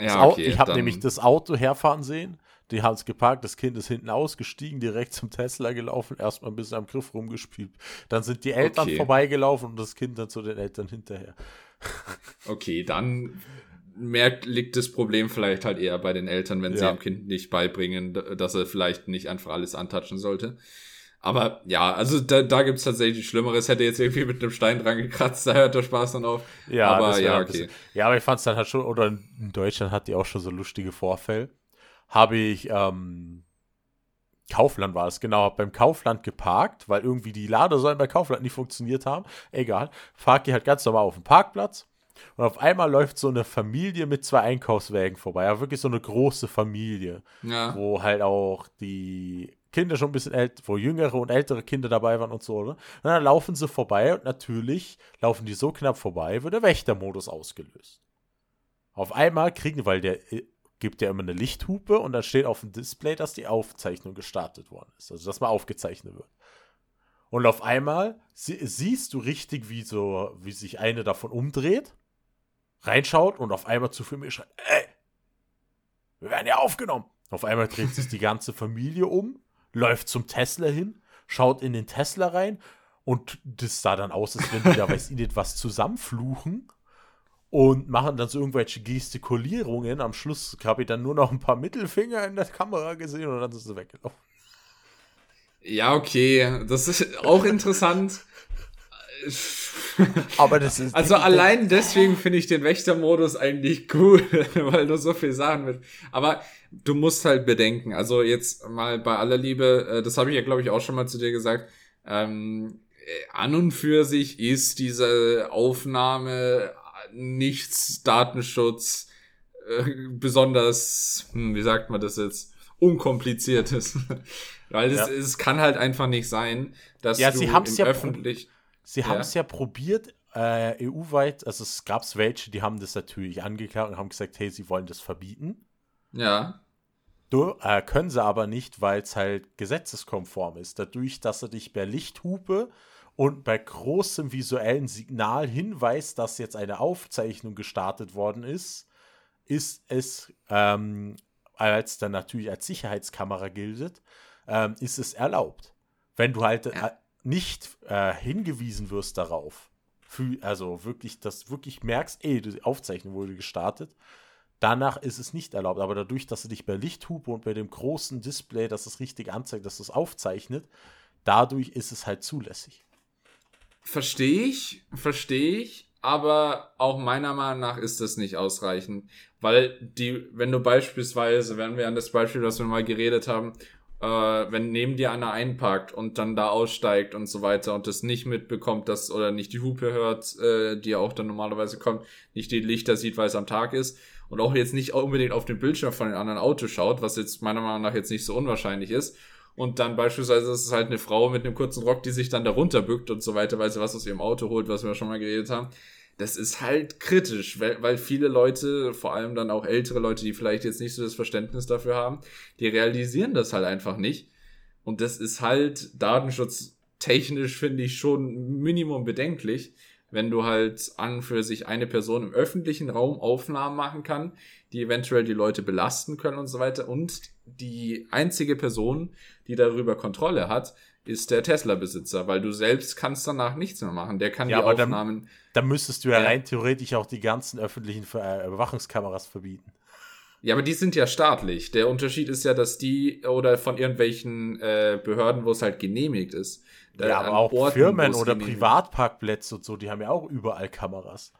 Ja, okay, ich habe nämlich das Auto herfahren sehen. Die haben es geparkt, das Kind ist hinten ausgestiegen, direkt zum Tesla gelaufen, erstmal ein bisschen am Griff rumgespielt. Dann sind die Eltern okay. vorbeigelaufen und das Kind dann zu den Eltern hinterher. Okay, dann merkt, liegt das Problem vielleicht halt eher bei den Eltern, wenn ja. sie dem Kind nicht beibringen, dass er vielleicht nicht einfach alles antatschen sollte. Aber ja, also da, da gibt es tatsächlich Schlimmeres. Hätte jetzt irgendwie mit einem Stein dran gekratzt, da hört der Spaß dann auf. Ja, aber ja, okay. Ja, aber ich fand es dann halt schon, oder in Deutschland hat die auch schon so lustige Vorfälle. Habe ich, ähm, Kaufland war es, genau, beim Kaufland geparkt, weil irgendwie die Ladesäulen bei Kaufland nicht funktioniert haben. Egal. Park die halt ganz normal auf dem Parkplatz. Und auf einmal läuft so eine Familie mit zwei Einkaufswägen vorbei. Ja, wirklich so eine große Familie. Ja. Wo halt auch die Kinder schon ein bisschen älter, wo jüngere und ältere Kinder dabei waren und so, oder? Und dann laufen sie vorbei und natürlich laufen die so knapp vorbei, wird der Wächtermodus ausgelöst. Auf einmal kriegen, weil der äh, gibt ja immer eine Lichthupe und dann steht auf dem Display, dass die Aufzeichnung gestartet worden ist. Also, dass mal aufgezeichnet wird. Und auf einmal sie, siehst du richtig, wie so, wie sich eine davon umdreht, reinschaut und auf einmal zu Filmen schreit, ey, wir werden ja aufgenommen. Auf einmal dreht sich die ganze Familie um läuft zum Tesla hin, schaut in den Tesla rein und das sah dann aus, als wenn die da, weiß ich nicht, was zusammenfluchen und machen dann so irgendwelche Gestikulierungen. Am Schluss habe ich dann nur noch ein paar Mittelfinger in der Kamera gesehen und dann sind sie weggelaufen. Ja, okay, das ist auch interessant. Aber das ist. Also allein deswegen finde ich den Wächtermodus eigentlich cool, weil du so viel sagen willst. Aber du musst halt bedenken, also jetzt mal bei aller Liebe, äh, das habe ich ja, glaube ich, auch schon mal zu dir gesagt, ähm, äh, an und für sich ist diese Aufnahme nichts Datenschutz äh, besonders, hm, wie sagt man das jetzt, unkompliziertes. Weil es, ja. es kann halt einfach nicht sein, dass ja, du sie im ja öffentlich Sie ja. haben es ja probiert, äh, EU-weit, also es gab welche, die haben das natürlich angeklagt und haben gesagt, hey, sie wollen das verbieten. Ja. Du, äh, können sie aber nicht, weil es halt gesetzeskonform ist. Dadurch, dass er dich per Lichthupe und bei großem visuellen Signal hinweist, dass jetzt eine Aufzeichnung gestartet worden ist, ist es, ähm, als dann natürlich als Sicherheitskamera gilt, ähm, ist es erlaubt. Wenn du halt ja. Nicht äh, hingewiesen wirst darauf, für, also wirklich, dass wirklich merkst, ey, die Aufzeichnung wurde gestartet, danach ist es nicht erlaubt. Aber dadurch, dass du dich bei Lichthupe und bei dem großen Display, dass es richtig anzeigt, dass es aufzeichnet, dadurch ist es halt zulässig. Verstehe ich, verstehe ich, aber auch meiner Meinung nach ist das nicht ausreichend. Weil die, wenn du beispielsweise, wenn wir an das Beispiel, was wir mal geredet haben, äh, wenn neben dir einer einparkt und dann da aussteigt und so weiter und das nicht mitbekommt, dass oder nicht die Hupe hört, äh, die auch dann normalerweise kommt, nicht die Lichter sieht, weil es am Tag ist und auch jetzt nicht unbedingt auf den Bildschirm von den anderen Autos schaut, was jetzt meiner Meinung nach jetzt nicht so unwahrscheinlich ist. Und dann beispielsweise ist es halt eine Frau mit einem kurzen Rock, die sich dann darunter bückt und so weiter, weil sie was aus ihrem Auto holt, was wir schon mal geredet haben das ist halt kritisch, weil, weil viele Leute, vor allem dann auch ältere Leute, die vielleicht jetzt nicht so das Verständnis dafür haben, die realisieren das halt einfach nicht. Und das ist halt datenschutztechnisch, finde ich, schon Minimum bedenklich, wenn du halt an für sich eine Person im öffentlichen Raum Aufnahmen machen kann, die eventuell die Leute belasten können und so weiter. Und die einzige Person, die darüber Kontrolle hat, ist der Tesla-Besitzer, weil du selbst kannst danach nichts mehr machen. Der kann ja, die Aufnahmen. Dann, dann müsstest du ja rein theoretisch auch die ganzen öffentlichen äh, Überwachungskameras verbieten. Ja, aber die sind ja staatlich. Der Unterschied ist ja, dass die oder von irgendwelchen äh, Behörden, wo es halt genehmigt ist. Ja, aber auch Orten, Firmen oder Privatparkplätze und so, die haben ja auch überall Kameras.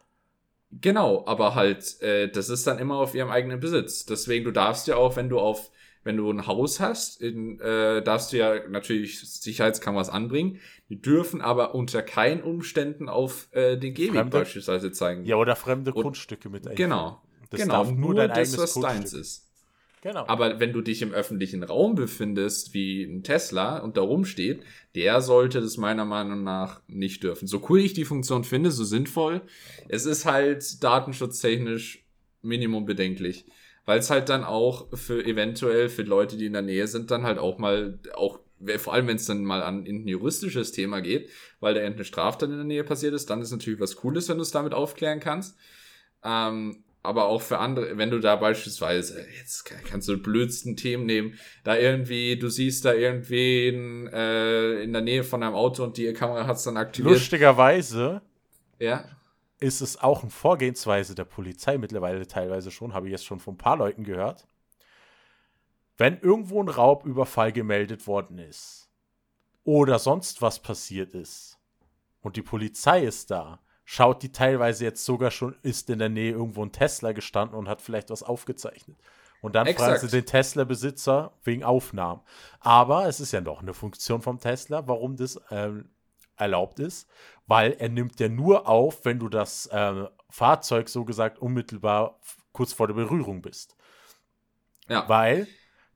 Genau, aber halt, äh, das ist dann immer auf ihrem eigenen Besitz. Deswegen, du darfst ja auch, wenn du auf wenn du ein Haus hast, in, äh, darfst du ja natürlich Sicherheitskameras anbringen. Die dürfen aber unter keinen Umständen auf äh, den Gehweg beispielsweise zeigen. Ja, oder fremde Und, Grundstücke mit einführen. Genau. Das genau, darf nur, dein das, was Grundstück. deins ist. Genau. Aber wenn du dich im öffentlichen Raum befindest, wie ein Tesla und da rumsteht, der sollte das meiner Meinung nach nicht dürfen. So cool ich die Funktion finde, so sinnvoll, es ist halt datenschutztechnisch minimum bedenklich weil es halt dann auch für eventuell für Leute, die in der Nähe sind, dann halt auch mal auch vor allem wenn es dann mal an ein juristisches Thema geht, weil da irgendeine Straftat in der Nähe passiert ist, dann ist natürlich was Cooles, wenn du es damit aufklären kannst. Ähm, aber auch für andere, wenn du da beispielsweise, jetzt kannst du blödsten Themen nehmen, da irgendwie, du siehst da irgendwen äh, in der Nähe von einem Auto und die Kamera hat es dann aktiviert. Lustigerweise ja. Ist es auch eine Vorgehensweise der Polizei mittlerweile teilweise schon, habe ich jetzt schon von ein paar Leuten gehört. Wenn irgendwo ein Raubüberfall gemeldet worden ist oder sonst was passiert ist und die Polizei ist da, schaut die teilweise jetzt sogar schon, ist in der Nähe irgendwo ein Tesla gestanden und hat vielleicht was aufgezeichnet. Und dann Exakt. fragen sie den Tesla-Besitzer wegen Aufnahmen. Aber es ist ja noch eine Funktion vom Tesla, warum das ähm, erlaubt ist, weil er nimmt ja nur auf, wenn du das äh, Fahrzeug so gesagt unmittelbar kurz vor der Berührung bist. Ja. Weil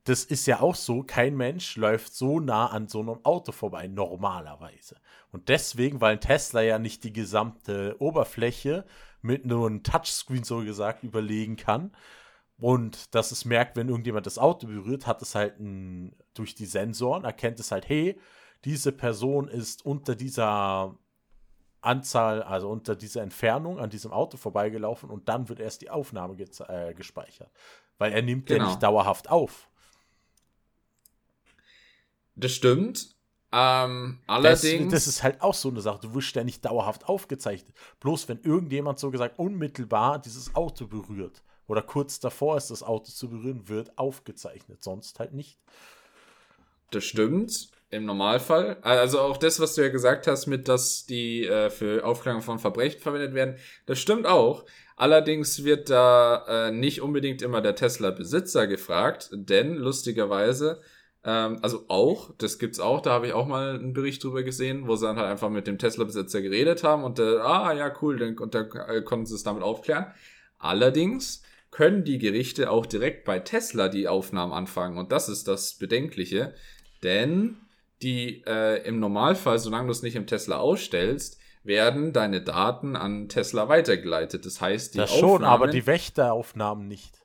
das ist ja auch so, kein Mensch läuft so nah an so einem Auto vorbei, normalerweise. Und deswegen, weil ein Tesla ja nicht die gesamte Oberfläche mit nur einem Touchscreen so gesagt überlegen kann und dass es merkt, wenn irgendjemand das Auto berührt, hat es halt ein, durch die Sensoren, erkennt es halt, hey, diese Person ist unter dieser Anzahl, also unter dieser Entfernung an diesem Auto vorbeigelaufen und dann wird erst die Aufnahme äh, gespeichert. Weil er nimmt genau. ja nicht dauerhaft auf. Das stimmt. Ähm, allerdings. Das, das, ist halt auch so eine Sache. Du wirst ja nicht dauerhaft aufgezeichnet. Bloß wenn irgendjemand so gesagt unmittelbar dieses Auto berührt oder kurz davor ist, das Auto zu berühren, wird aufgezeichnet. Sonst halt nicht. Das stimmt. Im Normalfall. Also auch das, was du ja gesagt hast, mit dass die äh, für Aufklärung von Verbrechen verwendet werden, das stimmt auch. Allerdings wird da äh, nicht unbedingt immer der Tesla-Besitzer gefragt, denn lustigerweise ähm, also auch, das gibt's auch, da habe ich auch mal einen Bericht drüber gesehen, wo sie dann halt einfach mit dem Tesla-Besitzer geredet haben und äh, ah ja, cool, dann, und da äh, konnten sie es damit aufklären. Allerdings können die Gerichte auch direkt bei Tesla die Aufnahmen anfangen und das ist das Bedenkliche, denn die äh, im Normalfall, solange du es nicht im Tesla ausstellst, werden deine Daten an Tesla weitergeleitet. Das heißt, die das Aufnahmen, schon, aber die Wächteraufnahmen nicht.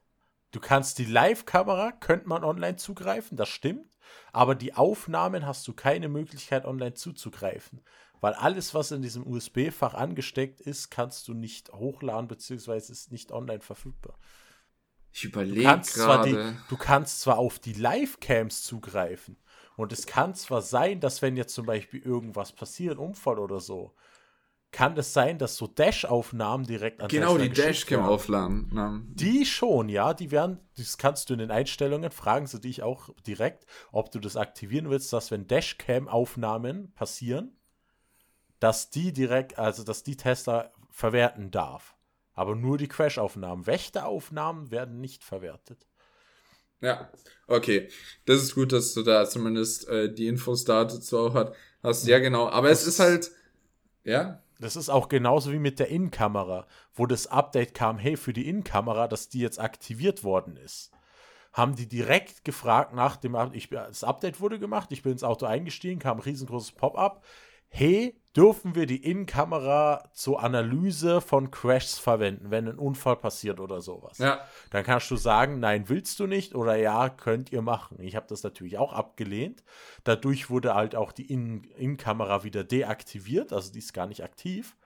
Du kannst die Live-Kamera, könnte man online zugreifen, das stimmt. Aber die Aufnahmen hast du keine Möglichkeit, online zuzugreifen. Weil alles, was in diesem USB-Fach angesteckt ist, kannst du nicht hochladen, beziehungsweise ist nicht online verfügbar. Ich überlege gerade. Du kannst zwar auf die Live-Cams zugreifen. Und es kann zwar sein, dass wenn jetzt zum Beispiel irgendwas passiert, Unfall oder so, kann es sein, dass so Dash-Aufnahmen direkt an Genau, Tesla die Dashcam-Aufnahmen. Die schon, ja, die werden, das kannst du in den Einstellungen, fragen sie dich auch direkt, ob du das aktivieren willst, dass wenn Dashcam-Aufnahmen passieren, dass die direkt, also dass die Tesla verwerten darf. Aber nur die Crash-Aufnahmen. Wächteraufnahmen werden nicht verwertet. Ja, okay. Das ist gut, dass du da zumindest äh, die Infos dazu auch hat, hast. Ja, genau. Aber das es ist halt, ja. Das ist auch genauso wie mit der Innenkamera, wo das Update kam, hey, für die Innenkamera, dass die jetzt aktiviert worden ist. Haben die direkt gefragt nach dem, ich, das Update wurde gemacht, ich bin ins Auto eingestiegen, kam ein riesengroßes Pop-up. Hey, dürfen wir die Innenkamera zur Analyse von Crashs verwenden, wenn ein Unfall passiert oder sowas. Ja. Dann kannst du sagen, nein, willst du nicht oder ja, könnt ihr machen. Ich habe das natürlich auch abgelehnt. Dadurch wurde halt auch die Innenkamera wieder deaktiviert, also die ist gar nicht aktiv.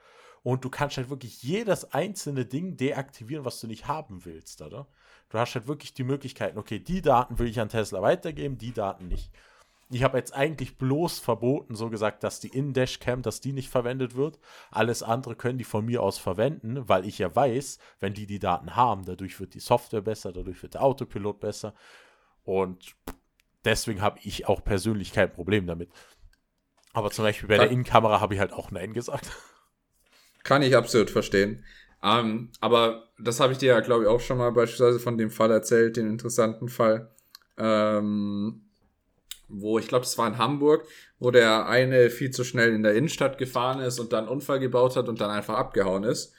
Und du kannst halt wirklich jedes einzelne Ding deaktivieren, was du nicht haben willst, oder? Du hast halt wirklich die Möglichkeiten, okay, die Daten will ich an Tesla weitergeben, die Daten nicht. Ich habe jetzt eigentlich bloß verboten, so gesagt, dass die In-Dash-Cam, dass die nicht verwendet wird. Alles andere können die von mir aus verwenden, weil ich ja weiß, wenn die die Daten haben, dadurch wird die Software besser, dadurch wird der Autopilot besser. Und deswegen habe ich auch persönlich kein Problem damit. Aber zum Beispiel bei der Innenkamera habe ich halt auch Nein gesagt. Kann ich absolut verstehen. Ähm, aber das habe ich dir ja, glaube ich, auch schon mal beispielsweise von dem Fall erzählt, den interessanten Fall. Ähm, wo ich glaube, es war in Hamburg, wo der eine viel zu schnell in der Innenstadt gefahren ist und dann einen Unfall gebaut hat und dann einfach abgehauen ist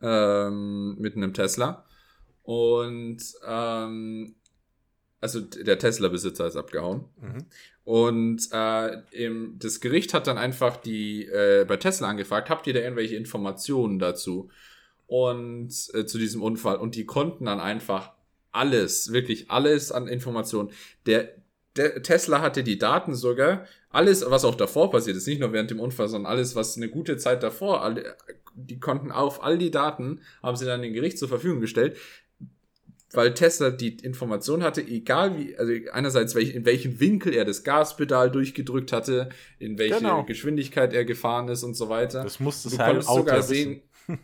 ähm, mit einem Tesla. Und ähm, also der Tesla-Besitzer ist abgehauen. Mhm. Und äh, im, das Gericht hat dann einfach die äh, bei Tesla angefragt, habt ihr da irgendwelche Informationen dazu? Und äh, zu diesem Unfall. Und die konnten dann einfach alles, wirklich alles an Informationen. Der, der Tesla hatte die Daten sogar, alles, was auch davor passiert ist, nicht nur während dem Unfall, sondern alles, was eine gute Zeit davor alle, die konnten auf all die Daten, haben sie dann dem Gericht zur Verfügung gestellt, weil Tesla die Information hatte, egal wie, also einerseits welch, in welchen Winkel er das Gaspedal durchgedrückt hatte, in welche genau. Geschwindigkeit er gefahren ist und so weiter. Das musste du halt konntest sogar sehen.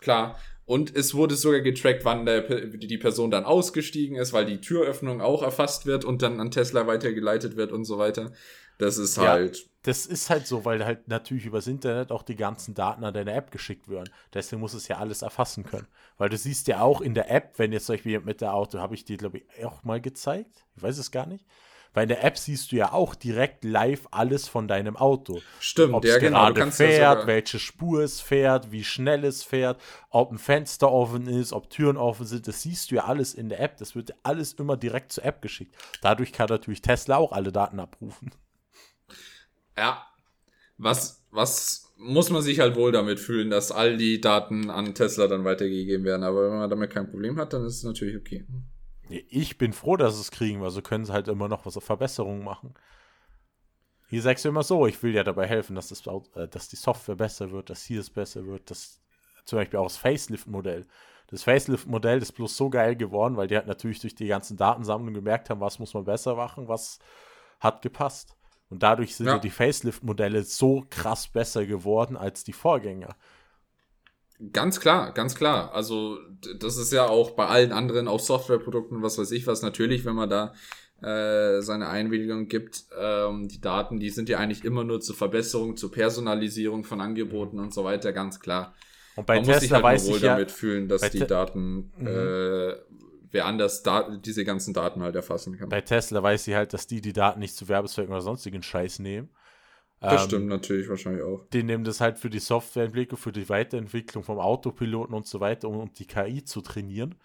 klar. Und es wurde sogar getrackt, wann der, die Person dann ausgestiegen ist, weil die Türöffnung auch erfasst wird und dann an Tesla weitergeleitet wird und so weiter. Das ist ja, halt. Das ist halt so, weil halt natürlich übers Internet auch die ganzen Daten an deine App geschickt werden. Deswegen muss es ja alles erfassen können. Weil du siehst ja auch in der App, wenn jetzt zum Beispiel mit der Auto, habe ich dir, glaube ich, auch mal gezeigt. Ich weiß es gar nicht. Weil in der App siehst du ja auch direkt live alles von deinem Auto. Stimmt, ob ja, es genau. gerade fährt, ja welche Spur es fährt, wie schnell es fährt, ob ein Fenster offen ist, ob Türen offen sind. Das siehst du ja alles in der App. Das wird alles immer direkt zur App geschickt. Dadurch kann natürlich Tesla auch alle Daten abrufen. Ja. Was, was muss man sich halt wohl damit fühlen, dass all die Daten an Tesla dann weitergegeben werden. Aber wenn man damit kein Problem hat, dann ist es natürlich okay. Ich bin froh, dass sie es kriegen, weil so können sie halt immer noch was auf Verbesserungen machen. Hier sagst du immer so, ich will ja dabei helfen, dass, das, äh, dass die Software besser wird, dass hier es besser wird, dass zum Beispiel auch das Facelift-Modell. Das Facelift-Modell ist bloß so geil geworden, weil die halt natürlich durch die ganzen Datensammlungen gemerkt haben, was muss man besser machen, was hat gepasst. Und dadurch sind ja die Facelift-Modelle so krass besser geworden als die Vorgänger. Ganz klar, ganz klar. Also das ist ja auch bei allen anderen, auch Softwareprodukten, was weiß ich was, natürlich, wenn man da äh, seine Einwilligung gibt, ähm, die Daten, die sind ja eigentlich immer nur zur Verbesserung, zur Personalisierung von Angeboten und so weiter, ganz klar. Und bei Man Tesla muss sich halt weiß wohl ich damit ja, fühlen, dass die Daten mhm. äh, wer anders da diese ganzen Daten halt erfassen kann. Bei Tesla weiß sie halt, dass die die Daten nicht zu Werbezwecken oder sonstigen Scheiß nehmen. Das ähm, stimmt natürlich wahrscheinlich auch. Die nehmen das halt für die Softwareentwicklung, für die Weiterentwicklung vom Autopiloten und so weiter, um, um die KI zu trainieren.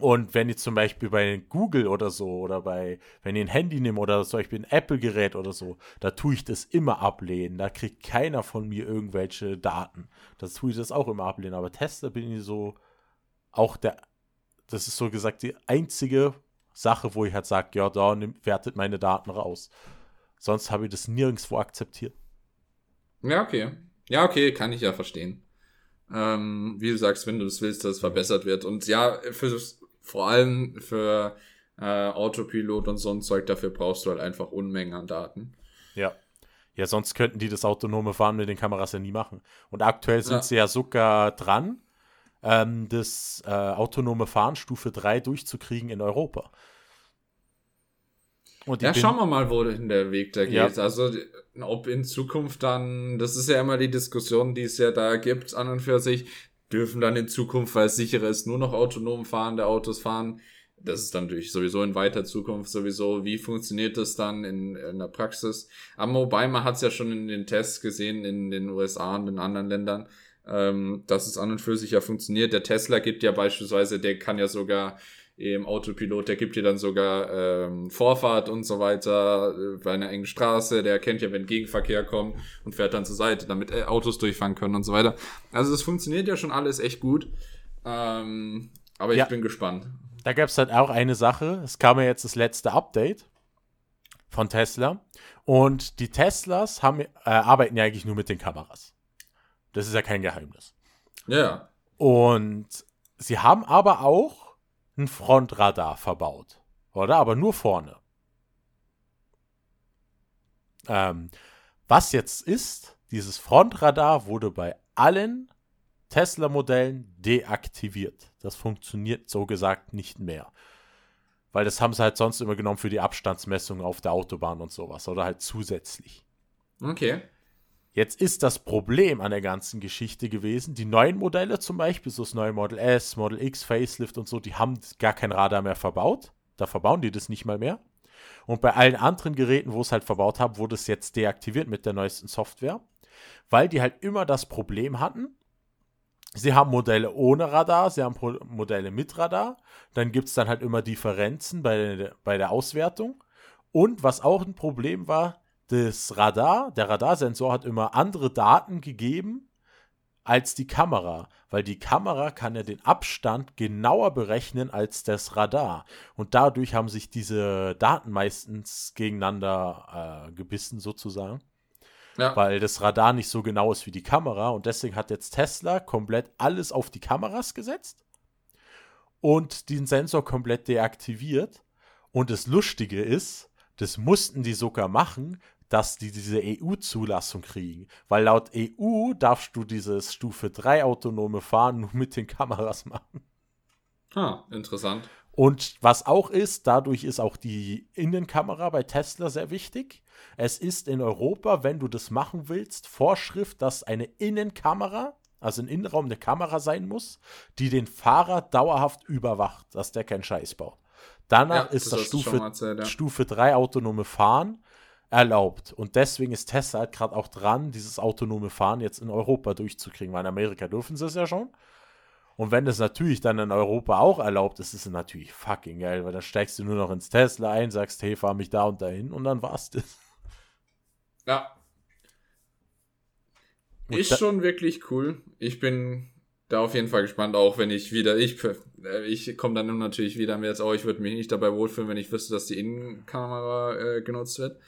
Und wenn ich zum Beispiel bei Google oder so oder bei, wenn ich ein Handy nehme oder zum Beispiel ein Apple-Gerät oder so, da tue ich das immer ablehnen. Da kriegt keiner von mir irgendwelche Daten. Da tue ich das auch immer ablehnen. Aber Tesla bin ich so auch der, das ist so gesagt die einzige Sache, wo ich halt sage, ja, da wertet meine Daten raus. Sonst habe ich das nirgendwo akzeptiert. Ja, okay. Ja, okay, kann ich ja verstehen. Ähm, wie du sagst, wenn du es willst, dass es verbessert wird. Und ja, für, vor allem für äh, Autopilot und so ein Zeug, dafür brauchst du halt einfach Unmengen an Daten. Ja. Ja, sonst könnten die das autonome Fahren mit den Kameras ja nie machen. Und aktuell sind ja. sie ja sogar dran, ähm, das äh, autonome Fahren Stufe 3 durchzukriegen in Europa ja, schauen wir mal, wohin der Weg da geht. Ja. Also, ob in Zukunft dann, das ist ja immer die Diskussion, die es ja da gibt, an und für sich, dürfen dann in Zukunft, weil es sicherer ist, nur noch autonom fahrende Autos fahren. Das ist dann natürlich sowieso in weiter Zukunft sowieso. Wie funktioniert das dann in, in der Praxis? Aber wobei, man hat es ja schon in den Tests gesehen, in den USA und in anderen Ländern, ähm, dass es an und für sich ja funktioniert. Der Tesla gibt ja beispielsweise, der kann ja sogar im Autopilot, der gibt dir dann sogar ähm, Vorfahrt und so weiter äh, bei einer engen Straße, der erkennt ja, wenn Gegenverkehr kommt und fährt dann zur Seite, damit äh, Autos durchfahren können und so weiter. Also es funktioniert ja schon alles echt gut. Ähm, aber ja. ich bin gespannt. Da gab es halt auch eine Sache, es kam ja jetzt das letzte Update von Tesla und die Teslas haben, äh, arbeiten ja eigentlich nur mit den Kameras. Das ist ja kein Geheimnis. Ja. Und sie haben aber auch ein Frontradar verbaut. Oder? Aber nur vorne. Ähm, was jetzt ist, dieses Frontradar wurde bei allen Tesla-Modellen deaktiviert. Das funktioniert so gesagt nicht mehr. Weil das haben sie halt sonst immer genommen für die Abstandsmessung auf der Autobahn und sowas. Oder halt zusätzlich. Okay. Jetzt ist das Problem an der ganzen Geschichte gewesen, die neuen Modelle zum Beispiel, so das neue Model S, Model X, Facelift und so, die haben gar kein Radar mehr verbaut. Da verbauen die das nicht mal mehr. Und bei allen anderen Geräten, wo es halt verbaut haben, wurde es jetzt deaktiviert mit der neuesten Software, weil die halt immer das Problem hatten, sie haben Modelle ohne Radar, sie haben Modelle mit Radar, dann gibt es dann halt immer Differenzen bei der, bei der Auswertung. Und was auch ein Problem war, das Radar, der Radarsensor hat immer andere Daten gegeben als die Kamera, weil die Kamera kann ja den Abstand genauer berechnen als das Radar. Und dadurch haben sich diese Daten meistens gegeneinander äh, gebissen, sozusagen. Ja. Weil das Radar nicht so genau ist wie die Kamera. Und deswegen hat jetzt Tesla komplett alles auf die Kameras gesetzt und den Sensor komplett deaktiviert. Und das Lustige ist, das mussten die sogar machen, dass die diese EU-Zulassung kriegen. Weil laut EU darfst du dieses Stufe 3 autonome Fahren nur mit den Kameras machen. Ah, interessant. Und was auch ist, dadurch ist auch die Innenkamera bei Tesla sehr wichtig. Es ist in Europa, wenn du das machen willst, Vorschrift, dass eine Innenkamera, also im Innenraum eine Kamera sein muss, die den Fahrer dauerhaft überwacht, dass der keinen Scheiß baut. Danach ja, ist das, das Stufe, erzählt, ja. Stufe 3 autonome Fahren erlaubt. Und deswegen ist Tesla halt gerade auch dran, dieses autonome Fahren jetzt in Europa durchzukriegen, weil in Amerika dürfen sie es ja schon. Und wenn es natürlich dann in Europa auch erlaubt ist, ist es natürlich fucking geil, weil dann steigst du nur noch ins Tesla ein, sagst, hey, fahr mich da und dahin und dann war's das. Ja. Und ist schon wirklich cool. Ich bin da auf jeden Fall gespannt, auch wenn ich wieder, ich, äh, ich komme dann natürlich wieder mir jetzt auch, ich würde mich nicht dabei wohlfühlen, wenn ich wüsste, dass die Innenkamera äh, genutzt wird.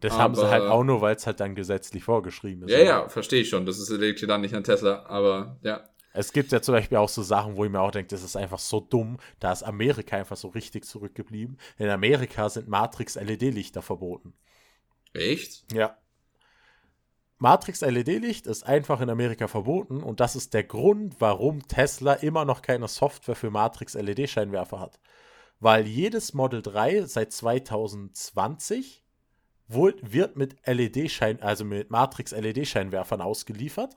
Das aber, haben sie halt auch nur, weil es halt dann gesetzlich vorgeschrieben ist. Ja, oder? ja, verstehe ich schon. Das ist, liegt dann nicht an Tesla, aber ja. Es gibt ja zum Beispiel auch so Sachen, wo ich mir auch denke, das ist einfach so dumm. Da ist Amerika einfach so richtig zurückgeblieben. In Amerika sind Matrix-LED-Lichter verboten. Echt? Ja. Matrix-LED-Licht ist einfach in Amerika verboten und das ist der Grund, warum Tesla immer noch keine Software für Matrix-LED-Scheinwerfer hat. Weil jedes Model 3 seit 2020 wohl, wird mit LED-Schein, also mit Matrix-LED-Scheinwerfern ausgeliefert.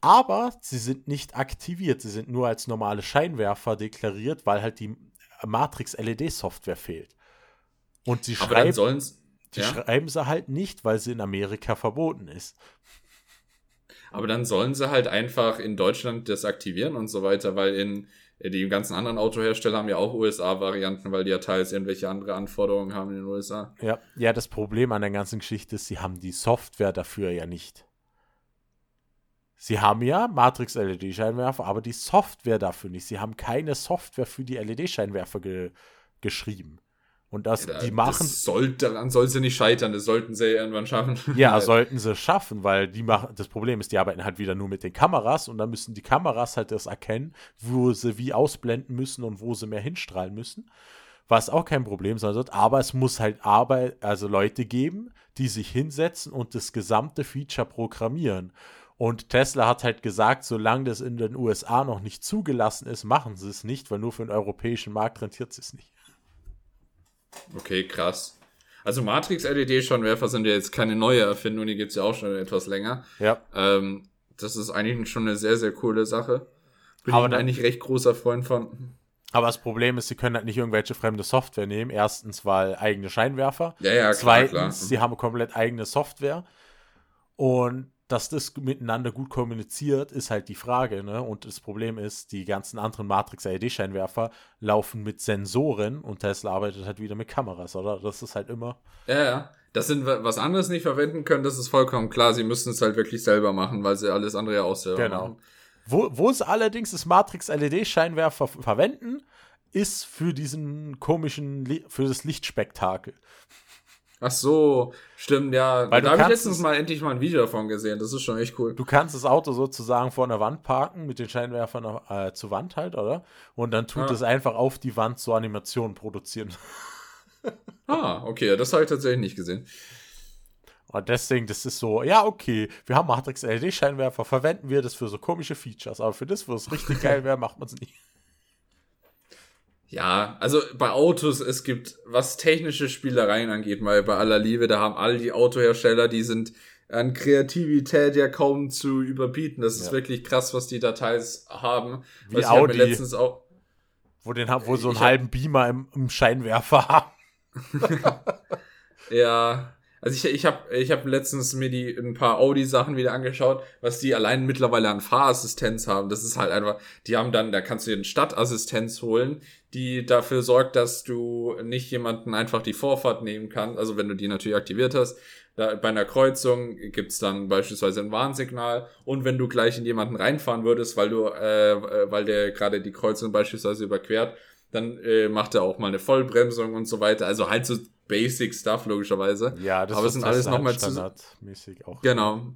Aber sie sind nicht aktiviert, sie sind nur als normale Scheinwerfer deklariert, weil halt die Matrix-LED-Software fehlt. Und sie schreiben, die ja? schreiben sie halt nicht, weil sie in Amerika verboten ist. Aber dann sollen sie halt einfach in Deutschland das aktivieren und so weiter, weil in die ganzen anderen Autohersteller haben ja auch USA-Varianten, weil die ja teils irgendwelche andere Anforderungen haben in den USA. Ja, ja, das Problem an der ganzen Geschichte ist, sie haben die Software dafür ja nicht. Sie haben ja Matrix-LED-Scheinwerfer, aber die Software dafür nicht. Sie haben keine Software für die LED-Scheinwerfer ge geschrieben. Und das, ja, die machen. Das soll, daran soll sie nicht scheitern, das sollten sie irgendwann schaffen. Ja, sollten sie schaffen, weil die machen, das Problem ist, die arbeiten halt wieder nur mit den Kameras und dann müssen die Kameras halt das erkennen, wo sie wie ausblenden müssen und wo sie mehr hinstrahlen müssen. Was auch kein Problem sein wird, aber es muss halt Arbeit, also Leute geben, die sich hinsetzen und das gesamte Feature programmieren. Und Tesla hat halt gesagt, solange das in den USA noch nicht zugelassen ist, machen sie es nicht, weil nur für den europäischen Markt rentiert es nicht. Okay, krass. Also Matrix-LED-Scheinwerfer sind ja jetzt keine neue Erfindung, die gibt es ja auch schon etwas länger. Ja. Ähm, das ist eigentlich schon eine sehr, sehr coole Sache. Bin aber ich eigentlich recht großer Freund von. Aber das Problem ist, sie können halt nicht irgendwelche fremde Software nehmen. Erstens, weil eigene Scheinwerfer. Ja, ja, klar, Zweitens, klar. sie haben komplett eigene Software. Und dass das miteinander gut kommuniziert, ist halt die Frage. Ne? Und das Problem ist, die ganzen anderen Matrix-LED-Scheinwerfer laufen mit Sensoren und Tesla arbeitet halt wieder mit Kameras, oder? Das ist halt immer. Ja, ja. Dass sie was anderes nicht verwenden können, das ist vollkommen klar. Sie müssen es halt wirklich selber machen, weil sie alles andere ja auch selber genau. machen. Wo, wo sie allerdings das Matrix-LED-Scheinwerfer verwenden, ist für diesen komischen, für das Lichtspektakel. Ach so, stimmt, ja. Weil da habe ich letztens mal endlich mal ein Video davon gesehen. Das ist schon echt cool. Du kannst das Auto sozusagen vor einer Wand parken, mit den Scheinwerfern äh, zur Wand halt, oder? Und dann tut es einfach auf die Wand so Animationen produzieren. ah, okay, das habe ich tatsächlich nicht gesehen. Und deswegen, das ist so, ja, okay, wir haben Matrix LED-Scheinwerfer, verwenden wir das für so komische Features, aber für das, wo es richtig geil wäre, macht man es nicht. Ja, also bei Autos, es gibt, was technische Spielereien angeht, weil bei aller Liebe, da haben all die Autohersteller, die sind an Kreativität ja kaum zu überbieten. Das ist ja. wirklich krass, was die Details haben. Wie was Audi, letztens auch, wo, den, wo so einen halben Beamer im, im Scheinwerfer haben. ja, also ich, ich habe ich hab letztens mir die ein paar Audi-Sachen wieder angeschaut, was die allein mittlerweile an Fahrassistenz haben. Das ist halt einfach, die haben dann, da kannst du dir eine Stadtassistenz holen, die dafür sorgt, dass du nicht jemanden einfach die Vorfahrt nehmen kannst. Also wenn du die natürlich aktiviert hast, da, bei einer Kreuzung gibt's dann beispielsweise ein Warnsignal und wenn du gleich in jemanden reinfahren würdest, weil du, äh, äh weil der gerade die Kreuzung beispielsweise überquert, Dann äh, macht er auch mal eine Vollbremsung und so weiter. Also halt so Basic Stuff logischerweise. Ja, das Aber es sind alles nochmal standardmäßig auch. Genau.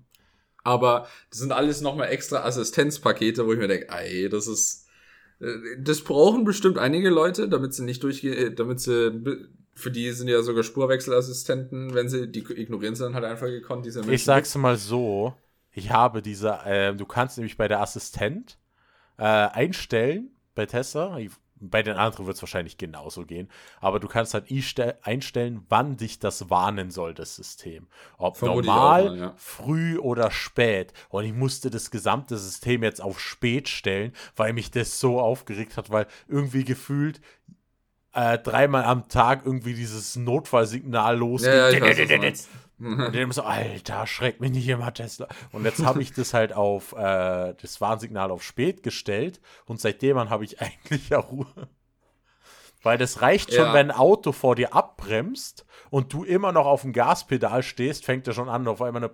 Aber das sind alles nochmal extra Assistenzpakete, wo ich mir denke, ey, das ist. äh, Das brauchen bestimmt einige Leute, damit sie nicht durchgehen, damit sie. Für die sind ja sogar Spurwechselassistenten, wenn sie, die ignorieren sie dann halt einfach gekonnt, diese Ich sag's mal so, ich habe diese, äh, du kannst nämlich bei der Assistent äh, einstellen, bei Tesla, bei den anderen wird es wahrscheinlich genauso gehen, aber du kannst halt einstellen, wann dich das warnen soll, das System. Ob Vermutlich normal, mal, ja. früh oder spät. Und ich musste das gesamte System jetzt auf spät stellen, weil mich das so aufgeregt hat, weil irgendwie gefühlt äh, dreimal am Tag irgendwie dieses Notfallsignal losgeht. Ja, ja, weiß, und dann so, Alter, schreckt mich nicht immer Tesla. Und jetzt habe ich das halt auf äh, das Warnsignal auf spät gestellt und seitdem habe ich eigentlich ja Ruhe. Weil das reicht schon, ja. wenn ein Auto vor dir abbremst und du immer noch auf dem Gaspedal stehst, fängt er schon an, auf einmal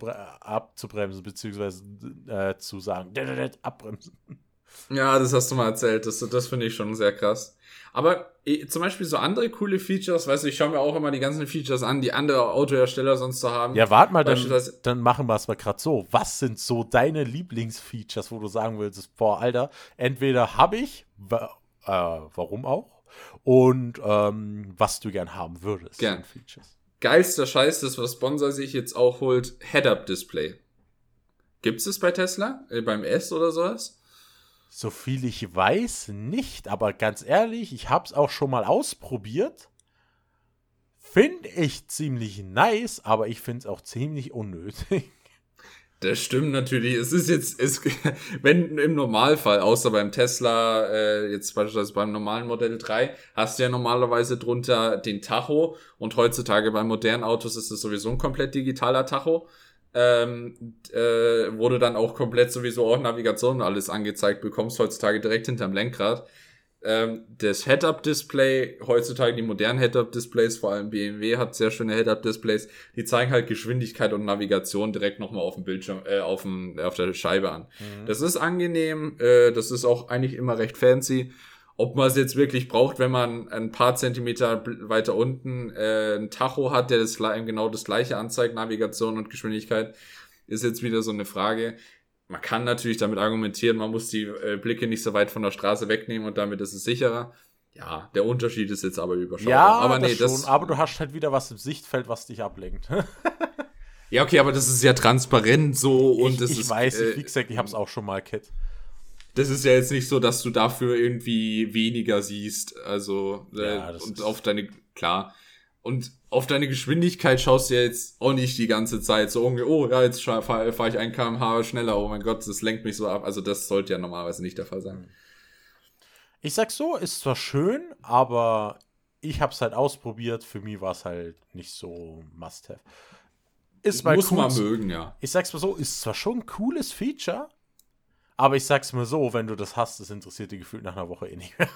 abzubremsen, beziehungsweise äh, zu sagen, abbremsen. Ja, das hast du mal erzählt. Das, das finde ich schon sehr krass. Aber eh, zum Beispiel so andere coole Features, weißt du, ich schaue mir auch immer die ganzen Features an, die andere Autohersteller sonst so haben. Ja, warte mal, dann, dann machen wir es mal gerade so. Was sind so deine Lieblingsfeatures, wo du sagen willst, boah, Alter, entweder habe ich, äh, warum auch, und ähm, was du gern haben würdest. Gern. Features. Geilster Scheiß, das was Sponsor sich jetzt auch holt, Head-Up-Display. Gibt es bei Tesla? Äh, beim S oder sowas? So viel ich weiß, nicht. Aber ganz ehrlich, ich habe es auch schon mal ausprobiert. Finde ich ziemlich nice, aber ich finde es auch ziemlich unnötig. Das stimmt natürlich. Es ist jetzt, es, wenn im Normalfall, außer beim Tesla, äh, jetzt beispielsweise beim normalen Modell 3, hast du ja normalerweise drunter den Tacho und heutzutage bei modernen Autos ist es sowieso ein komplett digitaler Tacho ähm, äh, wo du dann auch komplett sowieso auch Navigation und alles angezeigt bekommst, heutzutage direkt hinterm Lenkrad. Ähm, das Head-Up-Display, heutzutage die modernen Head-Up-Displays, vor allem BMW hat sehr schöne Head-Up-Displays, die zeigen halt Geschwindigkeit und Navigation direkt nochmal auf dem Bildschirm, äh, auf, dem, auf der Scheibe an. Mhm. Das ist angenehm, äh, das ist auch eigentlich immer recht fancy. Ob man es jetzt wirklich braucht, wenn man ein paar Zentimeter weiter unten äh, ein Tacho hat, der das genau das gleiche anzeigt, Navigation und Geschwindigkeit, ist jetzt wieder so eine Frage. Man kann natürlich damit argumentieren, man muss die äh, Blicke nicht so weit von der Straße wegnehmen und damit ist es sicherer. Ja, der Unterschied ist jetzt aber überschaubar. Ja, aber nee, das, das aber du hast halt wieder was im Sichtfeld, was dich ablenkt. ja, okay, aber das ist ja transparent so und ich, ich ist. weiß, äh, wie gesagt, ich hab's auch schon mal, Kit das ist ja jetzt nicht so, dass du dafür irgendwie weniger siehst. Also, äh, ja, und auf deine, klar. Und auf deine Geschwindigkeit schaust du ja jetzt auch nicht die ganze Zeit so irgendwie, oh ja, jetzt fahre fahr ich ein kmh schneller, oh mein Gott, das lenkt mich so ab. Also das sollte ja normalerweise nicht der Fall sein. Ich sag so, ist zwar schön, aber ich hab's halt ausprobiert. Für mich war es halt nicht so must-have. Ist mal Muss cool. man mögen, ja. Ich sag's mal so, ist zwar schon ein cooles Feature, aber ich sag's mal so, wenn du das hast, das interessiert dich gefühlt nach einer Woche eh nicht mehr.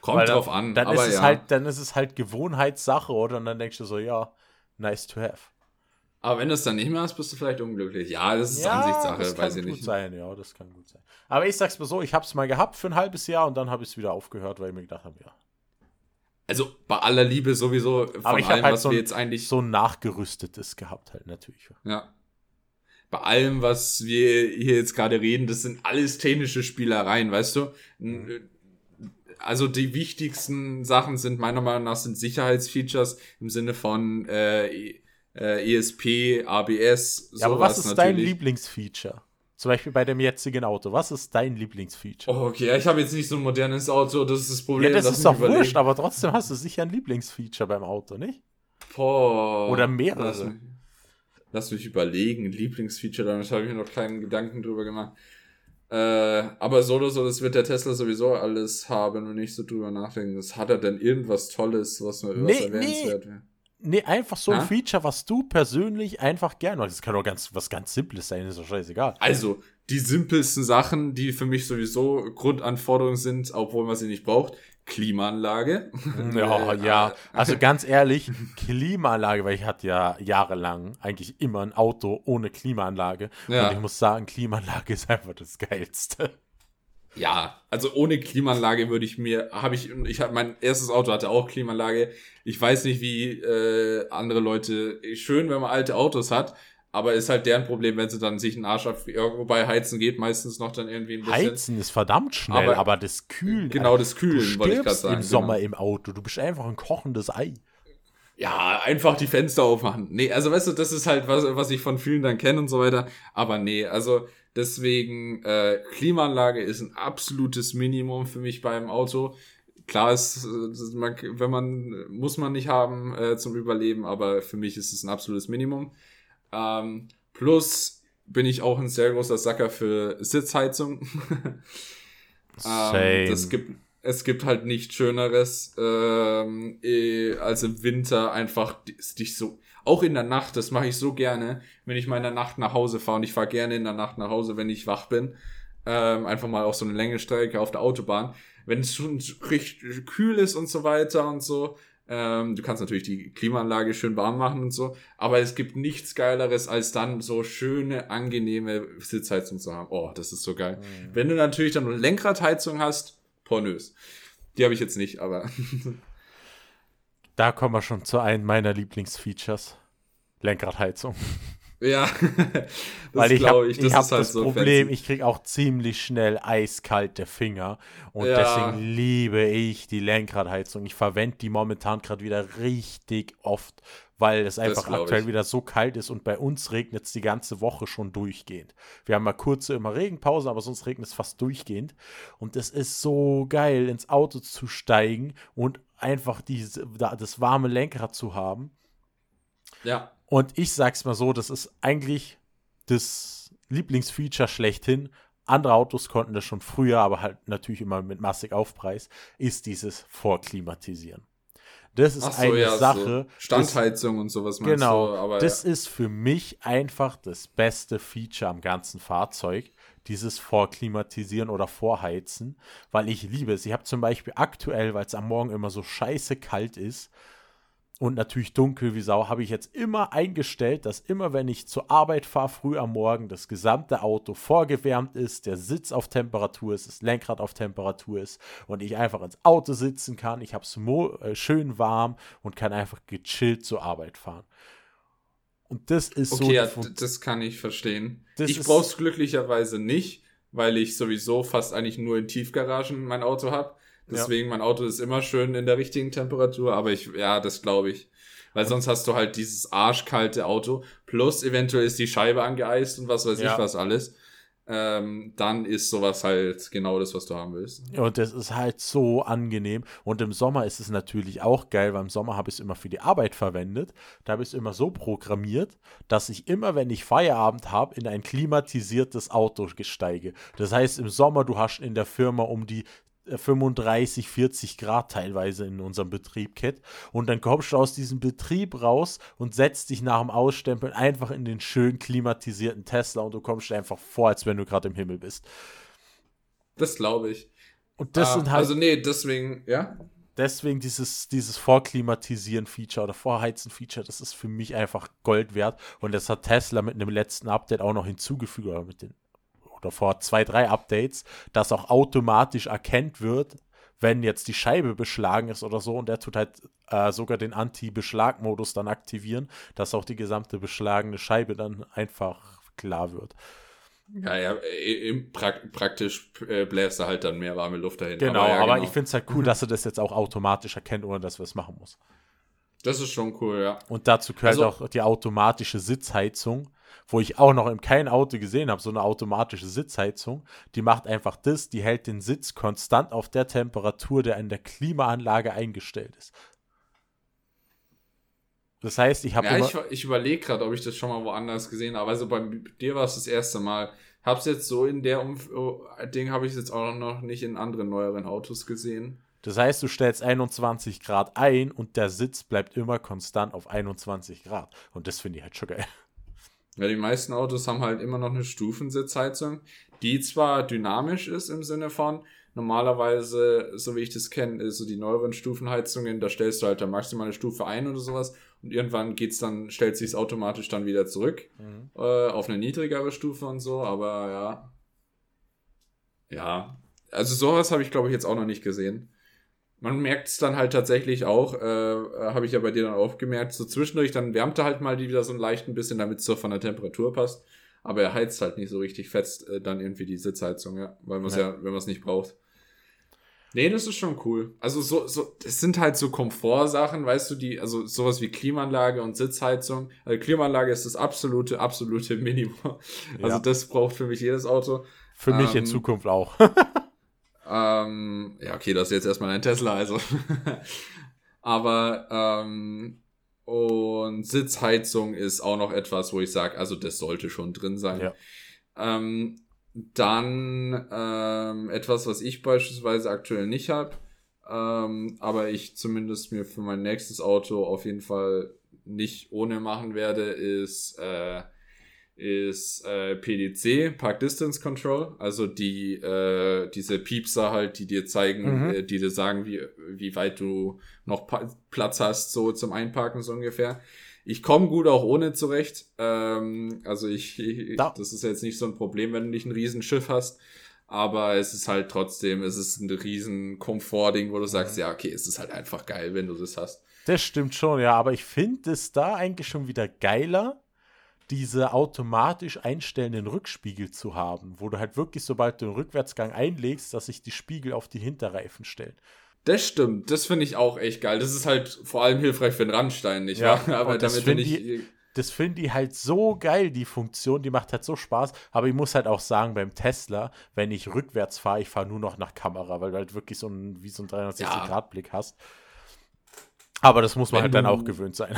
Kommt Weil drauf an. Dann, ist ja. es halt, dann ist es halt Gewohnheitssache, oder? Und dann denkst du so, ja, nice to have. Aber wenn du es dann nicht mehr hast, bist du vielleicht unglücklich. Ja, das ist ja, Ansichtssache, das weiß ich nicht. Sein, ja, das kann gut sein. Aber ich sag's mal so, ich hab's mal gehabt für ein halbes Jahr und dann habe ich es wieder aufgehört, weil ich mir gedacht habe, ja. Also bei aller Liebe sowieso von Aber ich allem, halt was so wir jetzt eigentlich. So ein nachgerüstetes gehabt halt, natürlich. Ja bei allem, was wir hier jetzt gerade reden, das sind alles technische Spielereien, weißt du? Mhm. Also die wichtigsten Sachen sind meiner Meinung nach sind Sicherheitsfeatures im Sinne von äh, äh, ESP, ABS. Ja, aber was ist natürlich. dein Lieblingsfeature? Zum Beispiel bei dem jetzigen Auto. Was ist dein Lieblingsfeature? Oh, okay, ich habe jetzt nicht so ein modernes Auto, das ist das Problem. Ja, das ist doch wurscht, aber trotzdem hast du sicher ein Lieblingsfeature beim Auto, nicht? Boah. Oder mehrere. Lass mich überlegen. Lieblingsfeature, damit habe ich mir noch keinen Gedanken drüber gemacht. Äh, aber so oder so, das wird der Tesla sowieso alles haben, wenn ich so drüber nachdenke. Das hat er denn irgendwas Tolles, was mir nee, erwähnenswert nee. wäre? Nee, einfach so ein ha? Feature, was du persönlich einfach gerne magst. Das kann doch ganz, was ganz Simples sein, ist doch scheißegal. Also, die simpelsten Sachen, die für mich sowieso Grundanforderungen sind, obwohl man sie nicht braucht, Klimaanlage. Ja, ja. Also ganz ehrlich, Klimaanlage, weil ich hatte ja jahrelang eigentlich immer ein Auto ohne Klimaanlage. Ja. Und ich muss sagen, Klimaanlage ist einfach das Geilste. Ja, also ohne Klimaanlage würde ich mir, habe ich, ich habe mein erstes Auto hatte auch Klimaanlage. Ich weiß nicht, wie äh, andere Leute, schön, wenn man alte Autos hat, aber ist halt deren Problem, wenn sie dann sich einen Arsch ab, wobei Heizen geht meistens noch dann irgendwie ein bisschen. Heizen ist verdammt schnell, aber, aber das Kühlen. Genau, das Kühlen wollte ich gerade sagen. im Sommer genau. im Auto, du bist einfach ein kochendes Ei. Ja, einfach die Fenster aufmachen. Nee, also weißt du, das ist halt was, was ich von vielen dann kenne und so weiter. Aber nee, also Deswegen, äh, Klimaanlage ist ein absolutes Minimum für mich beim Auto. Klar ist, man, wenn man, muss man nicht haben äh, zum Überleben, aber für mich ist es ein absolutes Minimum. Ähm, plus bin ich auch ein sehr großer Sacker für Sitzheizung. ähm, das gibt, es gibt halt nichts Schöneres, ähm, eh, als im Winter einfach dich so auch in der Nacht, das mache ich so gerne, wenn ich mal in der Nacht nach Hause fahre und ich fahre gerne in der Nacht nach Hause, wenn ich wach bin. Ähm, einfach mal auf so eine Länge auf der Autobahn. Wenn es schon richtig kühl ist und so weiter und so. Ähm, du kannst natürlich die Klimaanlage schön warm machen und so. Aber es gibt nichts Geileres, als dann so schöne, angenehme Sitzheizung zu haben. Oh, das ist so geil. Mhm. Wenn du natürlich dann eine Lenkradheizung hast, pornös. Die habe ich jetzt nicht, aber. Da kommen wir schon zu einem meiner Lieblingsfeatures. Lenkradheizung. Ja, das Weil ich habe ich, ich hab halt das so Problem, fancy. ich kriege auch ziemlich schnell eiskalte Finger und ja. deswegen liebe ich die Lenkradheizung. Ich verwende die momentan gerade wieder richtig oft, weil es einfach aktuell ich. wieder so kalt ist und bei uns regnet es die ganze Woche schon durchgehend. Wir haben mal kurze immer Regenpausen, aber sonst regnet es fast durchgehend und es ist so geil ins Auto zu steigen und einfach diese, das warme Lenkrad zu haben. Ja. Und ich sag's mal so, das ist eigentlich das Lieblingsfeature schlechthin. Andere Autos konnten das schon früher, aber halt natürlich immer mit massig Aufpreis, ist dieses Vorklimatisieren. Das ist so, eine ja, Sache. So Standheizung das, und sowas meinst genau, du, aber das ja. ist für mich einfach das beste Feature am ganzen Fahrzeug dieses Vorklimatisieren oder Vorheizen, weil ich liebe es. Ich habe zum Beispiel aktuell, weil es am Morgen immer so scheiße kalt ist und natürlich dunkel wie Sau, habe ich jetzt immer eingestellt, dass immer wenn ich zur Arbeit fahre, früh am Morgen, das gesamte Auto vorgewärmt ist, der Sitz auf Temperatur ist, das Lenkrad auf Temperatur ist und ich einfach ins Auto sitzen kann. Ich habe es äh, schön warm und kann einfach gechillt zur Arbeit fahren. Und das ist okay, so. Ja, das kann ich verstehen. ich brauche es glücklicherweise nicht, weil ich sowieso fast eigentlich nur in Tiefgaragen mein Auto habe. Deswegen, ja. mein Auto ist immer schön in der richtigen Temperatur, aber ich, ja, das glaube ich. Weil sonst hast du halt dieses arschkalte Auto, plus eventuell ist die Scheibe angeeist und was weiß ja. ich was alles ähm, dann ist sowas halt genau das, was du haben willst. Und das ist halt so angenehm. Und im Sommer ist es natürlich auch geil, weil im Sommer habe ich es immer für die Arbeit verwendet. Da habe ich es immer so programmiert, dass ich immer, wenn ich Feierabend habe, in ein klimatisiertes Auto steige. Das heißt, im Sommer, du hast in der Firma um die 35, 40 Grad teilweise in unserem Betrieb, Cat. Und dann kommst du aus diesem Betrieb raus und setzt dich nach dem Ausstempeln einfach in den schön klimatisierten Tesla und du kommst dir einfach vor, als wenn du gerade im Himmel bist. Das glaube ich. Und das ah, sind halt. Also, nee, deswegen, ja. Deswegen dieses, dieses Vorklimatisieren-Feature oder Vorheizen-Feature, das ist für mich einfach Gold wert. Und das hat Tesla mit einem letzten Update auch noch hinzugefügt, oder mit den oder vor zwei, drei Updates, dass auch automatisch erkennt wird, wenn jetzt die Scheibe beschlagen ist oder so und der tut halt äh, sogar den Anti-Beschlag-Modus dann aktivieren, dass auch die gesamte beschlagene Scheibe dann einfach klar wird. Ja, ja, prak praktisch äh, bläst er halt dann mehr warme Luft dahin. Genau, aber, ja, aber genau. ich finde es halt cool, dass er das jetzt auch automatisch erkennt, ohne dass wir es machen muss. Das ist schon cool, ja. Und dazu gehört also, auch die automatische Sitzheizung, wo ich auch noch in keinem Auto gesehen habe, so eine automatische Sitzheizung. Die macht einfach das, die hält den Sitz konstant auf der Temperatur, der in der Klimaanlage eingestellt ist. Das heißt, ich habe. Ja, ich, ich überlege gerade, ob ich das schon mal woanders gesehen habe. Also bei dir war es das erste Mal. Hab's jetzt so in der Umf oh, Ding habe ich jetzt auch noch nicht in anderen neueren Autos gesehen. Das heißt, du stellst 21 Grad ein und der Sitz bleibt immer konstant auf 21 Grad. Und das finde ich halt schon geil. Ja, die meisten Autos haben halt immer noch eine Stufensitzheizung, die zwar dynamisch ist im Sinne von, normalerweise, so wie ich das kenne, so die neueren Stufenheizungen, da stellst du halt eine maximale Stufe ein oder sowas und irgendwann geht's dann, stellt sich automatisch dann wieder zurück mhm. äh, auf eine niedrigere Stufe und so, aber ja. Ja, also sowas habe ich, glaube ich, jetzt auch noch nicht gesehen. Man merkt es dann halt tatsächlich auch, äh, habe ich ja bei dir dann auch gemerkt, so zwischendurch, dann wärmt er halt mal die wieder so ein leicht ein bisschen, damit es so von der Temperatur passt. Aber er heizt halt nicht so richtig fetzt äh, dann irgendwie die Sitzheizung, ja, weil man es ja. ja, wenn man es nicht braucht. Nee, das ist schon cool. Also so, so, das sind halt so Komfortsachen, weißt du, die, also sowas wie Klimaanlage und Sitzheizung. Also Klimaanlage ist das absolute, absolute Minimum. Also ja. das braucht für mich jedes Auto. Für ähm, mich in ähm, Zukunft auch. ähm, ja, okay, das ist jetzt erstmal ein Tesla, also. Aber ähm, und Sitzheizung ist auch noch etwas, wo ich sage, also das sollte schon drin sein. Ja. Ähm, dann ähm, etwas, was ich beispielsweise aktuell nicht habe, ähm, aber ich zumindest mir für mein nächstes Auto auf jeden Fall nicht ohne machen werde, ist, äh, ist äh, PDC, Park Distance Control, also die äh, diese Piepser halt, die dir zeigen, mhm. äh, die dir sagen, wie, wie weit du noch pa Platz hast, so zum Einparken so ungefähr. Ich komme gut auch ohne zurecht. Ähm, also ich, ich ja. das ist jetzt nicht so ein Problem, wenn du nicht ein Riesenschiff hast. Aber es ist halt trotzdem, es ist ein riesen Komfortding, wo du sagst, ja, okay, es ist halt einfach geil, wenn du das hast. Das stimmt schon, ja, aber ich finde es da eigentlich schon wieder geiler, diese automatisch einstellenden Rückspiegel zu haben, wo du halt wirklich, sobald du den Rückwärtsgang einlegst, dass sich die Spiegel auf die Hinterreifen stellen. Das stimmt, das finde ich auch echt geil. Das ist halt vor allem hilfreich für den Randstein, nicht ja, wahr? Aber damit finde ich. Das finde ich halt so geil, die Funktion, die macht halt so Spaß. Aber ich muss halt auch sagen, beim Tesla, wenn ich rückwärts fahre, ich fahre nur noch nach Kamera, weil du halt wirklich so ein, wie so ein 360-Grad-Blick hast. Aber das muss man wenn halt dann auch gewöhnt sein.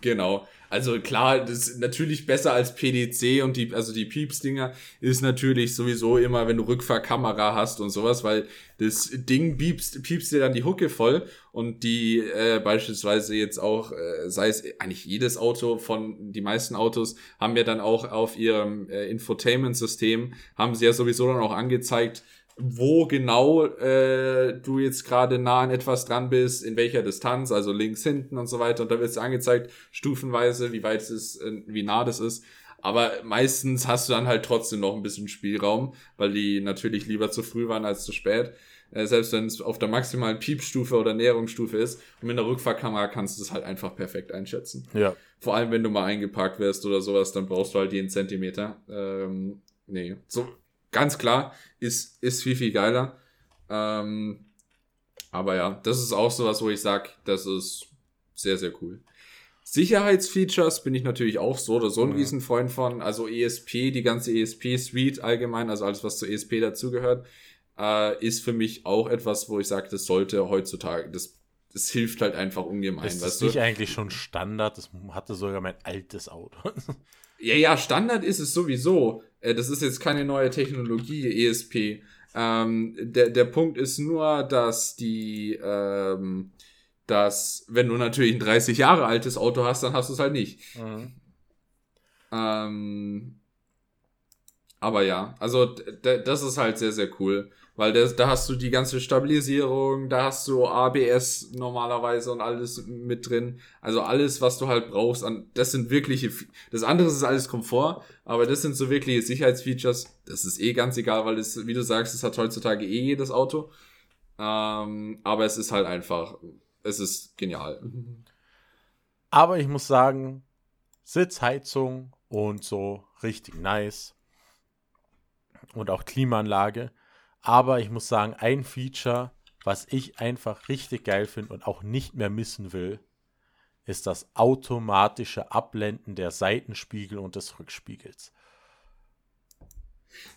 Genau. Also klar, das ist natürlich besser als PDC und die, also die Pieps-Dinger ist natürlich sowieso immer, wenn du Rückfahrkamera hast und sowas, weil das Ding piepst, piepst dir dann die Hucke voll und die äh, beispielsweise jetzt auch, äh, sei es eigentlich jedes Auto von, die meisten Autos haben ja dann auch auf ihrem äh, Infotainment-System, haben sie ja sowieso dann auch angezeigt, wo genau äh, du jetzt gerade nah an etwas dran bist, in welcher Distanz, also links, hinten und so weiter. Und da wird es angezeigt, stufenweise, wie weit es ist, äh, wie nah das ist. Aber meistens hast du dann halt trotzdem noch ein bisschen Spielraum, weil die natürlich lieber zu früh waren als zu spät. Äh, selbst wenn es auf der maximalen Piepstufe oder Näherungsstufe ist. Und mit einer Rückfahrkamera kannst du das halt einfach perfekt einschätzen. Ja. Vor allem, wenn du mal eingeparkt wirst oder sowas, dann brauchst du halt jeden Zentimeter. Ähm, nee. So, ganz klar, ist, ist viel, viel geiler. Ähm, aber ja, das ist auch sowas, wo ich sag, das ist sehr, sehr cool. Sicherheitsfeatures bin ich natürlich auch so oder so ein ja. Riesenfreund von. Also ESP, die ganze ESP-Suite allgemein, also alles, was zur ESP dazugehört, äh, ist für mich auch etwas, wo ich sage, das sollte heutzutage, das, das hilft halt einfach ungemein. Ist das nicht eigentlich schon Standard? Das hatte sogar mein altes Auto. Ja, ja, Standard ist es sowieso. Äh, das ist jetzt keine neue Technologie, ESP. Ähm, der, der Punkt ist nur, dass die, ähm, dass, wenn du natürlich ein 30 Jahre altes Auto hast, dann hast du es halt nicht. Mhm. Ähm, aber ja, also das ist halt sehr, sehr cool. Weil das, da hast du die ganze Stabilisierung, da hast du ABS normalerweise und alles mit drin. Also alles, was du halt brauchst, an, das sind wirkliche, das andere ist alles Komfort, aber das sind so wirkliche Sicherheitsfeatures. Das ist eh ganz egal, weil es, wie du sagst, es hat heutzutage eh jedes Auto. Ähm, aber es ist halt einfach, es ist genial. Aber ich muss sagen, Sitzheizung und so richtig nice. Und auch Klimaanlage aber ich muss sagen, ein Feature, was ich einfach richtig geil finde und auch nicht mehr missen will, ist das automatische Abblenden der Seitenspiegel und des Rückspiegels.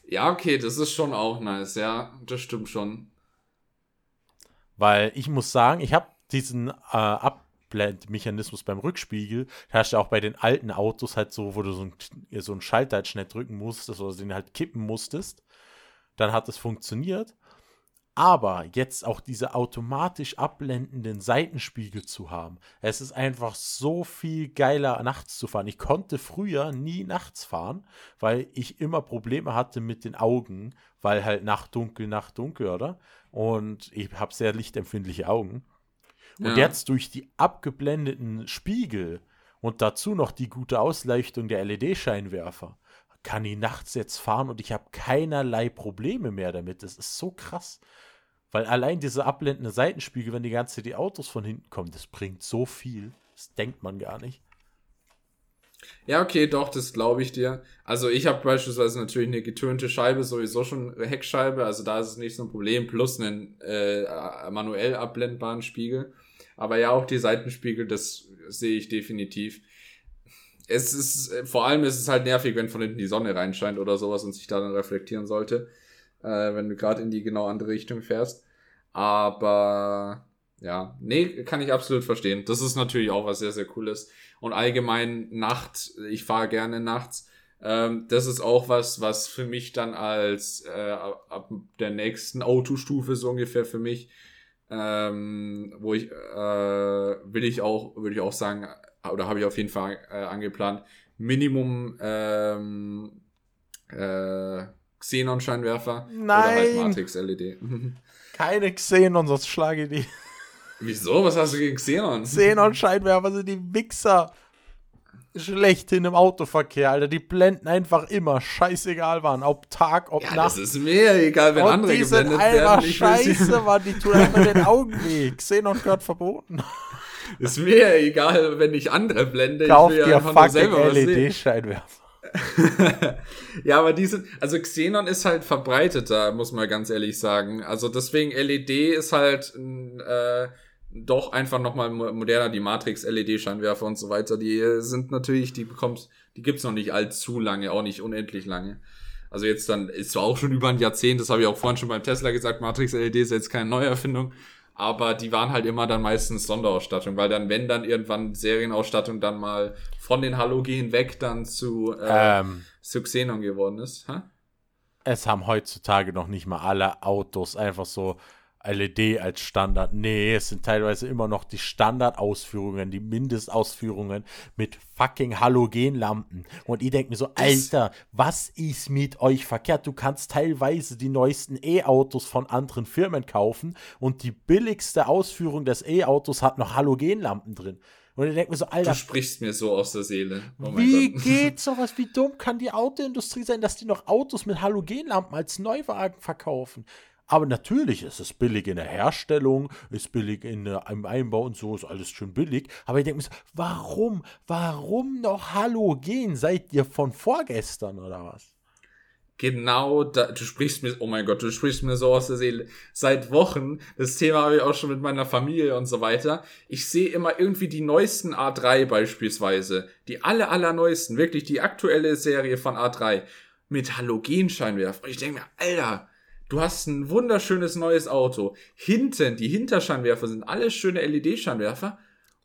Ja, okay, das ist schon auch nice, ja, das stimmt schon. Weil ich muss sagen, ich habe diesen äh, Abblendmechanismus beim Rückspiegel, herrscht ja auch bei den alten Autos halt so, wo du so, ein, so einen Schalter halt schnell drücken musstest oder den halt kippen musstest dann hat es funktioniert. Aber jetzt auch diese automatisch abblendenden Seitenspiegel zu haben, es ist einfach so viel geiler, nachts zu fahren. Ich konnte früher nie nachts fahren, weil ich immer Probleme hatte mit den Augen, weil halt Nachtdunkel, Nachtdunkel, oder? Und ich habe sehr lichtempfindliche Augen. Und ja. jetzt durch die abgeblendeten Spiegel und dazu noch die gute Ausleuchtung der LED-Scheinwerfer kann die nachts jetzt fahren und ich habe keinerlei Probleme mehr damit. Das ist so krass. Weil allein diese abblendende Seitenspiegel, wenn die ganze die Autos von hinten kommen, das bringt so viel. Das denkt man gar nicht. Ja, okay, doch, das glaube ich dir. Also ich habe beispielsweise natürlich eine getönte Scheibe, sowieso schon Heckscheibe, also da ist es nicht so ein Problem, plus einen äh, manuell abblendbaren Spiegel. Aber ja, auch die Seitenspiegel, das sehe ich definitiv. Es ist, vor allem ist es halt nervig, wenn von hinten die Sonne reinscheint oder sowas und sich da dann reflektieren sollte äh, wenn du gerade in die genau andere Richtung fährst. Aber ja, nee, kann ich absolut verstehen. Das ist natürlich auch was sehr, sehr cooles. Und allgemein Nacht, ich fahre gerne nachts. Ähm, das ist auch was, was für mich dann als äh, ab der nächsten Autostufe so ungefähr für mich, ähm, wo ich, äh, will ich auch, würde ich auch sagen, oder habe ich auf jeden Fall äh, angeplant, Minimum ähm, äh, Xenon-Scheinwerfer Nein. oder halt Matrix-LED. Keine Xenon, sonst schlage ich die. Wieso? Was hast du gegen Xenon? Xenon-Scheinwerfer sind die Wichser. Schlechthin im Autoverkehr, Alter. Die blenden einfach immer. Scheißegal waren. Ob Tag, ob ja, Nacht. Das ist mir egal, wenn Und andere die geblendet sind einfach scheiße, Mann. Die tun einfach den Augen weh. Xenon gehört verboten. Ist mir egal, wenn ich andere blende. Kauf ich will dir fucking LED-Scheinwerfer. ja, aber die sind, also Xenon ist halt verbreiteter, muss man ganz ehrlich sagen. Also deswegen LED ist halt äh, doch einfach nochmal moderner, die Matrix-LED-Scheinwerfer und so weiter. Die sind natürlich, die bekommst, die gibt's noch nicht allzu lange, auch nicht unendlich lange. Also jetzt dann, ist zwar auch schon über ein Jahrzehnt, das habe ich auch vorhin schon beim Tesla gesagt, Matrix-LED ist jetzt keine Neuerfindung, aber die waren halt immer dann meistens Sonderausstattung, weil dann, wenn dann irgendwann Serienausstattung dann mal von den Halogen weg dann zu, äh, ähm, zu Xenon geworden ist. Ha? Es haben heutzutage noch nicht mal alle Autos einfach so LED als Standard. Nee, es sind teilweise immer noch die Standardausführungen, die Mindestausführungen mit fucking Halogenlampen. Und ich denke mir so, Alter, was ist mit euch verkehrt? Du kannst teilweise die neuesten E-Autos von anderen Firmen kaufen und die billigste Ausführung des E-Autos hat noch Halogenlampen drin. Und ich denke mir so, Alter. Du sprichst mir so aus der Seele. Oh wie Gott. geht sowas? Wie dumm kann die Autoindustrie sein, dass die noch Autos mit Halogenlampen als Neuwagen verkaufen? Aber natürlich ist es billig in der Herstellung, ist billig in der, im Einbau und so, ist alles schön billig. Aber ich denke mir so, warum, warum noch Halogen? Seid ihr von vorgestern oder was? Genau, da, du sprichst mir, oh mein Gott, du sprichst mir so aus der Seele. Seit Wochen, das Thema habe ich auch schon mit meiner Familie und so weiter. Ich sehe immer irgendwie die neuesten A3 beispielsweise. Die aller, aller neuesten, wirklich die aktuelle Serie von A3 mit Halogenscheinwerfer. Und ich denke mir, Alter, Du hast ein wunderschönes neues Auto. Hinten, die Hinterscheinwerfer sind alles schöne LED-Scheinwerfer.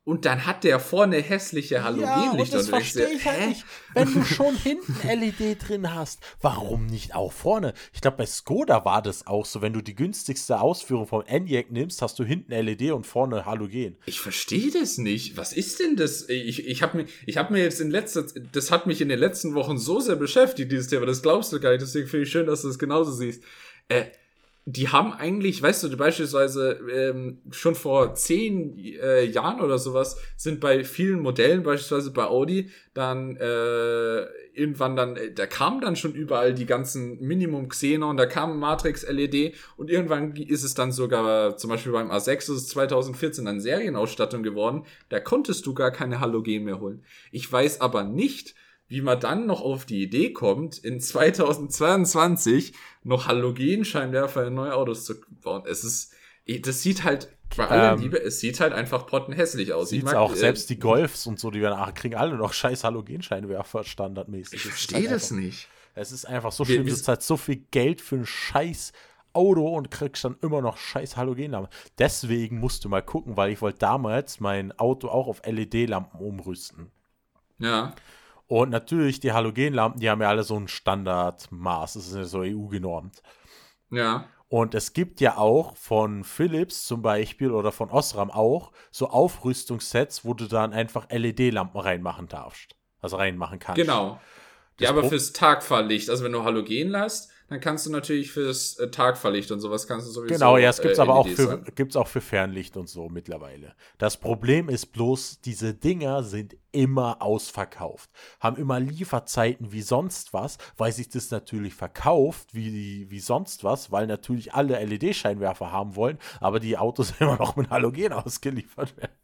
Und dann hat der vorne hässliche Halogenlichter. Ja, das verstehe ich halt nicht. Wenn du schon hinten LED drin hast, warum nicht auch vorne? Ich glaube, bei Skoda war das auch so. Wenn du die günstigste Ausführung vom Enyaq nimmst, hast du hinten LED und vorne Halogen. Ich verstehe das nicht. Was ist denn das? Ich, ich habe mir, hab mir jetzt in letzter das hat mich in den letzten Wochen so sehr beschäftigt, dieses Thema. Das glaubst du gar nicht. Deswegen finde ich schön, dass du das genauso siehst äh, die haben eigentlich, weißt du, beispielsweise ähm, schon vor zehn äh, Jahren oder sowas sind bei vielen Modellen, beispielsweise bei Audi, dann äh, irgendwann dann, äh, da kamen dann schon überall die ganzen Minimum Xenon, da kam Matrix LED und irgendwann ist es dann sogar, zum Beispiel beim A6 ist es 2014 dann Serienausstattung geworden, da konntest du gar keine Halogen mehr holen. Ich weiß aber nicht, wie man dann noch auf die Idee kommt, in 2022 noch Halogenscheinwerfer in neue Autos zu bauen. Es ist, das sieht halt, bei aller ähm, Liebe, es sieht halt einfach pottenhässlich aus. Sieht auch, äh, selbst die Golfs und so, die werden, ach, kriegen alle noch scheiß Halogenscheinwerfer standardmäßig. Ich verstehe halt das nicht. Es ist einfach so schlimm, du zahlst so viel Geld für ein scheiß Auto und kriegst dann immer noch scheiß Halogenlampen. Deswegen musst du mal gucken, weil ich wollte damals mein Auto auch auf LED-Lampen umrüsten. Ja. Und natürlich, die Halogenlampen, die haben ja alle so ein Standardmaß. Das ist ja so EU genormt. Ja. Und es gibt ja auch von Philips zum Beispiel oder von Osram auch so Aufrüstungssets, wo du dann einfach LED-Lampen reinmachen darfst. Also reinmachen kannst. Genau. Das ja, aber fürs Tagfahrlicht, also wenn du Halogen hast, dann kannst du natürlich fürs äh, Tagverlicht und sowas kannst du sowieso. Genau, ja, es gibt's äh, aber auch für, gibt's auch für Fernlicht und so mittlerweile. Das Problem ist bloß, diese Dinger sind immer ausverkauft, haben immer Lieferzeiten wie sonst was, weil sich das natürlich verkauft wie, wie sonst was, weil natürlich alle LED-Scheinwerfer haben wollen, aber die Autos immer noch mit Halogen ausgeliefert werden.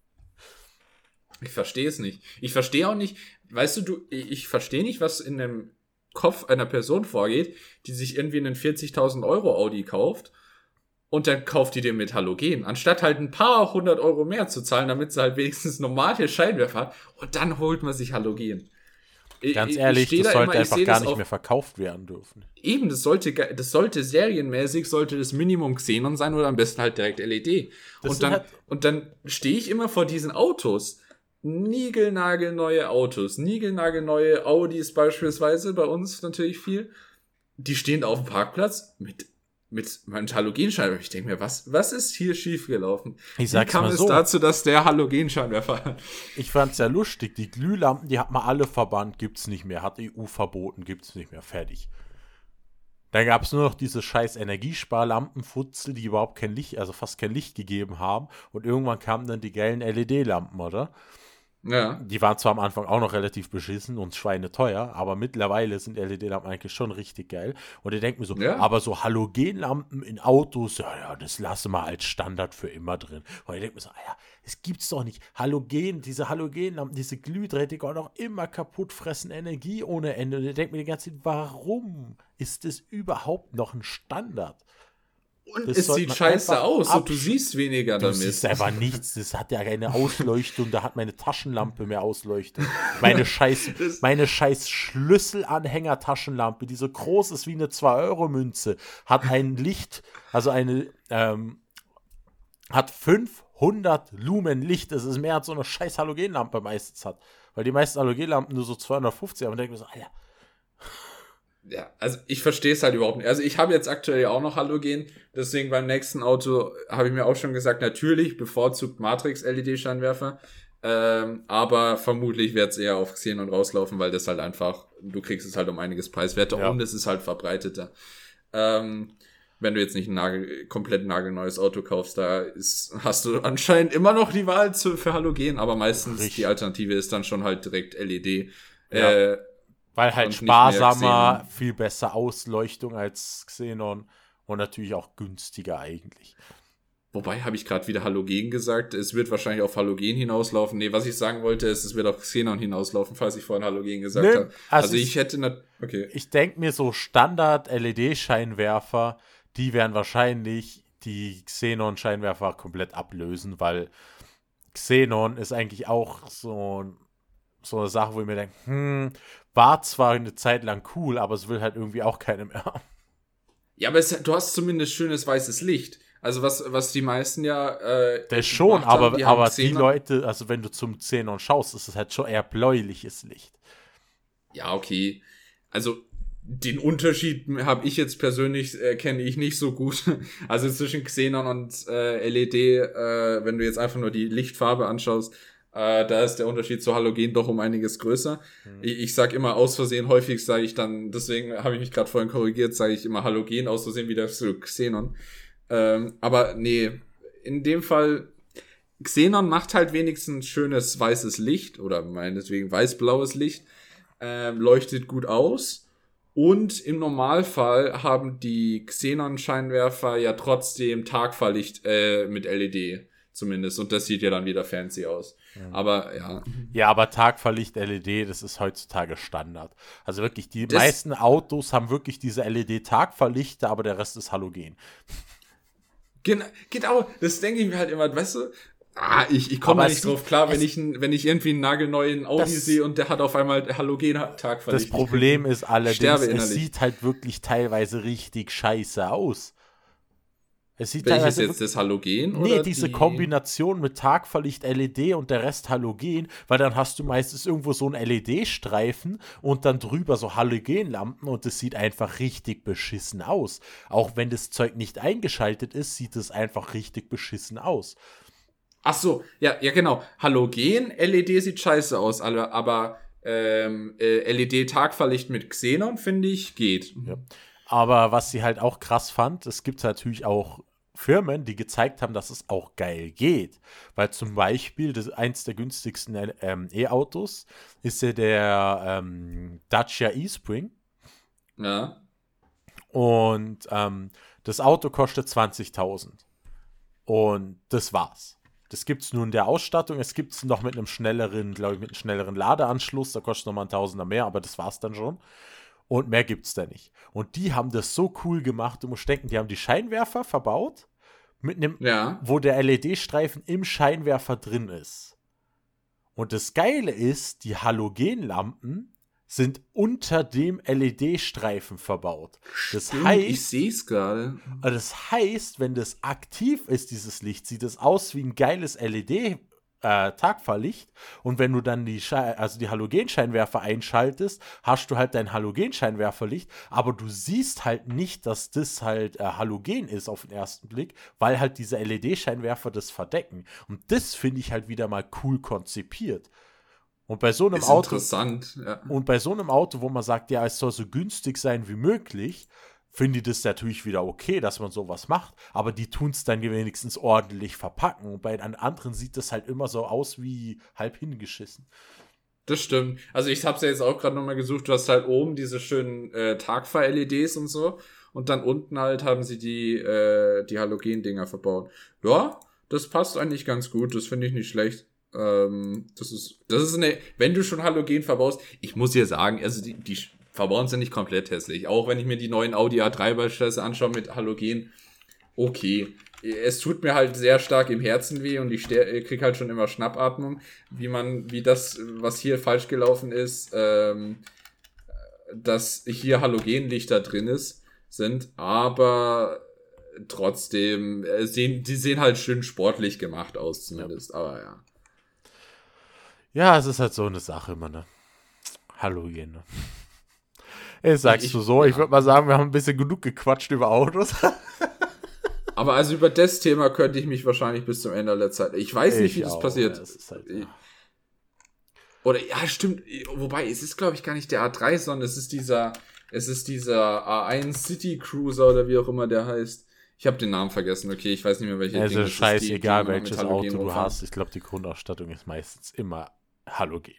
Ich verstehe es nicht. Ich verstehe auch nicht, weißt du, du, ich verstehe nicht, was in dem Kopf einer Person vorgeht, die sich irgendwie einen 40.000 Euro Audi kauft und dann kauft die den mit Halogen, anstatt halt ein paar hundert Euro mehr zu zahlen, damit sie halt wenigstens normale Scheinwerfer hat und dann holt man sich Halogen. Ganz ehrlich, das da sollte immer, einfach gar nicht mehr verkauft werden dürfen. Eben, das sollte, das sollte serienmäßig, sollte das Minimum Xenon sein oder am besten halt direkt LED. und dann, halt und dann stehe ich immer vor diesen Autos niegelnagelneue Autos, niegelnagelneue Audis beispielsweise, bei uns natürlich viel. Die stehen auf dem Parkplatz mit mit meinem Halogenscheinwerfer. Ich denke mir, was, was ist hier schiefgelaufen? Ich sag's Wie kam es so. dazu, dass der Halogenscheinwerfer Ich fand's ja lustig. Die Glühlampen, die hat man alle verbannt, gibt's nicht mehr. Hat EU verboten, gibt's nicht mehr. Fertig. Dann gab's nur noch diese scheiß Energiesparlampenfutzel, die überhaupt kein Licht, also fast kein Licht gegeben haben. Und irgendwann kamen dann die geilen LED-Lampen, oder? Ja. Die waren zwar am Anfang auch noch relativ beschissen und schweineteuer, aber mittlerweile sind LED-Lampen eigentlich schon richtig geil. Und ich denke mir so, ja. aber so Halogenlampen in Autos, ja, ja, das lasse mal als Standard für immer drin. Und ich denke mir so, ah ja, es gibt's doch nicht. Halogen, diese Halogenlampen, diese Glühdrähte auch noch immer kaputt, fressen Energie ohne Ende. Und ich denke mir die ganze Zeit, warum ist das überhaupt noch ein Standard? Und das es sieht scheiße aus und du siehst weniger damit. Das ist einfach nichts. Das hat ja keine Ausleuchtung. Da hat meine Taschenlampe mehr Ausleuchtung. Meine scheiß, meine scheiß Schlüsselanhänger-Taschenlampe, die so groß ist wie eine 2-Euro-Münze, hat ein Licht, also eine, ähm, hat 500 Lumen Licht. Das ist mehr als so eine scheiß Halogenlampe meistens hat. Weil die meisten Halogenlampen nur so 250 haben. Und denke mir so, Alter ja, also ich verstehe es halt überhaupt nicht. Also ich habe jetzt aktuell auch noch Halogen, deswegen beim nächsten Auto habe ich mir auch schon gesagt, natürlich bevorzugt Matrix-LED-Scheinwerfer, ähm, aber vermutlich wird es eher auf Xenon rauslaufen, weil das halt einfach, du kriegst es halt um einiges preiswerter ja. und es ist halt verbreiteter. Ähm, wenn du jetzt nicht ein Nagel, komplett nagelneues Auto kaufst, da ist, hast du anscheinend immer noch die Wahl zu, für Halogen, aber meistens Richtig. die Alternative ist dann schon halt direkt LED. Ja. Äh, weil halt sparsamer, viel besser Ausleuchtung als Xenon und natürlich auch günstiger eigentlich. Wobei habe ich gerade wieder Halogen gesagt. Es wird wahrscheinlich auf Halogen hinauslaufen. Nee, was ich sagen wollte, ist, es wird auf Xenon hinauslaufen, falls ich vorhin Halogen gesagt nee, habe. Also, also, ich hätte. Okay. Ich denke mir so Standard-LED-Scheinwerfer, die werden wahrscheinlich die Xenon-Scheinwerfer komplett ablösen, weil Xenon ist eigentlich auch so, so eine Sache, wo ich mir denke, hm, war zwar eine Zeit lang cool, aber es will halt irgendwie auch keine mehr. Ja, aber es, du hast zumindest schönes weißes Licht. Also was, was die meisten ja. Äh, das schon, aber, haben, die, aber die Leute, also wenn du zum Xenon schaust, ist es halt schon eher bläuliches Licht. Ja, okay. Also den Unterschied habe ich jetzt persönlich, äh, kenne ich nicht so gut. Also zwischen Xenon und äh, LED, äh, wenn du jetzt einfach nur die Lichtfarbe anschaust, äh, da ist der Unterschied zu Halogen doch um einiges größer. Mhm. Ich, ich sage immer aus Versehen, häufig sage ich dann, deswegen habe ich mich gerade vorhin korrigiert, sage ich immer Halogen, aus Versehen wieder zu Xenon. Ähm, aber nee, in dem Fall, Xenon macht halt wenigstens schönes weißes Licht oder meinetwegen weiß-blaues Licht, ähm, leuchtet gut aus. Und im Normalfall haben die Xenon-Scheinwerfer ja trotzdem Tagfahrlicht äh, mit LED zumindest. Und das sieht ja dann wieder fancy aus. Ja. Aber ja. Ja, aber Tagverlicht LED, das ist heutzutage Standard. Also wirklich, die das meisten Autos haben wirklich diese LED-Tagverlichter, aber der Rest ist Halogen. Genau, genau, das denke ich mir halt immer, weißt du, Ah, ich, ich komme nicht drauf klar, wenn ich, wenn ich irgendwie einen nagelneuen Audi sehe und der hat auf einmal Halogen-Tag Das Problem ist allerdings, es sieht halt wirklich teilweise richtig scheiße aus. Es sieht Welches jetzt das Halogen? Nee, diese die? Kombination mit Tagverlicht LED und der Rest Halogen, weil dann hast du meistens irgendwo so einen LED-Streifen und dann drüber so Halogenlampen und es sieht einfach richtig beschissen aus. Auch wenn das Zeug nicht eingeschaltet ist, sieht es einfach richtig beschissen aus. Ach so, ja, ja genau. Halogen, LED sieht scheiße aus, aber ähm, äh, LED-Tagverlicht mit Xenon, finde ich, geht. Ja. Aber was sie halt auch krass fand, es gibt natürlich auch Firmen, die gezeigt haben, dass es auch geil geht. Weil zum Beispiel das, eins der günstigsten ähm, E-Autos ist ja der ähm, Dacia E-Spring. Ja. Und ähm, das Auto kostet 20.000. Und das war's. Das gibt es nur in der Ausstattung. Es gibt es noch mit einem schnelleren, glaube ich, mit einem schnelleren Ladeanschluss. Da kostet nochmal ein Tausender mehr, aber das war's dann schon. Und mehr gibt es da nicht. Und die haben das so cool gemacht. Du musst denken, die haben die Scheinwerfer verbaut, mit einem, ja. wo der LED-Streifen im Scheinwerfer drin ist. Und das Geile ist, die Halogenlampen sind unter dem LED-Streifen verbaut. Das Stimmt, heißt, ich sehe es gerade. Das heißt, wenn das aktiv ist, dieses Licht, sieht es aus wie ein geiles LED äh, Tagfahrlicht und wenn du dann die, also die Halogenscheinwerfer einschaltest, hast du halt dein Halogenscheinwerferlicht, aber du siehst halt nicht, dass das halt äh, Halogen ist auf den ersten Blick, weil halt diese LED-Scheinwerfer das verdecken. Und das finde ich halt wieder mal cool konzipiert. Und bei so einem ist Auto. Ja. Und bei so einem Auto, wo man sagt, ja, es soll so günstig sein wie möglich, finde ich das natürlich wieder okay, dass man sowas macht, aber die tun es dann wenigstens ordentlich verpacken. Und bei den anderen sieht das halt immer so aus wie halb hingeschissen. Das stimmt. Also ich habe es ja jetzt auch gerade nochmal gesucht, du hast halt oben diese schönen äh, Tagfahr-LEDs und so und dann unten halt haben sie die, äh, die Halogen-Dinger verbaut. Ja, das passt eigentlich ganz gut, das finde ich nicht schlecht. Ähm, das ist, das ist eine, wenn du schon Halogen verbaust, ich muss dir sagen, also die, die verbauen sie nicht komplett hässlich. Auch wenn ich mir die neuen Audi A3 beispielsweise anschaue mit Halogen, okay. Es tut mir halt sehr stark im Herzen weh und ich krieg halt schon immer Schnappatmung, wie man, wie das, was hier falsch gelaufen ist, ähm, dass hier Halogenlichter drin ist, sind, aber trotzdem, äh, sehen, die sehen halt schön sportlich gemacht aus, zumindest, ja. aber ja. Ja, es ist halt so eine Sache immer, ne? Halogen, ne? Ey, sagst ich, du so. Ja. Ich würde mal sagen, wir haben ein bisschen genug gequatscht über Autos. Aber also über das Thema könnte ich mich wahrscheinlich bis zum Ende der Zeit. Ich weiß ich nicht, wie das passiert. Ja, das halt, ja. Oder ja, stimmt. Wobei, es ist, glaube ich, gar nicht der A3, sondern es ist dieser, es ist dieser A1 City Cruiser oder wie auch immer der heißt. Ich habe den Namen vergessen, okay, ich weiß nicht mehr welcher. Also scheißegal, welches Auto du hast. Ich glaube, die Grundausstattung ist meistens immer Halogen.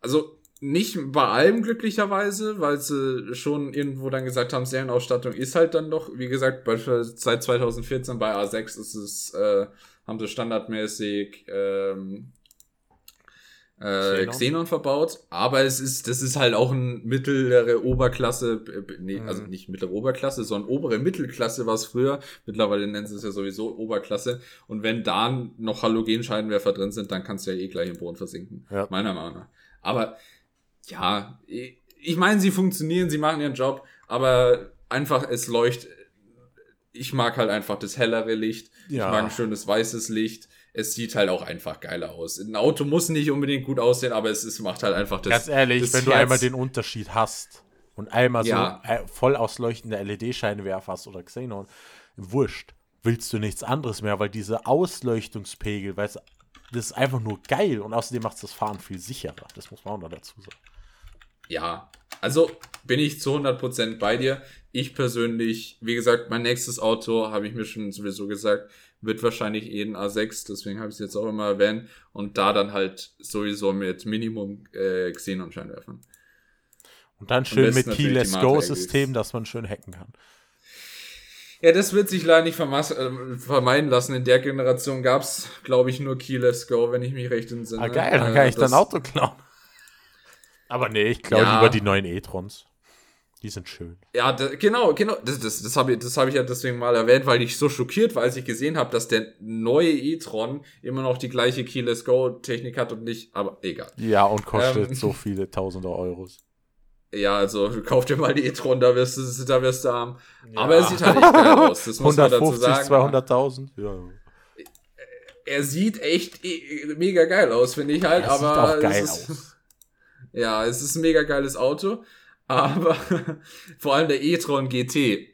Also, nicht bei allem glücklicherweise, weil sie schon irgendwo dann gesagt haben, Serienausstattung ist halt dann doch, wie gesagt, beispielsweise seit 2014 bei A6 ist es, äh, haben sie standardmäßig ähm, äh, Xenon. Xenon verbaut, aber es ist, das ist halt auch ein mittlere Oberklasse, nee, mhm. also nicht mittlere Oberklasse, sondern obere Mittelklasse war es früher. Mittlerweile nennen sie es ja sowieso Oberklasse. Und wenn da noch Halogenscheinwerfer drin sind, dann kannst du ja eh gleich im Boden versinken. Ja. Meiner Meinung nach. Aber ja, ich meine, sie funktionieren, sie machen ihren Job, aber einfach es leuchtet. Ich mag halt einfach das hellere Licht. Ja. Ich mag ein schönes weißes Licht. Es sieht halt auch einfach geiler aus. Ein Auto muss nicht unbedingt gut aussehen, aber es, es macht halt einfach das. Ganz ehrlich, wenn Herz. du einmal den Unterschied hast und einmal ja. so voll ausleuchtende LED-Scheinwerfer hast oder Xenon, wurscht, willst du nichts anderes mehr, weil diese Ausleuchtungspegel, weißt das ist einfach nur geil und außerdem macht es das Fahren viel sicherer. Das muss man auch noch dazu sagen ja, also bin ich zu 100% bei dir. Ich persönlich, wie gesagt, mein nächstes Auto, habe ich mir schon sowieso gesagt, wird wahrscheinlich eh ein A6, deswegen habe ich es jetzt auch immer erwähnt. Und da dann halt sowieso mit Minimum äh, Xenon-Scheinwerfern. Und dann schön mit Keyless Go-System, dass man schön hacken kann. Ja, das wird sich leider nicht äh, vermeiden lassen. In der Generation gab es, glaube ich, nur Keyless Go, wenn ich mich recht entsinne. Ah, geil, dann kann äh, ich dein Auto klauen. Aber nee, ich glaube ja. lieber die neuen E-Trons. Die sind schön. Ja, da, genau, genau. Das, das, das habe ich, das hab ich ja deswegen mal erwähnt, weil ich so schockiert war, als ich gesehen habe, dass der neue E-Tron immer noch die gleiche Keyless Go-Technik hat und nicht, aber egal. Ja, und kostet ähm, so viele tausende Euros. Ja, also kauf dir mal die E-Tron, da wirst du, da wirst du arm. Ja. Aber er sieht halt echt geil aus. Das muss 150, man dazu sagen. 200.000, ja. Er sieht echt e, mega geil aus, finde ich halt, er aber. Sieht auch geil aus. Ja, es ist ein mega geiles Auto. Aber vor allem der e-tron GT.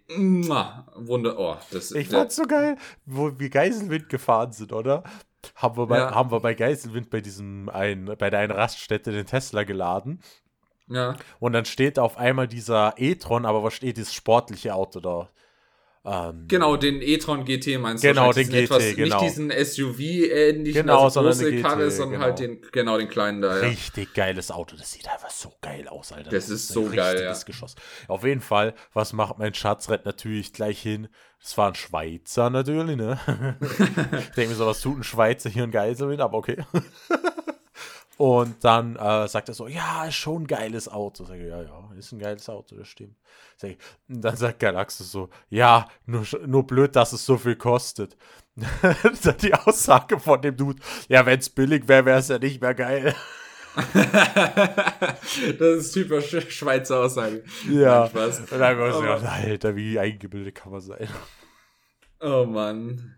Wunder. Oh, das, ich fand's so geil, wo wir Geiselwind gefahren sind, oder? Haben wir bei, ja. haben wir bei Geiselwind bei diesem ein, bei der einen Raststätte den Tesla geladen. Ja. Und dann steht auf einmal dieser e-tron, aber was steht dieses sportliche Auto da? Ähm, genau, den e-tron GT meinst du? Genau, den GT, etwas, genau. Nicht diesen SUV-ähnlichen, genau, also große GT, Karre, sondern genau. halt den, genau, den kleinen da. Ja. Richtig geiles Auto, das sieht einfach so geil aus, Alter. Das, das ist, so geil, ja. Geschoss. Auf jeden Fall, was macht mein Schatz? Rennt natürlich gleich hin. Das war ein Schweizer natürlich, ne? ich denke mir so, was tut ein Schweizer hier ein Geiselwind, aber okay. Und dann äh, sagt er so, ja, ist schon ein geiles Auto. Sag ich, ja, ja, ist ein geiles Auto, das stimmt. Sag ich, und dann sagt Galaxus so, ja, nur, nur blöd, dass es so viel kostet. die Aussage von dem Dude, ja, wenn es billig wäre, wäre es ja nicht mehr geil. das ist typisch Schweizer Aussage. Ja. Spaß. Und dann wir so, Alter, wie eingebildet kann man sein. Oh Mann.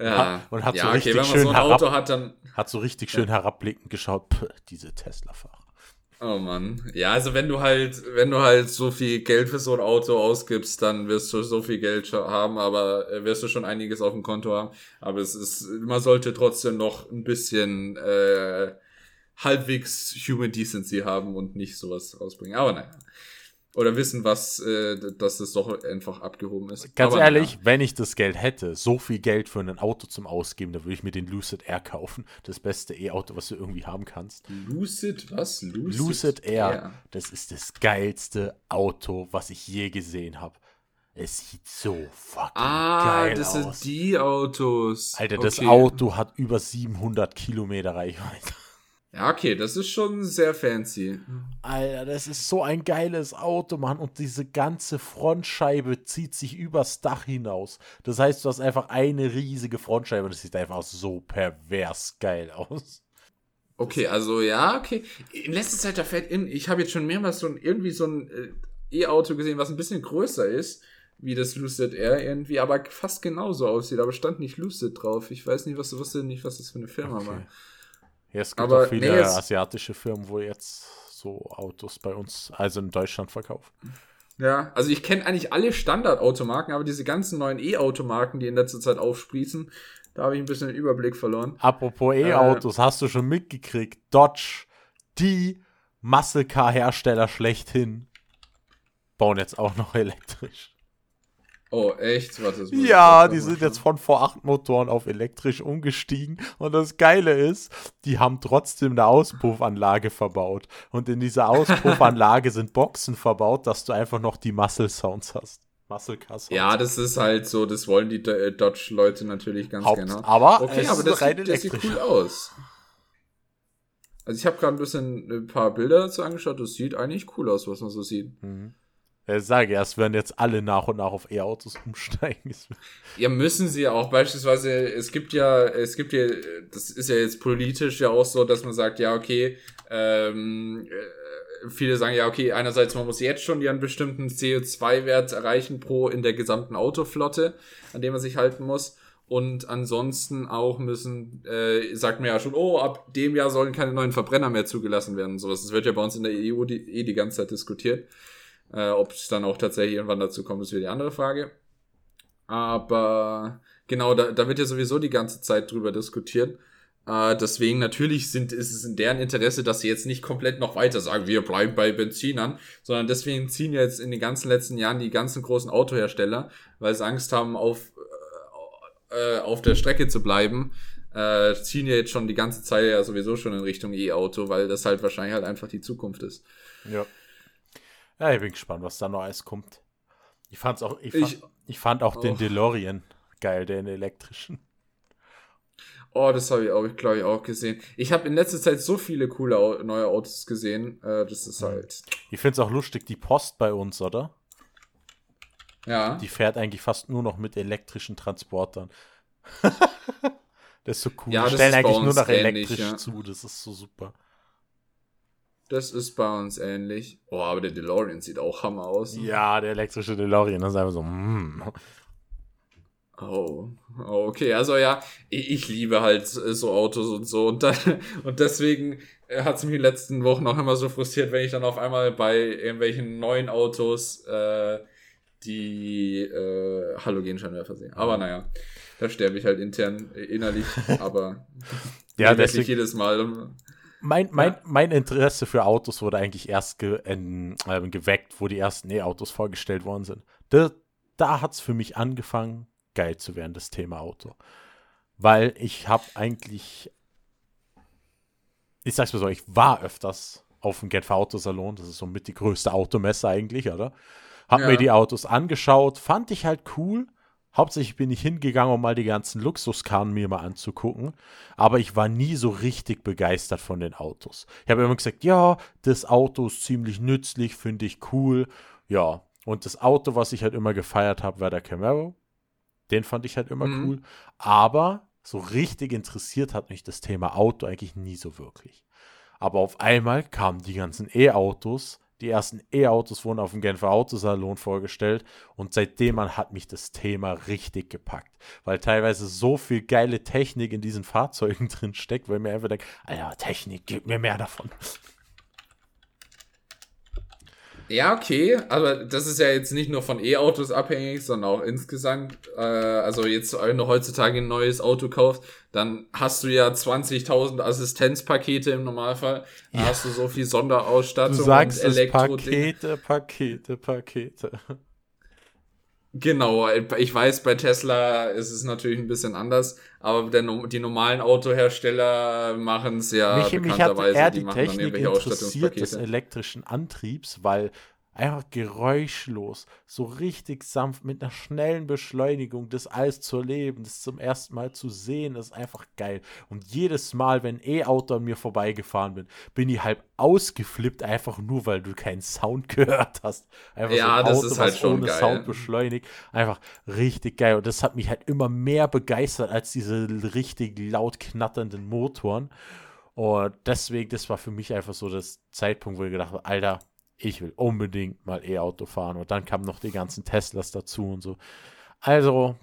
Ja, und hat ja, so richtig okay, schön so herab, hat, dann, hat so richtig schön ja. herabblickend geschaut, Puh, diese Tesla-Fahrer. Oh Mann. Ja, also wenn du halt, wenn du halt so viel Geld für so ein Auto ausgibst, dann wirst du so viel Geld haben, aber äh, wirst du schon einiges auf dem Konto haben. Aber es ist, man sollte trotzdem noch ein bisschen äh, halbwegs Human Decency haben und nicht sowas rausbringen. Aber naja oder wissen, was, äh, dass es doch einfach abgehoben ist. Ganz Aber, ehrlich, ja. wenn ich das Geld hätte, so viel Geld für ein Auto zum Ausgeben, dann würde ich mir den Lucid Air kaufen. Das beste E-Auto, was du irgendwie haben kannst. Lucid, was? Lucid, Lucid Air. Air. Das ist das geilste Auto, was ich je gesehen habe. Es sieht so fucking ah, geil aus. Ah, das sind die Autos. Alter, okay. das Auto hat über 700 Kilometer Reichweite. Ja, okay, das ist schon sehr fancy. Alter, das ist so ein geiles Auto, Mann. Und diese ganze Frontscheibe zieht sich übers Dach hinaus. Das heißt, du hast einfach eine riesige Frontscheibe und das sieht einfach so pervers geil aus. Okay, also ja, okay. In letzter Zeit, da fährt in, ich habe jetzt schon mehrmals so ein, irgendwie so ein äh, E-Auto gesehen, was ein bisschen größer ist, wie das Lucid Air irgendwie, aber fast genauso aussieht. Aber stand nicht Lucid drauf. Ich weiß nicht, was, wusste nicht, was das für eine Firma okay. war. Ja, es gibt aber auch viele nee, asiatische Firmen, wo jetzt so Autos bei uns, also in Deutschland verkaufen. Ja, also ich kenne eigentlich alle Standardautomarken, aber diese ganzen neuen E-Automarken, die in letzter Zeit aufsprießen, da habe ich ein bisschen den Überblick verloren. Apropos E-Autos, äh, hast du schon mitgekriegt? Dodge, die Muscle Car Hersteller schlechthin, bauen jetzt auch noch elektrisch. Oh, echt? Warte, ja, die sind jetzt von V8-Motoren auf elektrisch umgestiegen. Und das Geile ist, die haben trotzdem eine Auspuffanlage verbaut. Und in dieser Auspuffanlage sind Boxen verbaut, dass du einfach noch die Muscle Sounds hast. Muscle Car Sounds. Ja, das ist halt so, das wollen die äh, Dodge-Leute natürlich ganz Haupt, gerne. Aber, okay, aber das, sieht, das sieht cool aus. Also ich habe gerade ein bisschen ein paar Bilder dazu angeschaut, das sieht eigentlich cool aus, was man so sieht. Mhm. Ich sage ja, es werden jetzt alle nach und nach auf E-Autos umsteigen. Ja, müssen sie ja auch. Beispielsweise, es gibt ja, es gibt ja, das ist ja jetzt politisch ja auch so, dass man sagt, ja, okay, ähm, äh, viele sagen ja, okay, einerseits, man muss jetzt schon einen bestimmten CO2-Wert erreichen pro in der gesamten Autoflotte, an dem man sich halten muss. Und ansonsten auch müssen, äh, sagt man ja schon, oh, ab dem Jahr sollen keine neuen Verbrenner mehr zugelassen werden. So, das wird ja bei uns in der EU die, eh die ganze Zeit diskutiert. Äh, Ob es dann auch tatsächlich irgendwann dazu kommt, ist wieder die andere Frage. Aber genau, da, da wird ja sowieso die ganze Zeit drüber diskutiert. Äh, deswegen natürlich sind, ist es in deren Interesse, dass sie jetzt nicht komplett noch weiter sagen, wir bleiben bei Benzinern, sondern deswegen ziehen jetzt in den ganzen letzten Jahren die ganzen großen Autohersteller, weil sie Angst haben, auf, äh, auf der Strecke zu bleiben, äh, ziehen ja jetzt schon die ganze Zeit ja sowieso schon in Richtung E-Auto, weil das halt wahrscheinlich halt einfach die Zukunft ist. Ja. Ja, ich bin gespannt, was da noch alles kommt. Ich fand's auch, ich, ich, fand, ich fand auch oh. den DeLorean geil, den elektrischen. Oh, das habe ich auch, glaube ich, auch gesehen. Ich habe in letzter Zeit so viele coole neue Autos gesehen. Äh, das ist halt. Ich finde es auch lustig, die Post bei uns, oder? Ja. Die fährt eigentlich fast nur noch mit elektrischen Transportern. das ist so cool. Ja, die stellen eigentlich nur noch elektrisch ja. zu. Das ist so super. Das ist bei uns ähnlich. Oh, aber der DeLorean sieht auch Hammer aus. Ja, der elektrische DeLorean, das ist einfach so. Mm. Oh, okay. Also ja, ich, liebe halt so Autos und so. Und, dann, und deswegen hat es mich in den letzten Wochen auch immer so frustriert, wenn ich dann auf einmal bei irgendwelchen neuen Autos äh, die äh, Halogenscheinwerfer sehe. Aber naja, da sterbe ich halt intern, innerlich. aber ja, deswegen, jedes Mal. Mein, mein, ja. mein Interesse für Autos wurde eigentlich erst ge, äh, geweckt, wo die ersten E-Autos vorgestellt worden sind. Da, da hat es für mich angefangen, geil zu werden, das Thema Auto. Weil ich habe eigentlich, ich sag's mal so, ich war öfters auf dem Genfer Autosalon, das ist somit die größte Automesse eigentlich, oder? Hab ja. mir die Autos angeschaut, fand ich halt cool. Hauptsächlich bin ich hingegangen, um mal die ganzen Luxuskarren mir mal anzugucken. Aber ich war nie so richtig begeistert von den Autos. Ich habe immer gesagt, ja, das Auto ist ziemlich nützlich, finde ich cool. Ja, und das Auto, was ich halt immer gefeiert habe, war der Camaro. Den fand ich halt immer mhm. cool. Aber so richtig interessiert hat mich das Thema Auto eigentlich nie so wirklich. Aber auf einmal kamen die ganzen E-Autos. Die ersten E-Autos wurden auf dem Genfer Autosalon vorgestellt und seitdem hat mich das Thema richtig gepackt, weil teilweise so viel geile Technik in diesen Fahrzeugen drin steckt, weil mir einfach denkt, Alter, Technik, gib mir mehr davon. Ja, okay, aber das ist ja jetzt nicht nur von E-Autos abhängig, sondern auch insgesamt. Äh, also jetzt, wenn du heutzutage ein neues Auto kaufst, dann hast du ja 20.000 Assistenzpakete im Normalfall. Ja. hast du so viel Sonderausstattung du sagst und Elektro. Pakete, Pakete, Pakete. Genau, ich weiß, bei Tesla ist es natürlich ein bisschen anders, aber der, die normalen Autohersteller machen es ja mich, bekannterweise. Mich hat eher die, die Technik interessiert des elektrischen Antriebs, weil einfach geräuschlos, so richtig sanft, mit einer schnellen Beschleunigung, das alles zu erleben, das zum ersten Mal zu sehen, ist einfach geil. Und jedes Mal, wenn E-Auto an mir vorbeigefahren bin, bin ich halb ausgeflippt, einfach nur, weil du keinen Sound gehört hast. Einfach ja, so ein Auto, das ist halt schon ohne geil. Sound beschleunigt. Einfach richtig geil. Und das hat mich halt immer mehr begeistert als diese richtig laut knatternden Motoren. Und deswegen, das war für mich einfach so das Zeitpunkt, wo ich gedacht habe, Alter, ich will unbedingt mal E-Auto fahren. Und dann kamen noch die ganzen Teslas dazu und so. Also,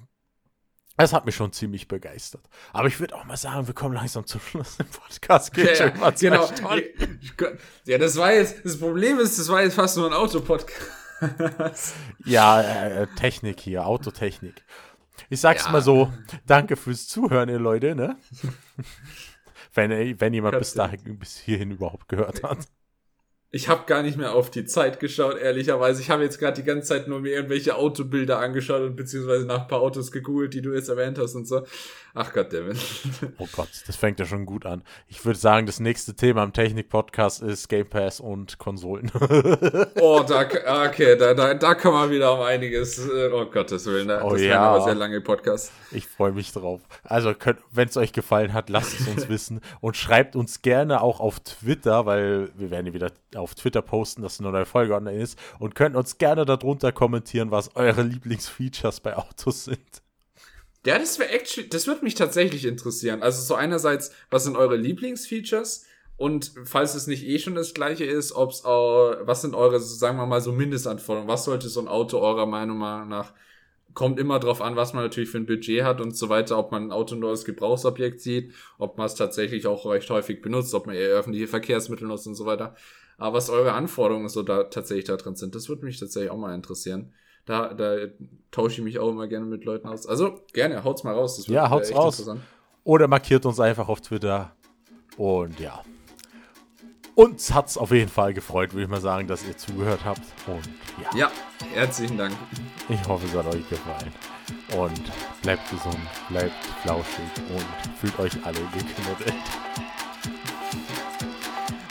es hat mich schon ziemlich begeistert. Aber ich würde auch mal sagen, wir kommen langsam zum Schluss im Podcast. Geht ja, schon mal genau. Ja, das war jetzt, das Problem ist, das war jetzt fast nur ein Autopodcast. ja, äh, Technik hier, Autotechnik. Ich sag's ja. mal so, danke fürs Zuhören, ihr Leute, ne? wenn, wenn jemand bis dahin, bis hierhin überhaupt gehört hat. Ich habe gar nicht mehr auf die Zeit geschaut, ehrlicherweise. Ich habe jetzt gerade die ganze Zeit nur mir irgendwelche Autobilder angeschaut und beziehungsweise nach ein paar Autos gegoogelt, die du jetzt erwähnt hast und so. Ach Gott, Devin. Oh Gott, das fängt ja schon gut an. Ich würde sagen, das nächste Thema im Technik-Podcast ist Game Pass und Konsolen. oh, da, okay, da, da, da kann man wieder um einiges. Äh, oh Gottes Willen, das oh, ja. aber sehr lange Podcast. Ich freue mich drauf. Also, wenn es euch gefallen hat, lasst es uns wissen und schreibt uns gerne auch auf Twitter, weil wir werden wieder auf Twitter posten, dass eine neue Folge online ist und könnt uns gerne darunter kommentieren, was eure Lieblingsfeatures bei Autos sind. Ja, das wäre actually, das würde mich tatsächlich interessieren. Also so einerseits, was sind eure Lieblingsfeatures? Und falls es nicht eh schon das gleiche ist, ob's auch, was sind eure, sagen wir mal, so Mindestanforderungen? Was sollte so ein Auto eurer Meinung nach kommt immer drauf an, was man natürlich für ein Budget hat und so weiter, ob man ein Auto nur als Gebrauchsobjekt sieht, ob man es tatsächlich auch recht häufig benutzt, ob man eher öffentliche Verkehrsmittel nutzt und so weiter. Aber was eure Anforderungen so da tatsächlich da drin sind, das würde mich tatsächlich auch mal interessieren. Da, da tausche ich mich auch immer gerne mit Leuten aus. Also gerne, haut's mal raus. ja, haut's raus. Oder markiert uns einfach auf Twitter. Und ja. Uns hat's auf jeden Fall gefreut, würde ich mal sagen, dass ihr zugehört habt. Und ja. Ja, herzlichen Dank. Ich hoffe, es hat euch gefallen. Und bleibt gesund, bleibt flauschig und fühlt euch alle geknuddelt.